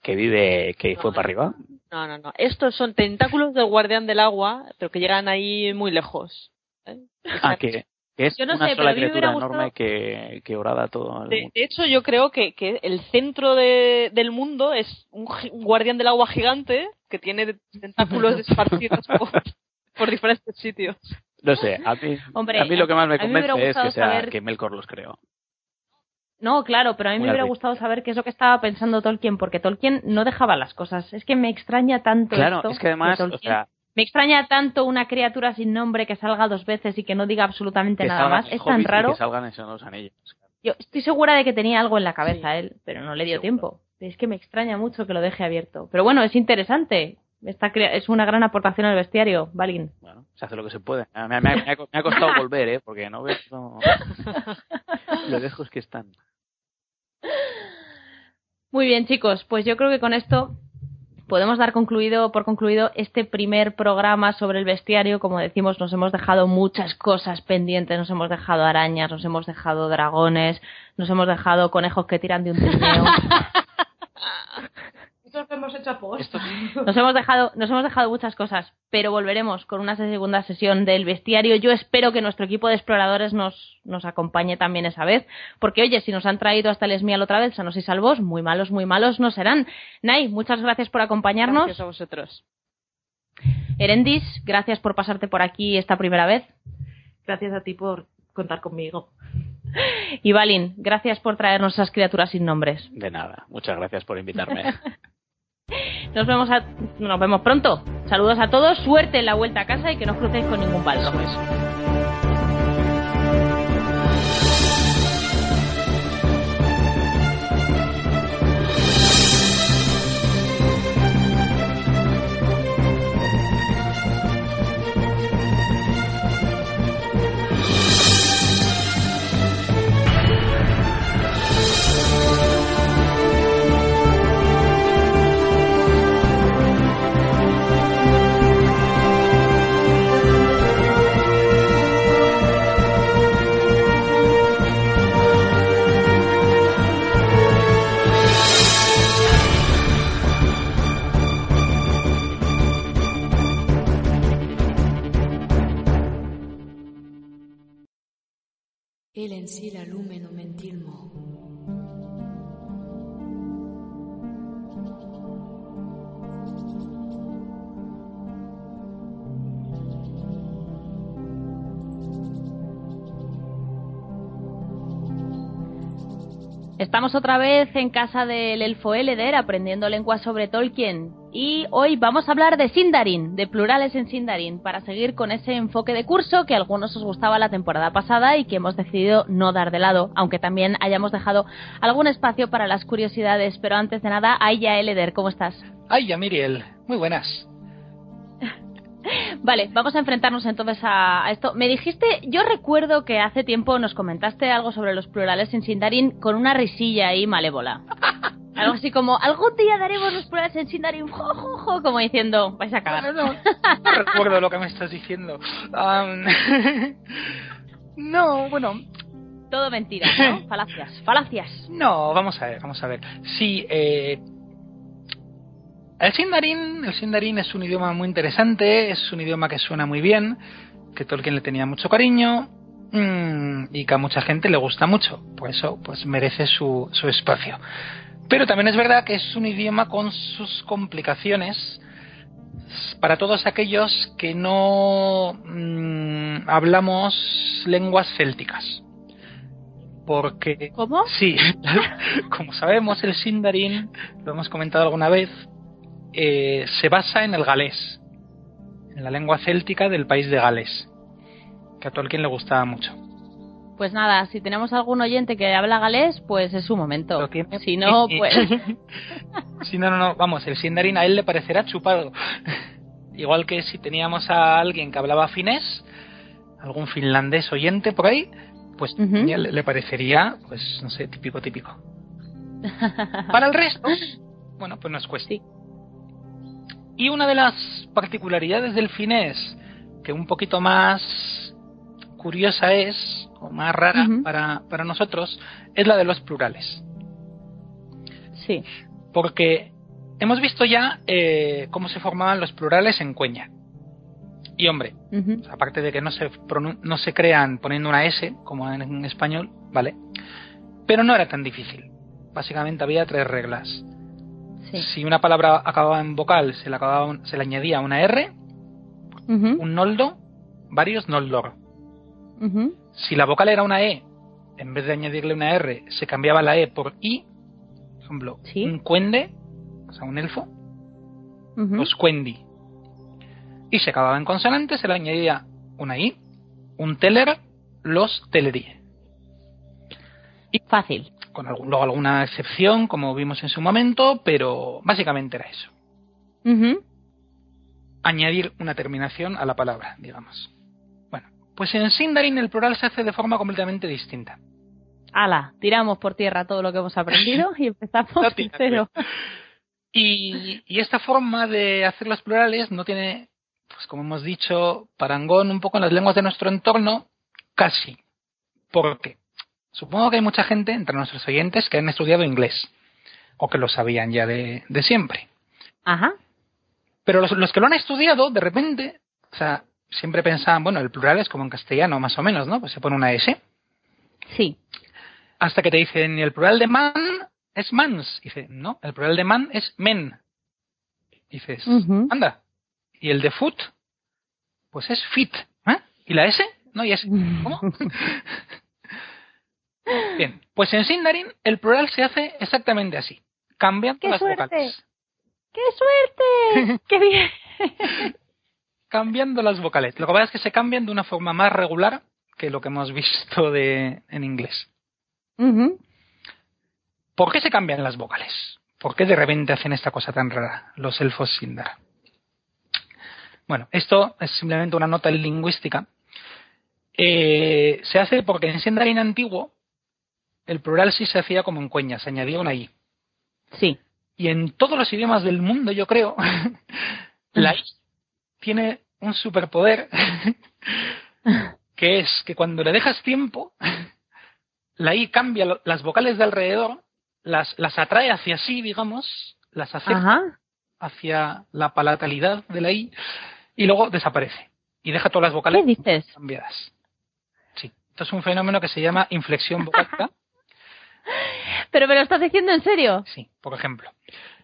que vive, que fue para arriba. No, no, no. Estos son tentáculos del guardián del agua, pero que llegan ahí muy lejos. ¿eh? Ah, que, es una sola criatura enorme que, que orada todo. de, hecho, yo creo que, que el centro de, del mundo es un, guardián del agua gigante que tiene tentáculos esparcidos por, por diferentes sitios. No sé, a mí, a mí lo que más me convence es que, sea, que Melkor los creó. No, claro, pero a mí me Una hubiera gustado saber qué es lo que estaba pensando Tolkien, porque Tolkien no dejaba las cosas. Es que me extraña tanto Claro, esto es que además, o sea, Me extraña tanto una criatura sin nombre que salga dos veces y que no diga absolutamente nada más. Es tan raro. que salgan en los Anillos. Yo estoy segura de que tenía algo en la cabeza él, pero no le dio Seguro. tiempo. Es que me extraña mucho que lo deje abierto. Pero bueno, es interesante. Es una gran aportación al bestiario, Balin. Bueno, se hace lo que se puede. Me, me- me ha, me ha costado volver, ¿eh? Porque no ves no- lo lejos que están. Muy bien, chicos, pues yo creo que con esto podemos dar concluido por concluido este primer programa sobre el bestiario. Como decimos, nos hemos dejado muchas cosas pendientes, nos hemos dejado arañas, nos hemos dejado dragones, nos hemos dejado conejos que tiran de un trineo. Esto lo hemos hecho Nos hemos dejado, nos hemos dejado muchas cosas, pero volveremos con una segunda sesión del bestiario. Yo espero que nuestro equipo de exploradores nos, nos acompañe también esa vez, porque oye, si nos han traído hasta el Esmial otra vez, sanos y salvos, muy malos, muy malos no serán. Nay, muchas gracias por acompañarnos. Gracias a vosotros. Erendis, gracias por pasarte por aquí esta primera vez. Gracias a ti por contar conmigo. Y Balin, gracias por traernos esas criaturas sin nombres. De nada. Muchas gracias por invitarme. Nos vemos, a- nos vemos pronto. Saludos a todos, suerte en la vuelta a casa y que no os crucéis con ningún palo. Estamos otra vez en casa del elfo Eleder aprendiendo lenguas sobre Tolkien y hoy vamos a hablar de Sindarin, de plurales en Sindarin, para seguir con ese enfoque de curso que a algunos os gustaba la temporada pasada y que hemos decidido no dar de lado, aunque también hayamos dejado algún espacio para las curiosidades. Pero antes de nada, Aya Eleder, ¿cómo estás? Ay, ya Miriel, muy buenas. Vale, vamos a enfrentarnos entonces a, a esto. Me dijiste, yo recuerdo que hace tiempo nos comentaste algo sobre los plurales en Sindarin con una risilla ahí malévola. Algo así como, algún día daremos los plurales en Sindarin, jo, jo, jo, como diciendo, vais a cagar. No, no, no recuerdo lo que me estás diciendo. No, bueno, Todo mentira, ¿no? Falacias, falacias. no, vamos a ver, vamos a ver. Sí, eh, el Sindarin, el Sindarin es un idioma muy interesante, es un idioma que suena muy bien, que Tolkien le tenía mucho cariño mm, y que a mucha gente le gusta mucho, por eso pues merece su, su espacio. Pero también es verdad que es un idioma con sus complicaciones para todos aquellos que no mm, hablamos lenguas célticas. Porque ¿Cómo? Sí, como sabemos, el Sindarin, lo hemos comentado alguna vez, eh, se basa en el galés, en la lengua céltica del país de Gales, que a Tolkien le gustaba mucho. Pues nada, si tenemos algún oyente que habla galés, pues es su momento. Si no, pues... Sí, no, no, no, vamos, el Sindarin a él le parecerá chupado. Igual que si teníamos a alguien que hablaba finés, algún finlandés oyente por ahí, pues ya le, le parecería, pues no sé, típico, típico. Para el resto, bueno, pues nos cuesta. Sí. Y una de las particularidades del finés, que un poquito más curiosa es, o más rara para, para nosotros, es la de los plurales. Sí. Porque hemos visto ya eh, cómo se formaban los plurales en Cueña. Y hombre, aparte de que no se, no se crean poniendo una S, como en, en español, ¿vale? Pero no era tan difícil. Básicamente había tres reglas. Sí. Si una palabra acababa en vocal, se le, acababa se le añadía una R, un noldo, varios noldor. Ujú. Si la vocal era una E, en vez de añadirle una R, se cambiaba la E por I, por ejemplo, Sí. un cuende, o sea, un elfo, los cuendi. Y se acababa en consonante, se le añadía una I, un teler, los teleri. Fácil. Con algún- luego alguna excepción, como vimos en su momento, pero básicamente era eso. Añadir una terminación a la palabra, digamos. Bueno, pues en Sindarin el plural se hace de forma completamente distinta. Ala, tiramos por tierra todo lo que hemos aprendido y empezamos No de cero. Y, y esta forma de hacer los plurales no tiene, pues como hemos dicho, parangón un poco en las lenguas de nuestro entorno, casi. ¿Por qué? Supongo que hay mucha gente entre nuestros oyentes que han estudiado inglés, o que lo sabían ya de, de siempre. Ajá. Pero los, los que lo han estudiado, de repente, o sea, siempre pensaban, bueno, el plural es como en castellano, más o menos, ¿no? Pues se pone una S. Sí. Hasta que te dicen, el plural de man es mans. Y dice, no, el plural de man es men. Dices, anda. Y el de foot, pues es fit. ¿eh? ¿Y la S? No, y S. ¿Cómo? Bien, pues en Sindarin el plural se hace exactamente así, cambiando ¡Qué las suerte! vocales. ¡Qué suerte! ¡Qué bien! Cambiando las vocales. Lo que pasa es que se cambian de una forma más regular que lo que hemos visto de, en inglés. ¿Por qué se cambian las vocales? ¿Por qué de repente hacen esta cosa tan rara los elfos Sindar? Bueno, esto es simplemente una nota lingüística. Eh, se hace porque en Sindarin antiguo el plural sí se hacía como en cuña, se añadía una i. Sí. Y en todos los idiomas del mundo, yo creo, la i tiene un superpoder que es que cuando le dejas tiempo, la i cambia las vocales de alrededor, las, las atrae hacia sí, digamos, las Ajá. hacia la palatalidad de la i y luego desaparece y deja todas las ¿Qué vocales dices? cambiadas. Sí, esto es un fenómeno que se llama inflexión vocálica. ¿Pero me lo estás diciendo en serio? Sí, por ejemplo.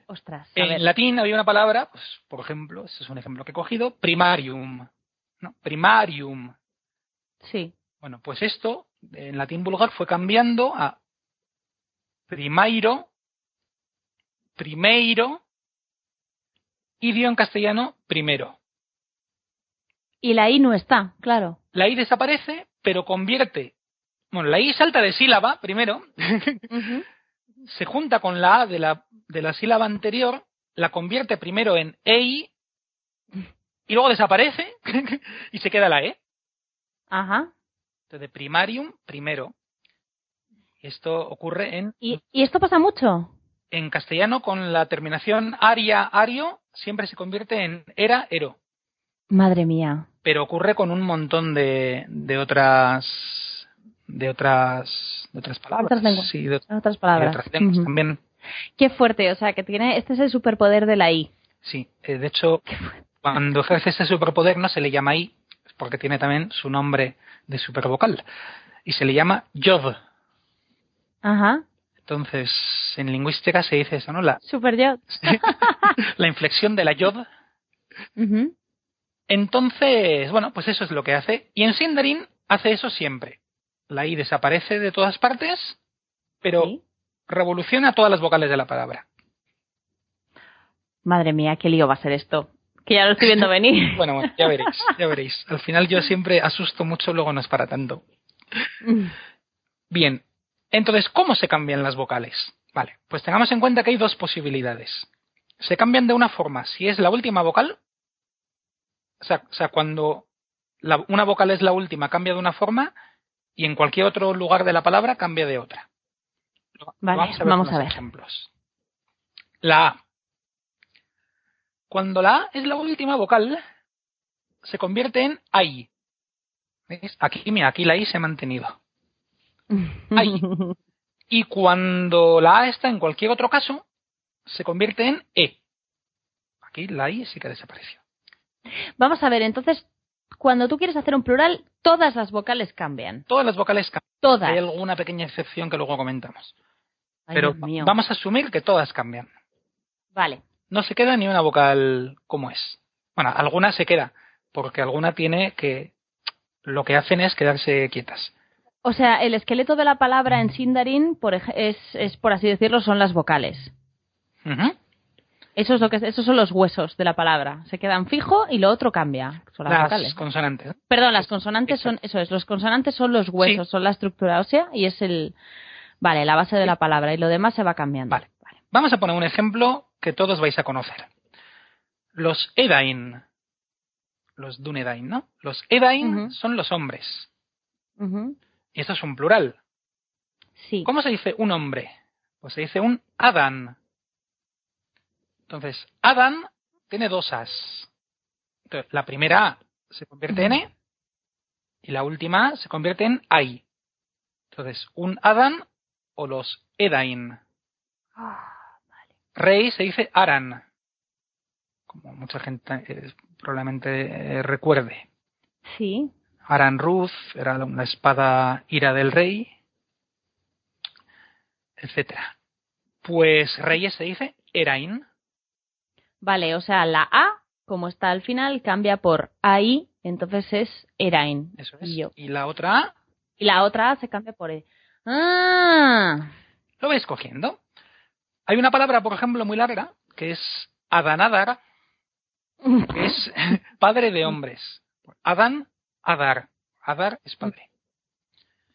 Ostras, ver. En latín había una palabra, pues, por ejemplo, este es un ejemplo que he cogido, primarium. ¿no? Primarium. Sí. Bueno, pues esto en latín vulgar fue cambiando a primairo, primeiro y dio en castellano primero. Y la I no está, claro. La i desaparece, pero convierte. Bueno, la i salta de sílaba primero, se junta con la a de la, de la sílaba anterior, la convierte primero en ei y luego desaparece y se queda la e. Ajá. Entonces, primarium, primero. Esto ocurre en, ¿Y, ¿Y esto pasa mucho? en castellano con la terminación aria, ario, siempre se convierte en era, ero. Madre mía. Pero ocurre con un montón de, de otras de otras de otras palabras. Otras lenguas. Sí, de, otras de palabras. otras lenguas Ujú. también. Qué fuerte, o sea, que tiene, este es el superpoder de la I. Sí, eh, de hecho, cuando ejerce ese superpoder no se le llama I, porque tiene también su nombre de supervocal. Y se le llama Yod. Ajá. Entonces, en lingüística se dice eso, ¿no? La, Super yo. la inflexión de la Yod. Ujú. Entonces, bueno, pues eso es lo que hace. Y en Sindarin hace eso siempre. La I desaparece de todas partes, pero Sí. revoluciona todas las vocales de la palabra. Madre mía, qué lío va a ser esto. Que ya lo estoy viendo venir. Bueno, bueno, ya veréis, ya veréis. Al final yo siempre asusto mucho, luego no es para tanto. Bien, entonces, ¿cómo se cambian las vocales? Vale, pues tengamos en cuenta que hay dos posibilidades. Se cambian de una forma, si es la última vocal, o sea, o sea cuando la- una vocal es la última, cambia de una forma, y en cualquier otro lugar de la palabra cambia de otra. Vale, vamos a ver, vamos con a los ver. ejemplos. La A. Cuando la A es la última vocal, se convierte en AI. ¿Veis? Aquí, mira, aquí la I se ha mantenido. Ay. Y cuando la A está en cualquier otro caso, se convierte en E. Aquí la I sí que desapareció. Vamos a ver, entonces, cuando tú quieres hacer un plural, todas las vocales cambian. Todas las vocales cambian. Todas. Hay alguna pequeña excepción que luego comentamos. Ay, Pero vamos a asumir que todas cambian. Vale. No se queda ni una vocal como es. Bueno, alguna se queda, porque alguna tiene que... Lo que hacen es quedarse quietas. O sea, el esqueleto de la palabra en Sindarin, por, es, es, por así decirlo, son las vocales. Ujú. Eso es lo que, esos son los huesos de la palabra. Se quedan fijo y lo otro cambia. Son las, Las vocales. consonantes. Perdón, las consonantes son, eso es, los consonantes son los huesos, Sí. son la estructura ósea y es el, vale, la base de la palabra y lo demás se va cambiando. Vale. Vamos a poner un ejemplo que todos vais a conocer. Los Edain. Los Dunedain, ¿no? Los Edain son los hombres. Y esto es un plural. Sí. ¿Cómo se dice un hombre? Pues se dice un Adán. Entonces, Adán tiene dos As. Entonces, la primera A se convierte en E y la última se convierte en Ai. Entonces, un Adán o los Edain. Rey se dice Aran, como mucha gente eh, probablemente eh, recuerde. Sí. Aran Ruth era la espada ira del rey, etcétera. Pues reyes se dice Erain. Vale, o sea, la A, como está al final, cambia por AI, entonces es Erain. Eso es. Y yo. Y la otra A Y la otra A se cambia por E. Ah. lo vais cogiendo. Hay una palabra, por ejemplo, muy larga, que es Adanadar, que es padre de hombres. Adán, Adar. Adar es padre.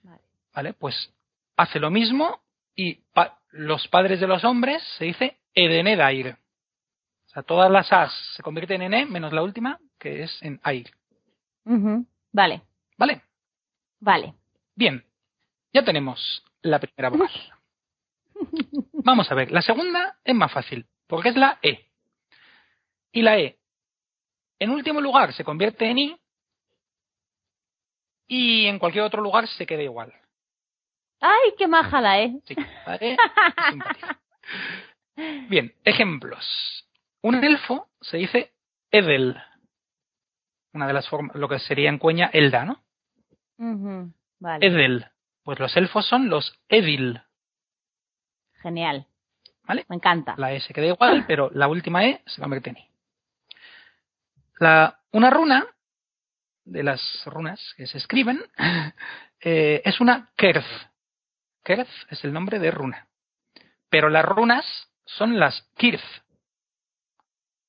Vale. ¿Vale? Pues hace lo mismo y pa- los padres de los hombres se dice Edenedair. O sea, todas las As se convierten en E, menos la última, que es en Air. Ujú. Vale, ¿Vale? vale. Bien. Ya tenemos la primera vocal. Vamos a ver. La segunda es más fácil, porque es la E. Y la E, en último lugar, se convierte en I. Y en cualquier otro lugar se queda igual. ¡Ay, qué maja la E! Sí, la E es. Bien, ejemplos. Un elfo se dice Edel. Una de las formas, lo que sería en cueña Elda, ¿no? Ujú. Vale, Edel. Pues los elfos son los Edil. genial. ¿Vale? Me encanta. La E se queda igual, pero la última E se convierte en I. La, una runa, de las runas que se escriben, eh, es una Kerth. Kerth es el nombre de runa. Pero las runas son las Kirth.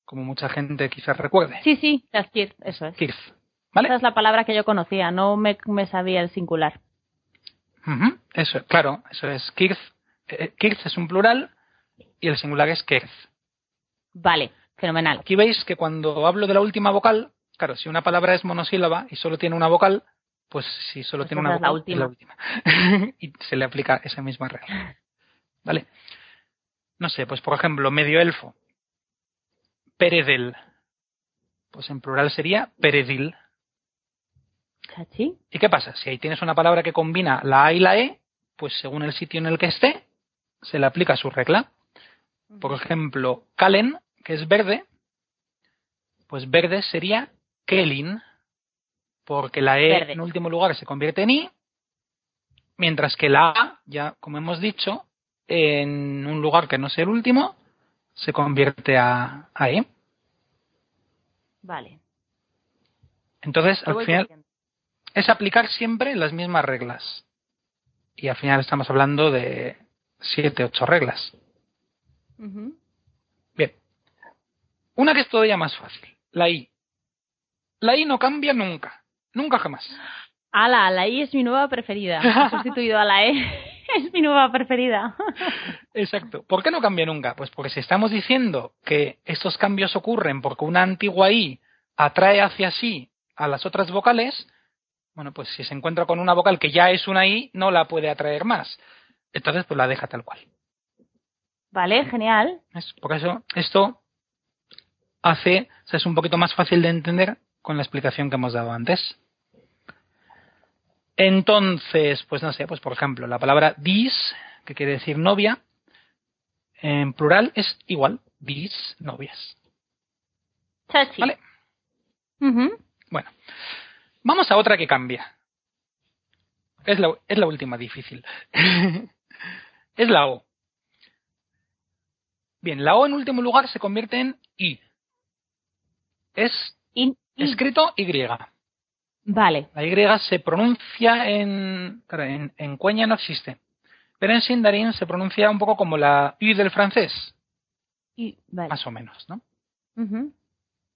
Como mucha gente quizás recuerde. Sí, sí, las Kirth, eso es. Kirth. ¿Vale? Esa es la palabra que yo conocía, no me, me sabía el singular. Eso, claro, eso es Kirth. Eh, Kirth es un plural y el singular es Kerth. Vale, fenomenal. Aquí veis que cuando hablo de la última vocal, claro, si una palabra es monosílaba y solo tiene una vocal, pues si solo Pues tiene una es la vocal, es la última. y se le aplica esa misma regla. ¿Vale? No sé, pues por ejemplo, medio elfo. Peredel. Pues en plural sería peredil. ¿Chachi? ¿Y qué pasa? Si ahí tienes una palabra que combina la A y la E, pues según el sitio en el que esté, se le aplica su regla. Por ejemplo, Kalen, que es verde, pues verde sería Kelin, porque la E Verde. en último lugar se convierte en I, mientras que la A, ya como hemos dicho, en un lugar que no sea el último, se convierte a, a E. Vale. Entonces, al final, es aplicar siempre las mismas reglas. Y al final estamos hablando de siete, ocho reglas. Bien. Una que es todavía más fácil. La I. La I no cambia nunca. Nunca jamás. Ala, la I es mi nueva preferida. He sustituido a la E. Es mi nueva preferida. Exacto. ¿Por qué no cambia nunca? Pues porque si estamos diciendo que estos cambios ocurren porque una antigua I atrae hacia sí a las otras vocales, bueno, pues si se encuentra con una vocal que ya es una I, no la puede atraer más. Entonces, pues la deja tal cual. Vale, genial. ¿Ves? Por eso esto hace, o sea, es un poquito más fácil de entender con la explicación que hemos dado antes. Entonces, pues no sé, pues por ejemplo, la palabra dis, que quiere decir novia, en plural es igual, dis, novias. Chachi. Vale. Bueno, vamos a otra que cambia. Es la, es la última difícil. es la O. Bien, la O en último lugar se convierte en I. Es In- in- escrito Y. Vale. La Y se pronuncia en. Claro, en, no existe. Pero en Sindarin se pronuncia un poco como la Y del francés, Y, vale. más o menos, ¿no?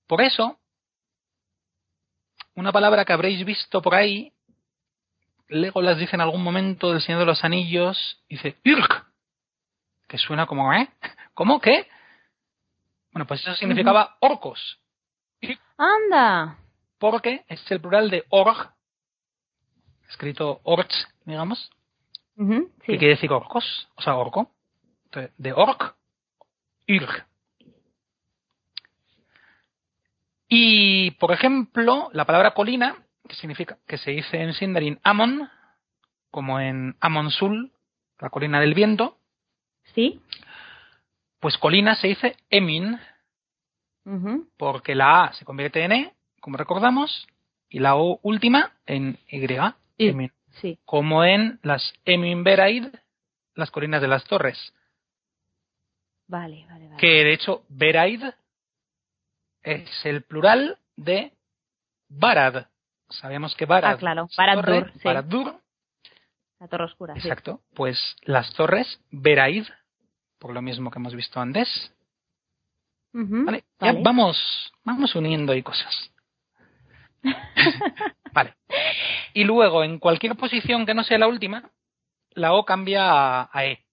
Por eso, una palabra que habréis visto por ahí, Legolas dice en algún momento del Señor de los Anillos, dice Irk, que suena como, ¿eh? ¿Cómo? ¿Qué? Bueno, pues eso significaba orcos, Anda. Porque es el plural de org, escrito orch, digamos, que Sí. quiere decir orcos, o sea, orco. Entonces, de orc, irg. Y, por ejemplo, la palabra colina, que significa, que se dice en Sindarin Amon, como en Amonsul, la colina del viento, Sí. pues colina se dice Emin, porque la A se convierte en E, como recordamos, y la O última en Y, Y-. Sí. como en las Eminberaid, las colinas de las torres. Vale, vale, vale. Que de hecho, Beraid es el plural de Barad. Sabemos que Barad. Ah, claro, sí. Barad-dûr, La torre oscura. sí. exacto. Pues las torres, Beraid, por lo mismo que hemos visto antes. Vale, ya vamos, vamos uniendo ahí cosas. vale. Y luego, en cualquier posición que no sea la última, la O cambia a, a E.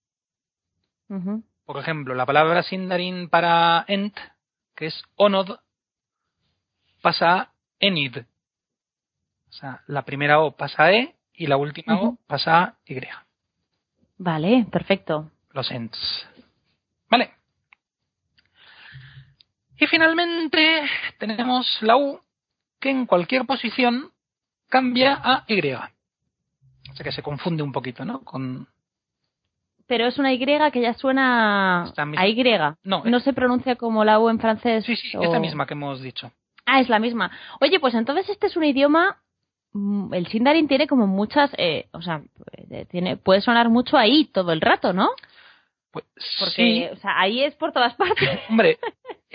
Por ejemplo, la palabra Sindarin para ent, que es onod, pasa a enid. O sea, la primera O pasa a E y la última O pasa a Y. Vale, perfecto. Los ents. Vale. Y finalmente tenemos la U, que en cualquier posición cambia a Y. O sea que se confunde un poquito, ¿no? Con... Pero es una Y que ya suena a Y. No, No se pronuncia como la U en francés. Sí, sí, o- esta misma que hemos dicho. Ah, es la misma. Oye, pues entonces este es un idioma. mm, El Sindarin tiene como muchas. eh, o sea, eh, tiene, puede sonar mucho ahí todo el rato, ¿no? Pues Porque, sí, o sea, ahí es por todas partes. Hombre,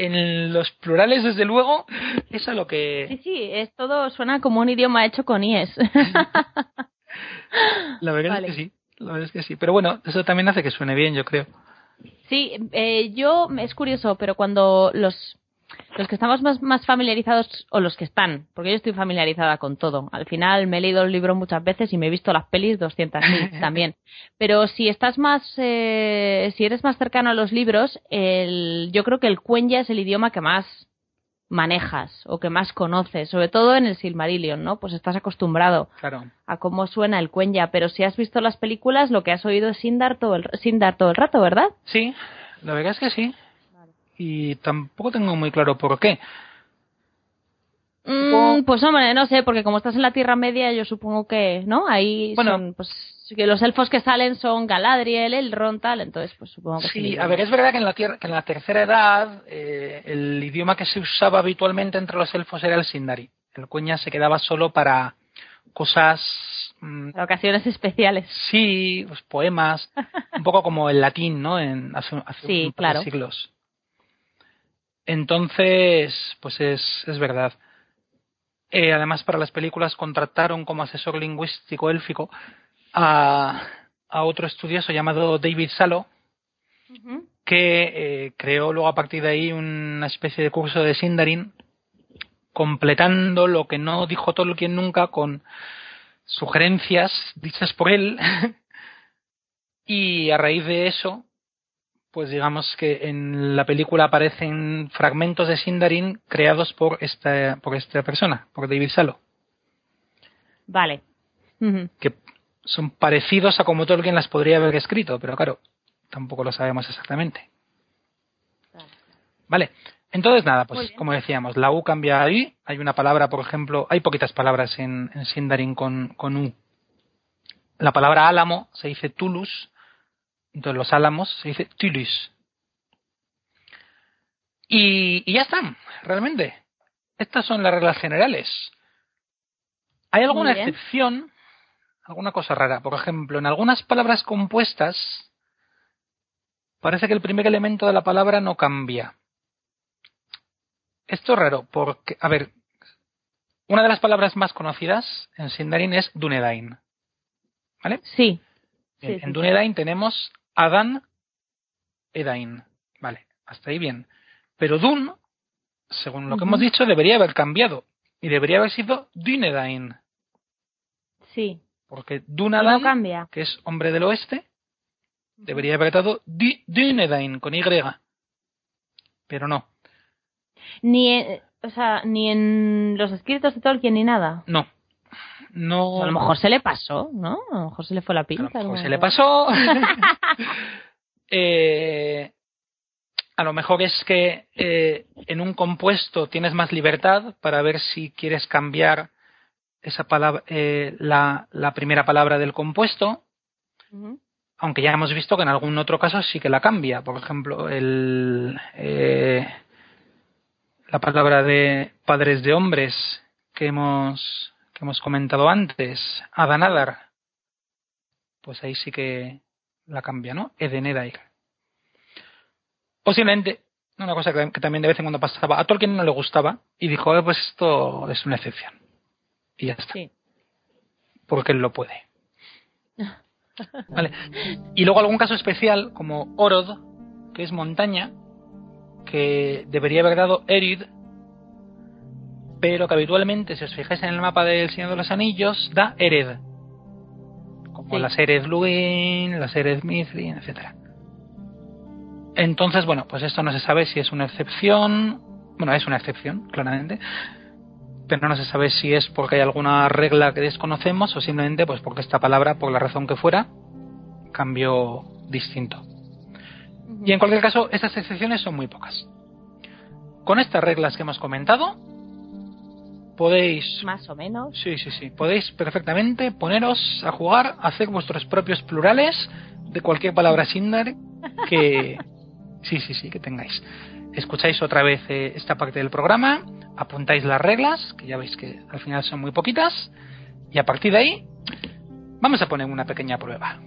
en los plurales, desde luego, es a lo Sí, que. sí, es todo. Suena como un idioma hecho con IES. La verdad Vale. es que sí. La verdad es que sí. Pero bueno, eso también hace que suene bien, yo creo. Sí, eh, yo es curioso, pero cuando los los que estamos más, más familiarizados o los que están, porque yo estoy familiarizada con todo. Al final me he leído el libro muchas veces y me he visto las pelis 200.000 también. Pero si estás más, eh, si eres más cercano a los libros, el, yo creo que el cuenya es el idioma que más manejas o que más conoces, sobre todo en el Silmarillion, ¿no? Pues estás acostumbrado Claro. a cómo suena el cuenya, pero si has visto las películas, lo que has oído es Sindar todo el, Sindar todo el rato, ¿verdad? Sí, la verdad es que sí. Y tampoco tengo muy claro por qué. Mm, pues hombre, no sé, porque como estás en la Tierra Media, yo supongo que, ¿no? Ahí Bueno. son, pues, que los elfos que salen son Galadriel, Elrond, tal, entonces, pues supongo que Sí, a ver, es verdad que en la, tierra, que en la tercera edad eh, el idioma que se usaba habitualmente entre los elfos era el Sindari. El cuña se quedaba solo para cosas. mm, Para ocasiones especiales. Sí, pues, poemas, un poco como el latín, ¿no? En, hace hace Sí, un par de claro. siglos. Entonces, pues es, es verdad. Eh, además, para las películas contrataron como asesor lingüístico élfico a, a otro estudioso llamado David Salo, que eh, creó luego a partir de ahí una especie de curso de Sindarin, completando lo que no dijo Tolkien nunca con sugerencias dichas por él. y a raíz de eso, pues digamos que en la película aparecen fragmentos de Sindarin creados por esta, por esta persona, por David Salo, Vale. Que son parecidos a como Tolkien las podría haber escrito, pero claro, tampoco lo sabemos exactamente. Vale. Entonces, nada, pues como decíamos, la U cambia ahí. Hay una palabra, por ejemplo, hay poquitas palabras en, en Sindarin con, con U. La palabra álamo se dice tulus, entonces los álamos se dice tulus. Y, y ya están, realmente. Estas son las reglas generales. Hay alguna excepción, alguna cosa rara. Por ejemplo, en algunas palabras compuestas parece que el primer elemento de la palabra no cambia. Esto es raro, porque, a ver, Una de las palabras más conocidas en Sindarin es Dunedain. ¿Vale? Sí. Bien, Sí, sí, en sí. Dunedain tenemos Adan Edain. Vale, hasta ahí bien. Pero Dun, según lo que hemos dicho, debería haber cambiado. Y debería haber sido Dunedain. Sí. Porque Dunadan, no cambia. que es hombre del oeste, debería haber estado Dunedain con Y. Pero no, Ni, en- o sea, ni en los escritos de Tolkien ni nada. no. No. A lo mejor se le pasó, ¿no? A lo mejor se le fue la A lo pinta. mejor se le pasó. Eh, a lo mejor es que eh, en un compuesto tienes más libertad para ver si quieres cambiar esa palabra, eh, la, la primera palabra del compuesto, aunque ya hemos visto que en algún otro caso sí que la cambia. Por ejemplo, el, eh, la palabra de padres de hombres que hemos, que hemos comentado antes, Adanadar, pues ahí sí que la cambia, ¿no? Edenedair. Posiblemente, una cosa que, que también de vez en cuando pasaba, a Tolkien no le gustaba y dijo, "Eh, pues esto es una excepción. Y ya está, Sí. porque él lo puede. Vale. Y luego algún caso especial, como Orod, que es montaña, que debería haber dado Erid, pero que habitualmente, si os fijáis en el mapa del Señor de los Anillos, da Ered. Como Sí. las Ered Luin, las Ered Mithril, etcétera. Entonces, bueno, pues esto no se sabe si es una excepción. Bueno, es una excepción, claramente. Pero no se sabe si es porque hay alguna regla que desconocemos o simplemente pues porque esta palabra, por la razón que fuera, cambió distinto. Y en cualquier caso, estas excepciones son muy pocas. Con estas reglas que hemos comentado, podéis Más o menos. Sí, sí, sí. Podéis perfectamente poneros a jugar, a hacer vuestros propios plurales de cualquier palabra Sindar que. Sí, sí, sí, que tengáis. Escucháis otra vez eh, esta parte del programa, apuntáis las reglas, que ya veis que al final son muy poquitas, y a partir de ahí vamos a poner una pequeña prueba.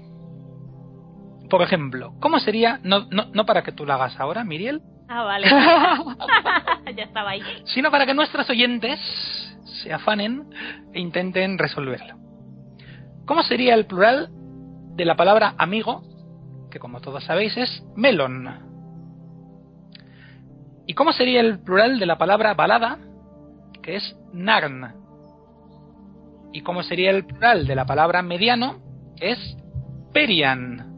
Por ejemplo, ¿cómo sería, no, no, no para que tú la hagas ahora, Miriel, Ah, vale. ya estaba ahí. sino para que nuestros oyentes se afanen e intenten resolverlo. ¿Cómo sería el plural de la palabra amigo, que como todos sabéis es melon? ¿Y cómo sería el plural de la palabra balada, que es narn? ¿Y cómo sería el plural de la palabra mediano, que es perian?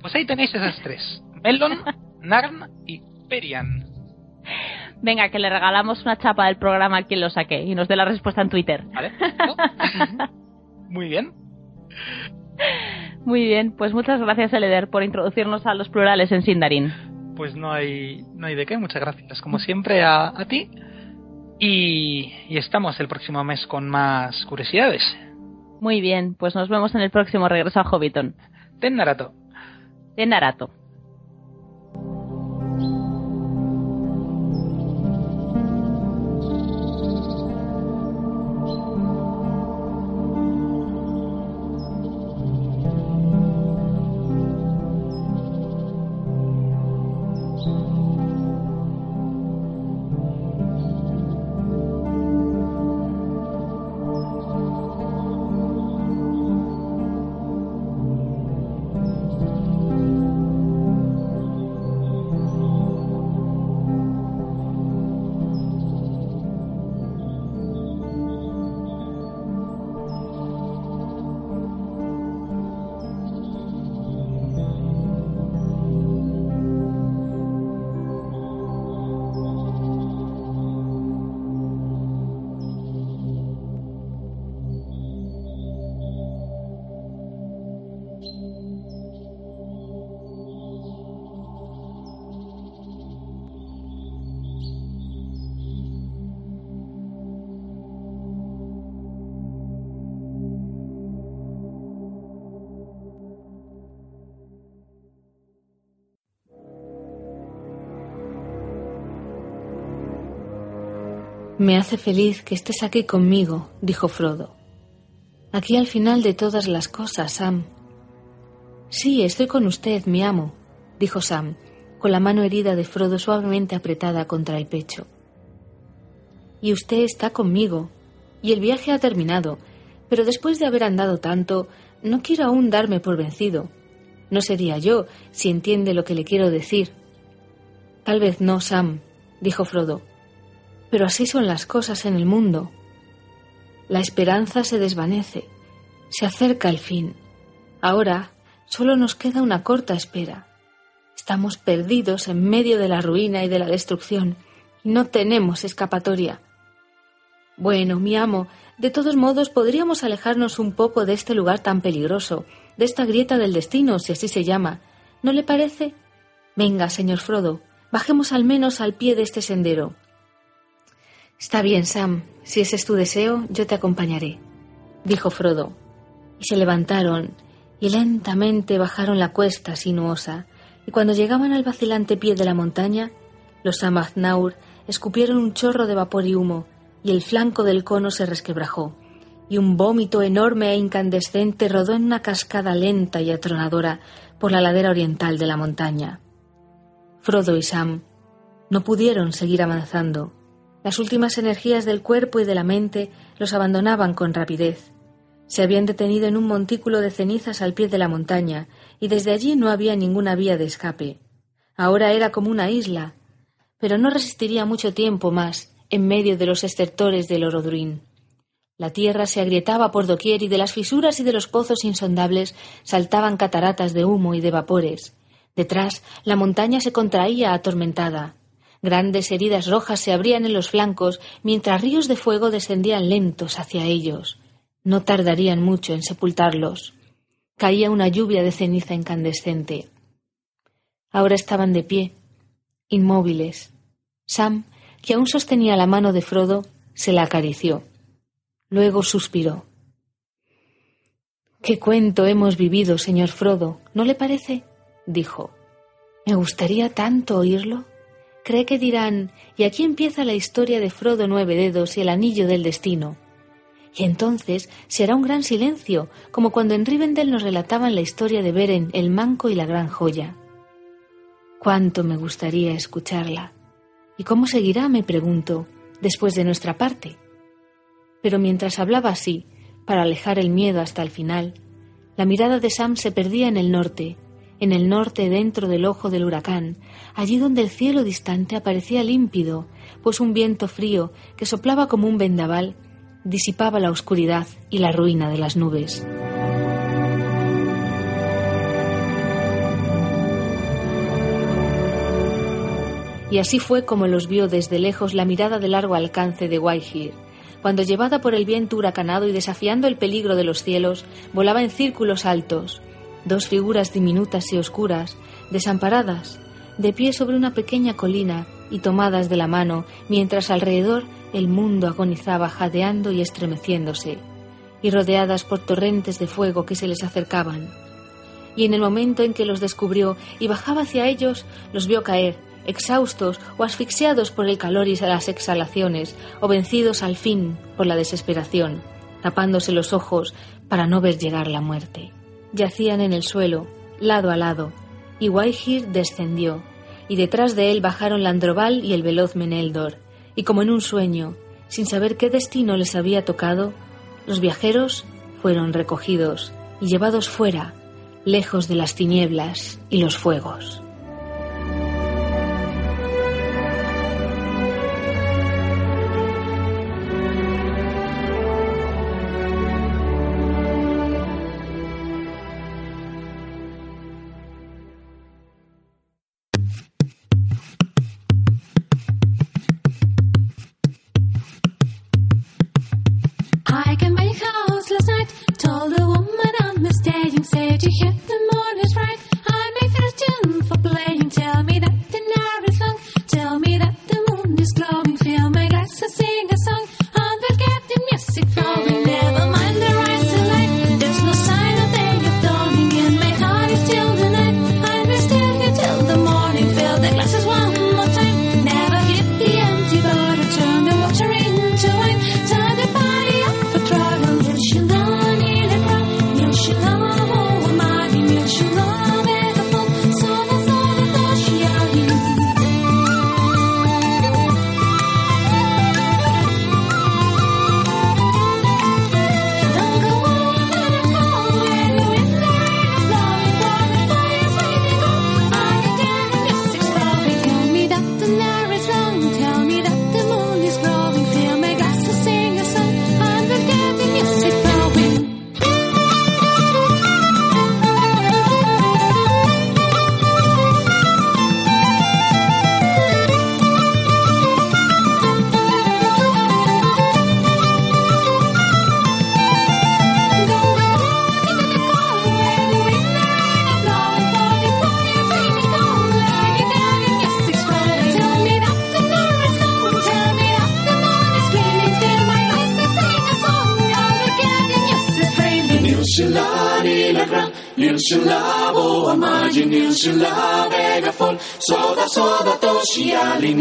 Pues ahí tenéis esas tres. Melon, narn y perian. Venga, que le regalamos una chapa del programa a quien lo saque y nos dé la respuesta en Twitter. ¿Vale? Muy bien. Muy bien, pues muchas gracias, Eleder, por introducirnos a los plurales en Sindarin. Pues no hay, no hay de qué. Muchas gracias, como siempre, a, a ti. Y, y estamos el próximo mes con más curiosidades. Muy bien, pues nos vemos en el próximo regreso a Hobbiton. Ten Narato. De Narato. Me hace feliz que estés aquí conmigo, dijo Frodo. Aquí al final de todas las cosas, Sam. Sí, estoy con usted, mi amo, dijo Sam, con la mano herida de Frodo suavemente apretada contra el pecho. y usted está conmigo, y el viaje ha terminado, pero después de haber andado tanto, no quiero aún darme por vencido. No sería yo, si entiende lo que le quiero decir. Tal vez no, Sam, dijo Frodo, pero así son las cosas en el mundo. La esperanza se desvanece, se acerca el fin. Ahora solo nos queda una corta espera. Estamos perdidos en medio de la ruina y de la destrucción, no tenemos escapatoria. Bueno, mi amo, de todos modos podríamos alejarnos un poco de este lugar tan peligroso, de esta grieta del destino, si así se llama. ¿No le parece? Venga, señor Frodo, bajemos al menos al pie de este sendero. Está bien, Sam. Si ese es tu deseo, yo te acompañaré, dijo Frodo. Y se levantaron y lentamente bajaron la cuesta sinuosa, y cuando llegaban al vacilante pie de la montaña, los Amaznaur escupieron un chorro de vapor y humo, y el flanco del cono se resquebrajó, y un vómito enorme e incandescente rodó en una cascada lenta y atronadora por la ladera oriental de la montaña. Frodo y Sam no pudieron seguir avanzando. Las últimas energías del cuerpo y de la mente los abandonaban con rapidez. Se habían detenido en un montículo de cenizas al pie de la montaña, y desde allí no había ninguna vía de escape. Ahora era como una isla, pero no resistiría mucho tiempo más en medio de los estertores del Orodruin. La tierra se agrietaba por doquier y de las fisuras y de los pozos insondables saltaban cataratas de humo y de vapores. Detrás, la montaña se contraía atormentada. Grandes heridas rojas se abrían en los flancos, mientras ríos de fuego descendían lentos hacia ellos. No tardarían mucho en sepultarlos. Caía una lluvia de ceniza incandescente. Ahora estaban de pie, inmóviles. Sam que aún sostenía la mano de Frodo, se la acarició. Luego suspiró. Qué cuento hemos vivido, señor Frodo, ¿no le parece? dijo. Me gustaría tanto oírlo. ¿Cree que dirán, y aquí empieza la historia de Frodo Nueve Dedos y el Anillo del Destino? Y entonces será un gran silencio, como cuando en Rivendell nos relataban la historia de Beren, el manco y la gran joya. Cuánto me gustaría escucharla. ¿Y cómo seguirá, me pregunto, después de nuestra parte? Pero mientras hablaba así, para alejar el miedo hasta el final, la mirada de Sam se perdía en el norte, en el norte dentro del ojo del huracán, allí donde el cielo distante aparecía límpido, pues un viento frío que soplaba como un vendaval disipaba la oscuridad y la ruina de las nubes. y así fue como los vio desde lejos la mirada de largo alcance de Whitehill, cuando llevada por el viento huracanado y desafiando el peligro de los cielos, volaba en círculos altos, dos figuras diminutas y oscuras, desamparadas, de pie sobre una pequeña colina y tomadas de la mano, mientras alrededor el mundo agonizaba jadeando y estremeciéndose, y rodeadas por torrentes de fuego que se les acercaban. Y en el momento en que los descubrió y bajaba hacia ellos, los vio caer, exhaustos o asfixiados por el calor y las exhalaciones, o vencidos al fin por la desesperación, tapándose los ojos para no ver llegar la muerte. Yacían en el suelo, lado a lado, y Waihir descendió, y detrás de él bajaron Landroval y el veloz Meneldor, y como en un sueño, sin saber qué destino les había tocado, los viajeros fueron recogidos y llevados fuera, lejos de las tinieblas y los fuegos.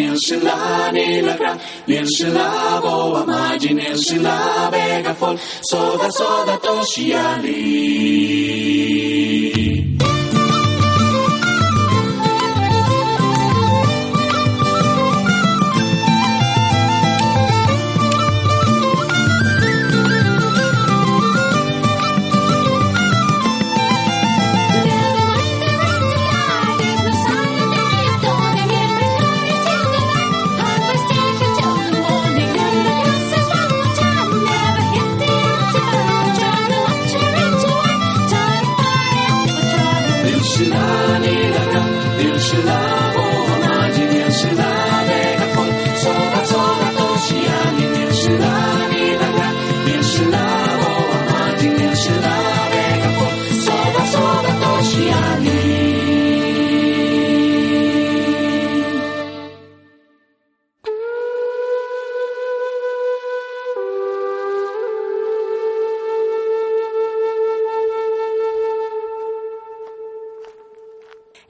nilshila nilagra nilshila boa maji nilshila begafol soda soda toshiali.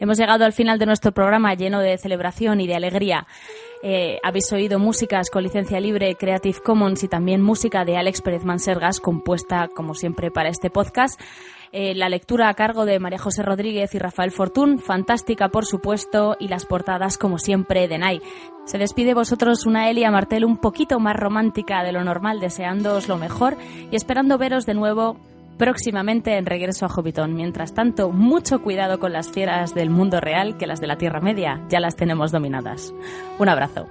Hemos llegado al final de nuestro programa lleno de celebración y de alegría. Eh, habéis oído músicas con licencia libre Creative Commons y también música de Alex Pérez Mansergas, compuesta, como siempre, para este podcast. Eh, la lectura a cargo de María José Rodríguez y Rafael Fortún, fantástica por supuesto, y las portadas como siempre de Nai. Se despide vosotros una Elia Martel un poquito más romántica de lo normal, deseándoos lo mejor y esperando veros de nuevo próximamente en Regreso a Hobbiton. Mientras tanto, mucho cuidado con las fieras del mundo real, que las de la Tierra Media ya las tenemos dominadas. Un abrazo.